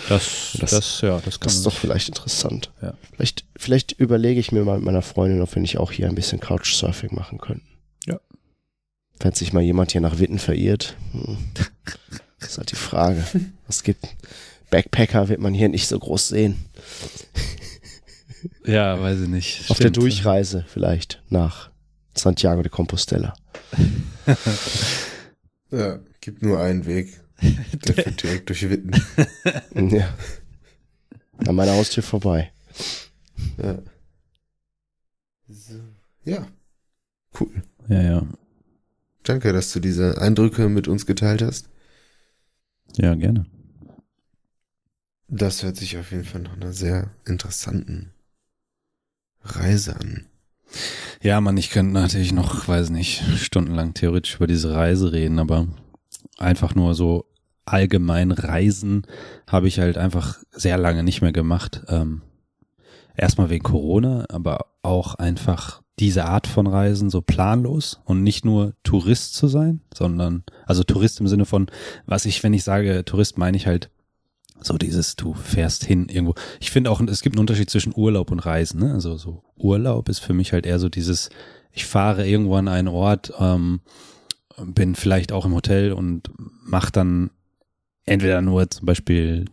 das, das- das, ja, das kann Das ist doch vielleicht interessant. Ja. Vielleicht, vielleicht überlege ich mir mal mit meiner Freundin, ob wir nicht auch hier ein bisschen Couchsurfing machen können. Wenn sich mal jemand hier nach Witten verirrt, hm, ist halt die Frage. Was gibt? Backpacker wird man hier nicht so groß sehen. ja, weiß ich nicht. Auf der Stimmt. Durchreise vielleicht nach Santiago de Compostela. ja, gibt nur einen Weg. Der führt direkt durch Witten. Ja. An meiner Haustür vorbei. Ja. So. ja. Cool. Ja, ja. Danke, dass du diese Eindrücke mit uns geteilt hast. Ja, gerne. Das hört sich auf jeden Fall nach einer sehr interessanten Reise an. Ja, Mann, ich könnte natürlich noch, weiß nicht, stundenlang theoretisch über diese Reise reden, aber einfach nur so allgemein Reisen habe ich halt einfach sehr lange nicht mehr gemacht. Ähm, erstmal wegen Corona, aber auch einfach diese Art von Reisen so planlos und nicht nur Tourist zu sein, sondern, also Tourist im Sinne von, was ich, wenn ich sage Tourist, meine ich halt so dieses, du fährst hin irgendwo. Ich finde auch, es gibt einen Unterschied zwischen Urlaub und Reisen. Ne? Also so Urlaub ist für mich halt eher so dieses, ich fahre irgendwo an einen Ort, ähm, bin vielleicht auch im Hotel und mache dann entweder nur zum Beispiel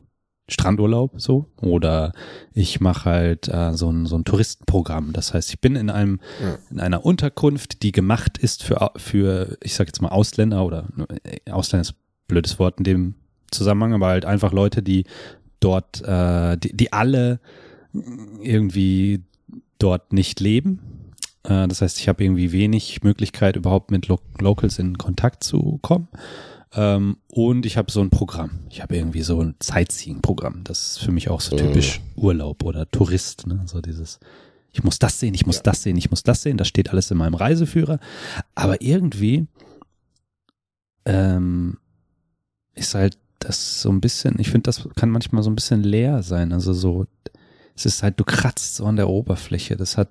Strandurlaub so oder ich mache halt äh, so ein so ein Touristenprogramm. Das heißt, ich bin in einem Ja. in einer Unterkunft, die gemacht ist für für ich sag jetzt mal Ausländer oder äh, Ausländer ist ein blödes Wort in dem Zusammenhang, aber halt einfach Leute, die dort äh, die, die alle irgendwie dort nicht leben. Äh, das heißt, ich habe irgendwie wenig Möglichkeit überhaupt mit Lo Locals in Kontakt zu kommen. Ähm, und ich habe so ein Programm. Ich habe irgendwie so ein Sightseeing-Programm. Das ist für mich auch so typisch Urlaub oder Tourist. Ne? So dieses, ich muss das sehen, ich muss das sehen, ich muss das sehen. Das steht alles in meinem Reiseführer. Aber irgendwie ähm, ist halt das so ein bisschen, ich finde, das kann manchmal so ein bisschen leer sein. Also so, es ist halt, du kratzt so an der Oberfläche. Das hat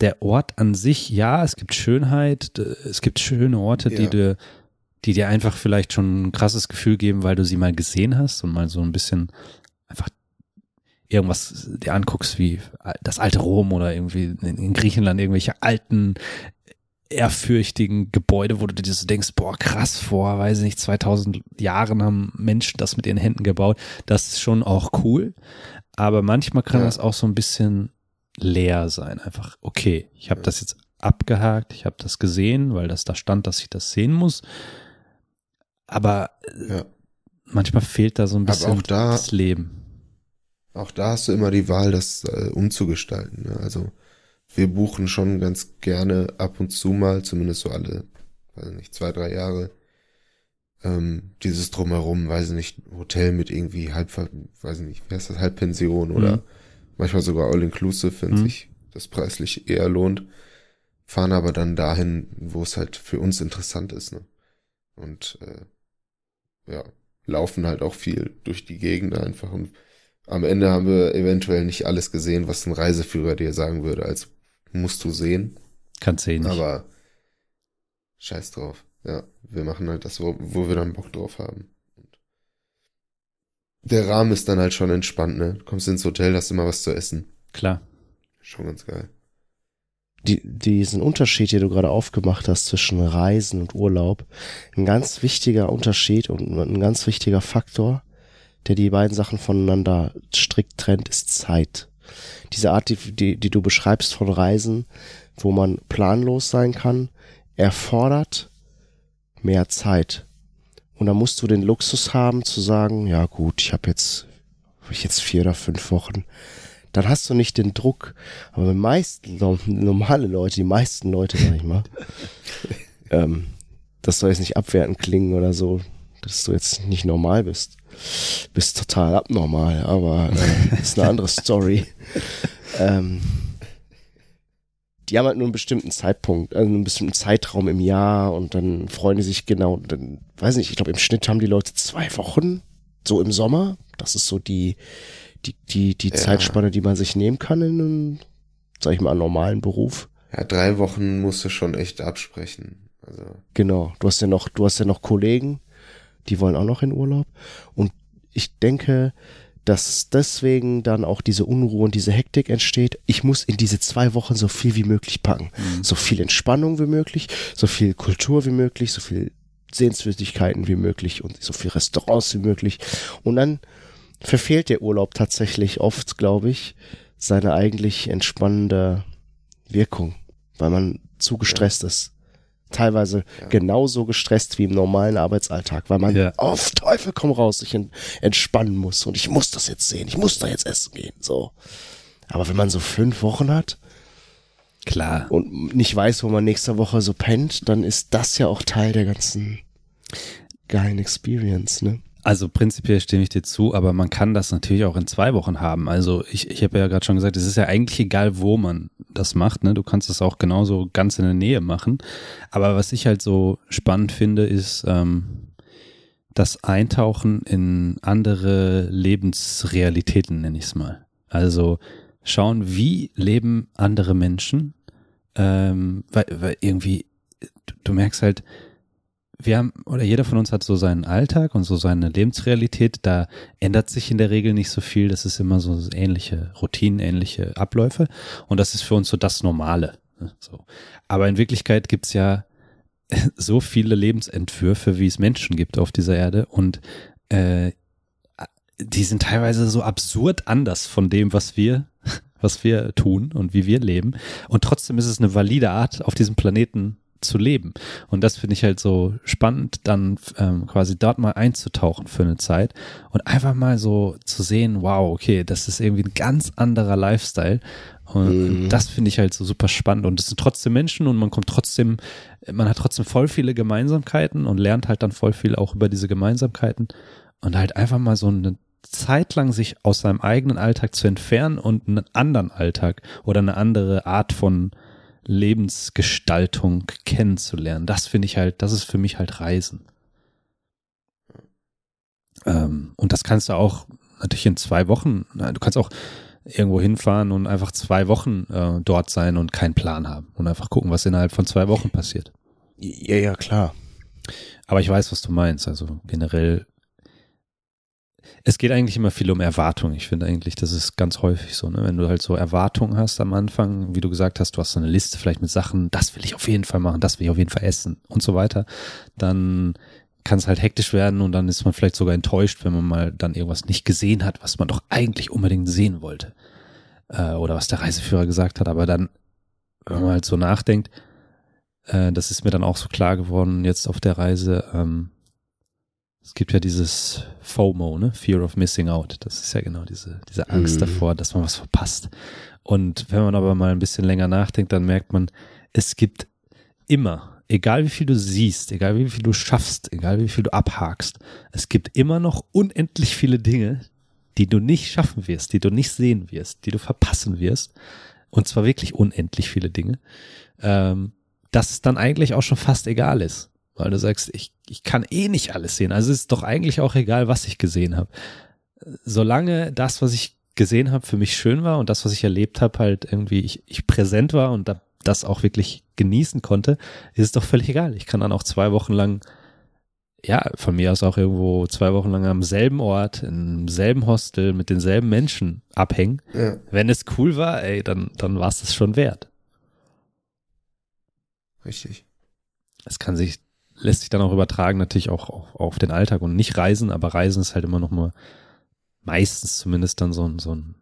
der Ort an sich, ja, es gibt Schönheit, es gibt schöne Orte, die Ja. Die dir einfach vielleicht schon ein krasses Gefühl geben, weil du sie mal gesehen hast und mal so ein bisschen einfach irgendwas dir anguckst wie das alte Rom oder irgendwie in, in Griechenland irgendwelche alten ehrfürchtigen Gebäude, wo du dir so denkst, boah, krass, vor, weiß ich nicht, 2000 Jahren haben Menschen das mit ihren Händen gebaut. Das ist schon auch cool. Aber manchmal kann Ja. das auch so ein bisschen leer sein. Einfach, okay, ich habe das jetzt abgehakt, ich habe das gesehen, weil das da stand, dass ich das sehen muss. Aber Ja. manchmal fehlt da so ein bisschen da- das Leben. Auch da hast du immer die Wahl, das äh, umzugestalten. Ne? Also wir buchen schon ganz gerne ab und zu mal, zumindest so alle, weiß ich nicht, zwei, drei Jahre, ähm, dieses drumherum, weiß ich nicht, Hotel mit irgendwie halb, weiß ich nicht, wie heißt das, Halbpension oder Mhm. manchmal sogar all-inclusive, wenn Mhm. sich das preislich eher lohnt, fahren aber dann dahin, wo es halt für uns interessant ist. Ne? Und äh, ja, laufen halt auch viel durch die Gegend einfach und am Ende haben wir eventuell nicht alles gesehen, was ein Reiseführer dir sagen würde, als musst du sehen. Kannst sehen. Aber scheiß drauf. Ja, wir machen halt das, wo, wo wir dann Bock drauf haben. Und der Rahmen ist dann halt schon entspannt, ne? Du kommst ins Hotel, hast immer was zu essen. Klar. Schon ganz geil. Die, diesen Unterschied, den du gerade aufgemacht hast zwischen Reisen und Urlaub, ein ganz wichtiger Unterschied und ein ganz wichtiger Faktor, der die beiden Sachen voneinander strikt trennt, ist Zeit. Diese Art, die, die, die du beschreibst von Reisen, wo man planlos sein kann, erfordert mehr Zeit. Und da musst du den Luxus haben zu sagen, ja gut, ich habe jetzt, hab ich jetzt vier oder fünf Wochen, dann hast du nicht den Druck. Aber die meisten no- normale Leute, die meisten Leute, sag ich mal, ähm, das soll jetzt nicht abwertend klingen oder so, dass du jetzt nicht normal bist. Bist total abnormal, aber äh, ist eine andere Story. ähm, die haben halt nur einen bestimmten Zeitpunkt, also einen bestimmten Zeitraum im Jahr und dann freuen die sich genau, dann, weiß nicht, ich glaube im Schnitt haben die Leute zwei Wochen, so im Sommer. Das ist so die, die, die, die Ja. Zeitspanne, die man sich nehmen kann in einem, sag ich mal, normalen Beruf. Ja, drei Wochen musst du schon echt absprechen. Also, Genau. Du hast ja noch, du hast ja noch Kollegen, die wollen auch noch in Urlaub. Und ich denke, dass deswegen dann auch diese Unruhe und diese Hektik entsteht. Ich muss in diese zwei Wochen so viel wie möglich packen. So viel Entspannung wie möglich, so viel Kultur wie möglich, so viel Sehenswürdigkeiten wie möglich und so viel Restaurants wie möglich. Und dann verfehlt der Urlaub tatsächlich oft, glaube ich, seine eigentlich entspannende Wirkung, weil man zu gestresst ist. Teilweise Ja. genauso gestresst wie im normalen Arbeitsalltag, weil man Ja. auf Teufel komm raus sich en- entspannen muss und ich muss das jetzt sehen, ich muss da jetzt essen gehen, so. Aber wenn man so fünf Wochen hat Klar. und nicht weiß, wo man nächste Woche so pennt, dann ist das ja auch Teil der ganzen geilen Experience, ne? Also prinzipiell stimme ich dir zu, aber man kann das natürlich auch in zwei Wochen haben. Also ich, ich habe ja gerade schon gesagt, es ist ja eigentlich egal, wo man das macht. Ne? Du kannst es auch genauso ganz in der Nähe machen. Aber was ich halt so spannend finde, ist ähm, das Eintauchen in andere Lebensrealitäten, nenne ich es mal. Also schauen, wie leben andere Menschen, ähm, weil, weil irgendwie, du, du merkst halt, wir haben, oder jeder von uns hat so seinen Alltag und so seine Lebensrealität. Da ändert sich in der Regel nicht so viel. Das ist immer so ähnliche Routinen, ähnliche Abläufe. Und das ist für uns so das Normale. ne, So. Aber in Wirklichkeit gibt's ja so viele Lebensentwürfe, wie es Menschen gibt auf dieser Erde und äh, die sind teilweise so absurd anders von dem, was wir, was wir tun und wie wir leben. Und trotzdem ist es eine valide Art, auf diesem Planeten zu leben. Und das finde ich halt so spannend, dann ähm, quasi dort mal einzutauchen für eine Zeit und einfach mal so zu sehen, wow, okay, das ist irgendwie ein ganz anderer Lifestyle. Und mhm. das finde ich halt so super spannend. Und es sind trotzdem Menschen und man kommt trotzdem, man hat trotzdem voll viele Gemeinsamkeiten und lernt halt dann voll viel auch über diese Gemeinsamkeiten und halt einfach mal so eine Zeit lang sich aus seinem eigenen Alltag zu entfernen und einen anderen Alltag oder eine andere Art von Lebensgestaltung kennenzulernen. Das finde ich halt, das ist für mich halt Reisen. Ähm, und das kannst du auch natürlich in zwei Wochen, du kannst auch irgendwo hinfahren und einfach zwei Wochen äh, dort sein und keinen Plan haben und einfach gucken, was innerhalb von zwei Wochen passiert. Ja, ja, klar. Aber ich weiß, was du meinst. Also generell es geht eigentlich immer viel um Erwartungen. Ich finde eigentlich, das ist ganz häufig so, ne? wenn du halt so Erwartungen hast am Anfang, wie du gesagt hast, du hast so eine Liste vielleicht mit Sachen, das will ich auf jeden Fall machen, das will ich auf jeden Fall essen und so weiter, dann kann es halt hektisch werden und dann ist man vielleicht sogar enttäuscht, wenn man mal dann irgendwas nicht gesehen hat, was man doch eigentlich unbedingt sehen wollte. Äh, oder was der Reiseführer gesagt hat. Aber dann, wenn man halt so nachdenkt, äh, das ist mir dann auch so klar geworden jetzt auf der Reise, ähm, es gibt ja dieses FOMO, ne? Fear of Missing Out. Das ist ja genau diese, diese Angst mhm. davor, dass man was verpasst. Und wenn man aber mal ein bisschen länger nachdenkt, dann merkt man, es gibt immer, egal wie viel du siehst, egal wie viel du schaffst, egal wie viel du abhakst, es gibt immer noch unendlich viele Dinge, die du nicht schaffen wirst, die du nicht sehen wirst, die du verpassen wirst. Und zwar wirklich unendlich viele Dinge. Ähm, dass es dann eigentlich auch schon fast egal ist weil du sagst, ich, ich kann eh nicht alles sehen. Also ist doch eigentlich auch egal, was ich gesehen habe. Solange das, was ich gesehen habe, für mich schön war und das, was ich erlebt habe, halt irgendwie ich, ich präsent war und da, das auch wirklich genießen konnte, ist es doch völlig egal. Ich kann dann auch zwei Wochen lang, ja, von mir aus auch irgendwo zwei Wochen lang am selben Ort, im selben Hostel mit denselben Menschen abhängen. Ja. Wenn es cool war, ey, dann, dann war es das schon wert. Richtig. Es kann sich lässt sich dann auch übertragen, natürlich auch auf, auf den Alltag und nicht Reisen, aber Reisen ist halt immer noch mal meistens zumindest dann so ein, so ein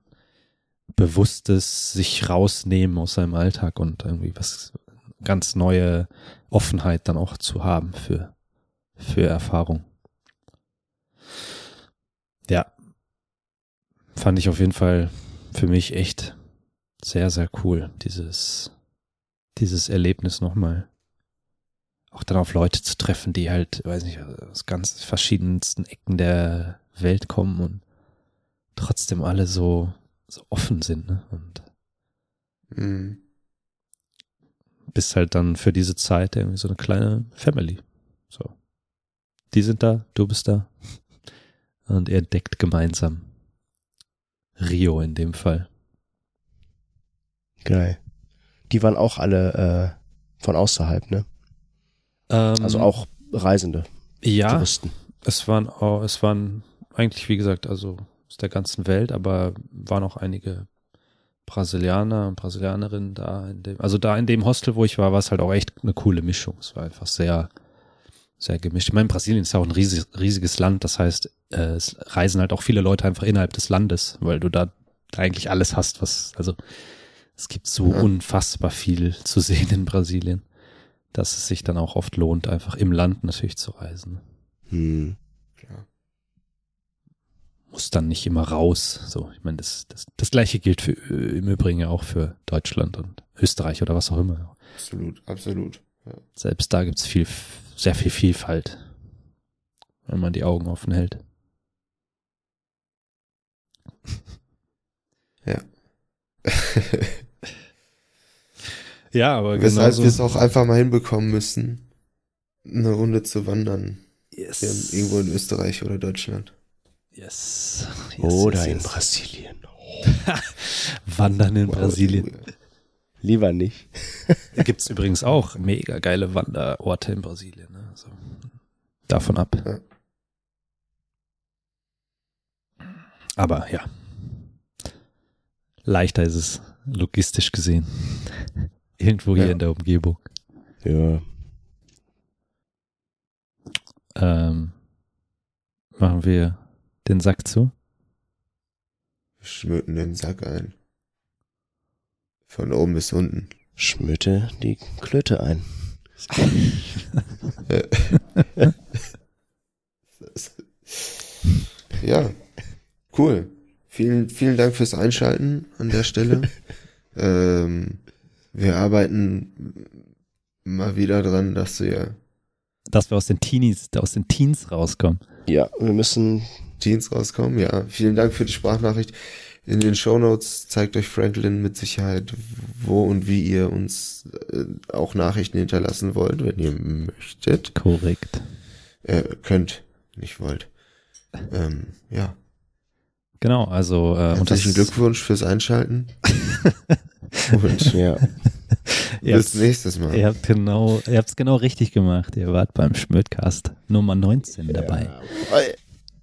bewusstes sich rausnehmen aus seinem Alltag und irgendwie was ganz neue Offenheit dann auch zu haben für, für Erfahrung. Ja. Fand ich auf jeden Fall für mich echt sehr, sehr cool, dieses, dieses Erlebnis nochmal auch dann auf Leute zu treffen, die halt, weiß nicht, aus ganz verschiedensten Ecken der Welt kommen und trotzdem alle so, so offen sind, ne? Und mhm. bist halt dann für diese Zeit irgendwie so eine kleine Family. So. Die sind da, du bist da. Und ihr entdeckt gemeinsam. Rio in dem Fall. Geil. Die waren auch alle äh, von außerhalb, ne? Ähm, also auch Reisende. Ja. Touristen. Es waren, oh, es waren eigentlich, wie gesagt, also aus der ganzen Welt, aber waren auch einige Brasilianer und Brasilianerinnen da in dem, also da in dem Hostel, wo ich war, war es halt auch echt eine coole Mischung. Es war einfach sehr, sehr gemischt. Ich meine, Brasilien ist ja auch ein riesig, riesiges Land, das heißt, äh, es reisen halt auch viele Leute einfach innerhalb des Landes, weil du da, da eigentlich alles hast, was, also es gibt so ja. unfassbar viel zu sehen in Brasilien dass es sich dann auch oft lohnt, einfach im Land natürlich zu reisen. Hm. Klar. Muss dann nicht immer raus. So, ich meine, das, das, das gleiche gilt für, im Übrigen auch für Deutschland und Österreich oder was auch immer. Absolut, absolut. Ja. Selbst da gibt's viel, sehr viel Vielfalt, wenn man die Augen offen hält. Ja. Ja, aber Weshalb wir es auch einfach mal hinbekommen müssen, eine Runde zu wandern. Yes. Irgendwo in Österreich oder Deutschland. Yes. yes oder yes, in yes. Brasilien. Wandern in wow, Brasilien. Lieber nicht. Gibt es übrigens auch mega geile Wanderorte in Brasilien. Ne? Also, davon ab. Ja. Aber ja. Leichter ist es logistisch gesehen. Irgendwo hier ja. in der Umgebung. Ja. ähm, machen wir den Sack zu. Wir schmücken den Sack ein. Von oben bis unten. Schmütte die Klöte ein. Ja, cool. Vielen, vielen Dank fürs Einschalten an der Stelle. ähm, wir arbeiten mal wieder dran, dass wir Dass wir aus den Teenies, aus den Teens rauskommen. Ja, wir müssen. Teens rauskommen. Ja, vielen Dank für die Sprachnachricht. In den Shownotes zeigt euch Franklin mit Sicherheit, wo und wie ihr uns äh, auch Nachrichten hinterlassen wollt, wenn ihr möchtet. Korrekt. Äh, könnt, nicht wollt. Ähm, ja. Genau, also äh, und das Herzlichen Glückwunsch fürs Einschalten. und Ja. Ihr bis nächstes Mal. Ihr habt genau, ihr habt's genau richtig gemacht. Ihr wart beim Schmödcast Nummer 19 dabei. Ja.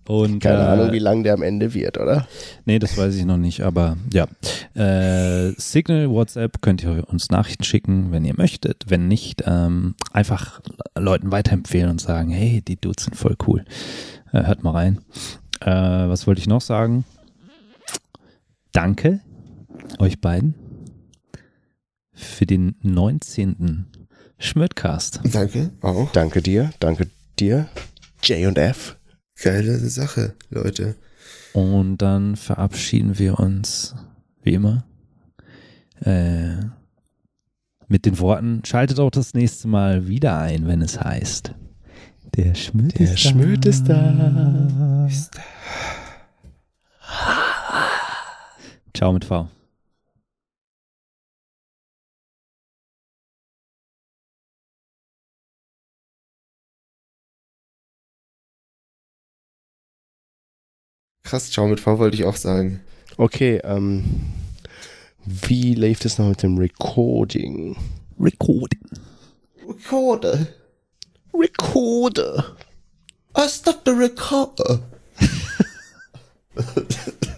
Und Keine äh, Ahnung, wie lang der am Ende wird, oder? Nee, das weiß ich noch nicht, aber ja. Äh, Signal, WhatsApp könnt ihr uns Nachrichten schicken, wenn ihr möchtet. Wenn nicht, ähm, einfach Leuten weiterempfehlen und sagen, hey, die Dudes sind voll cool. Äh, hört mal rein. Äh, was wollte ich noch sagen? Danke euch beiden für den 19. Schmödcast. Danke, auch. Danke dir, danke dir. J und F. Geile Sache, Leute. Und dann verabschieden wir uns, wie immer, äh, mit den Worten, schaltet auch das nächste Mal wieder ein, wenn es heißt. Der Schmöd Der ist Schmöd da. ist da. Ciao mit V. Krass, ciao mit V wollte ich auch sagen. Okay, ähm, wie lief das noch mit dem Recording? Recording. Recorder. Recorder. I stopped the recorder.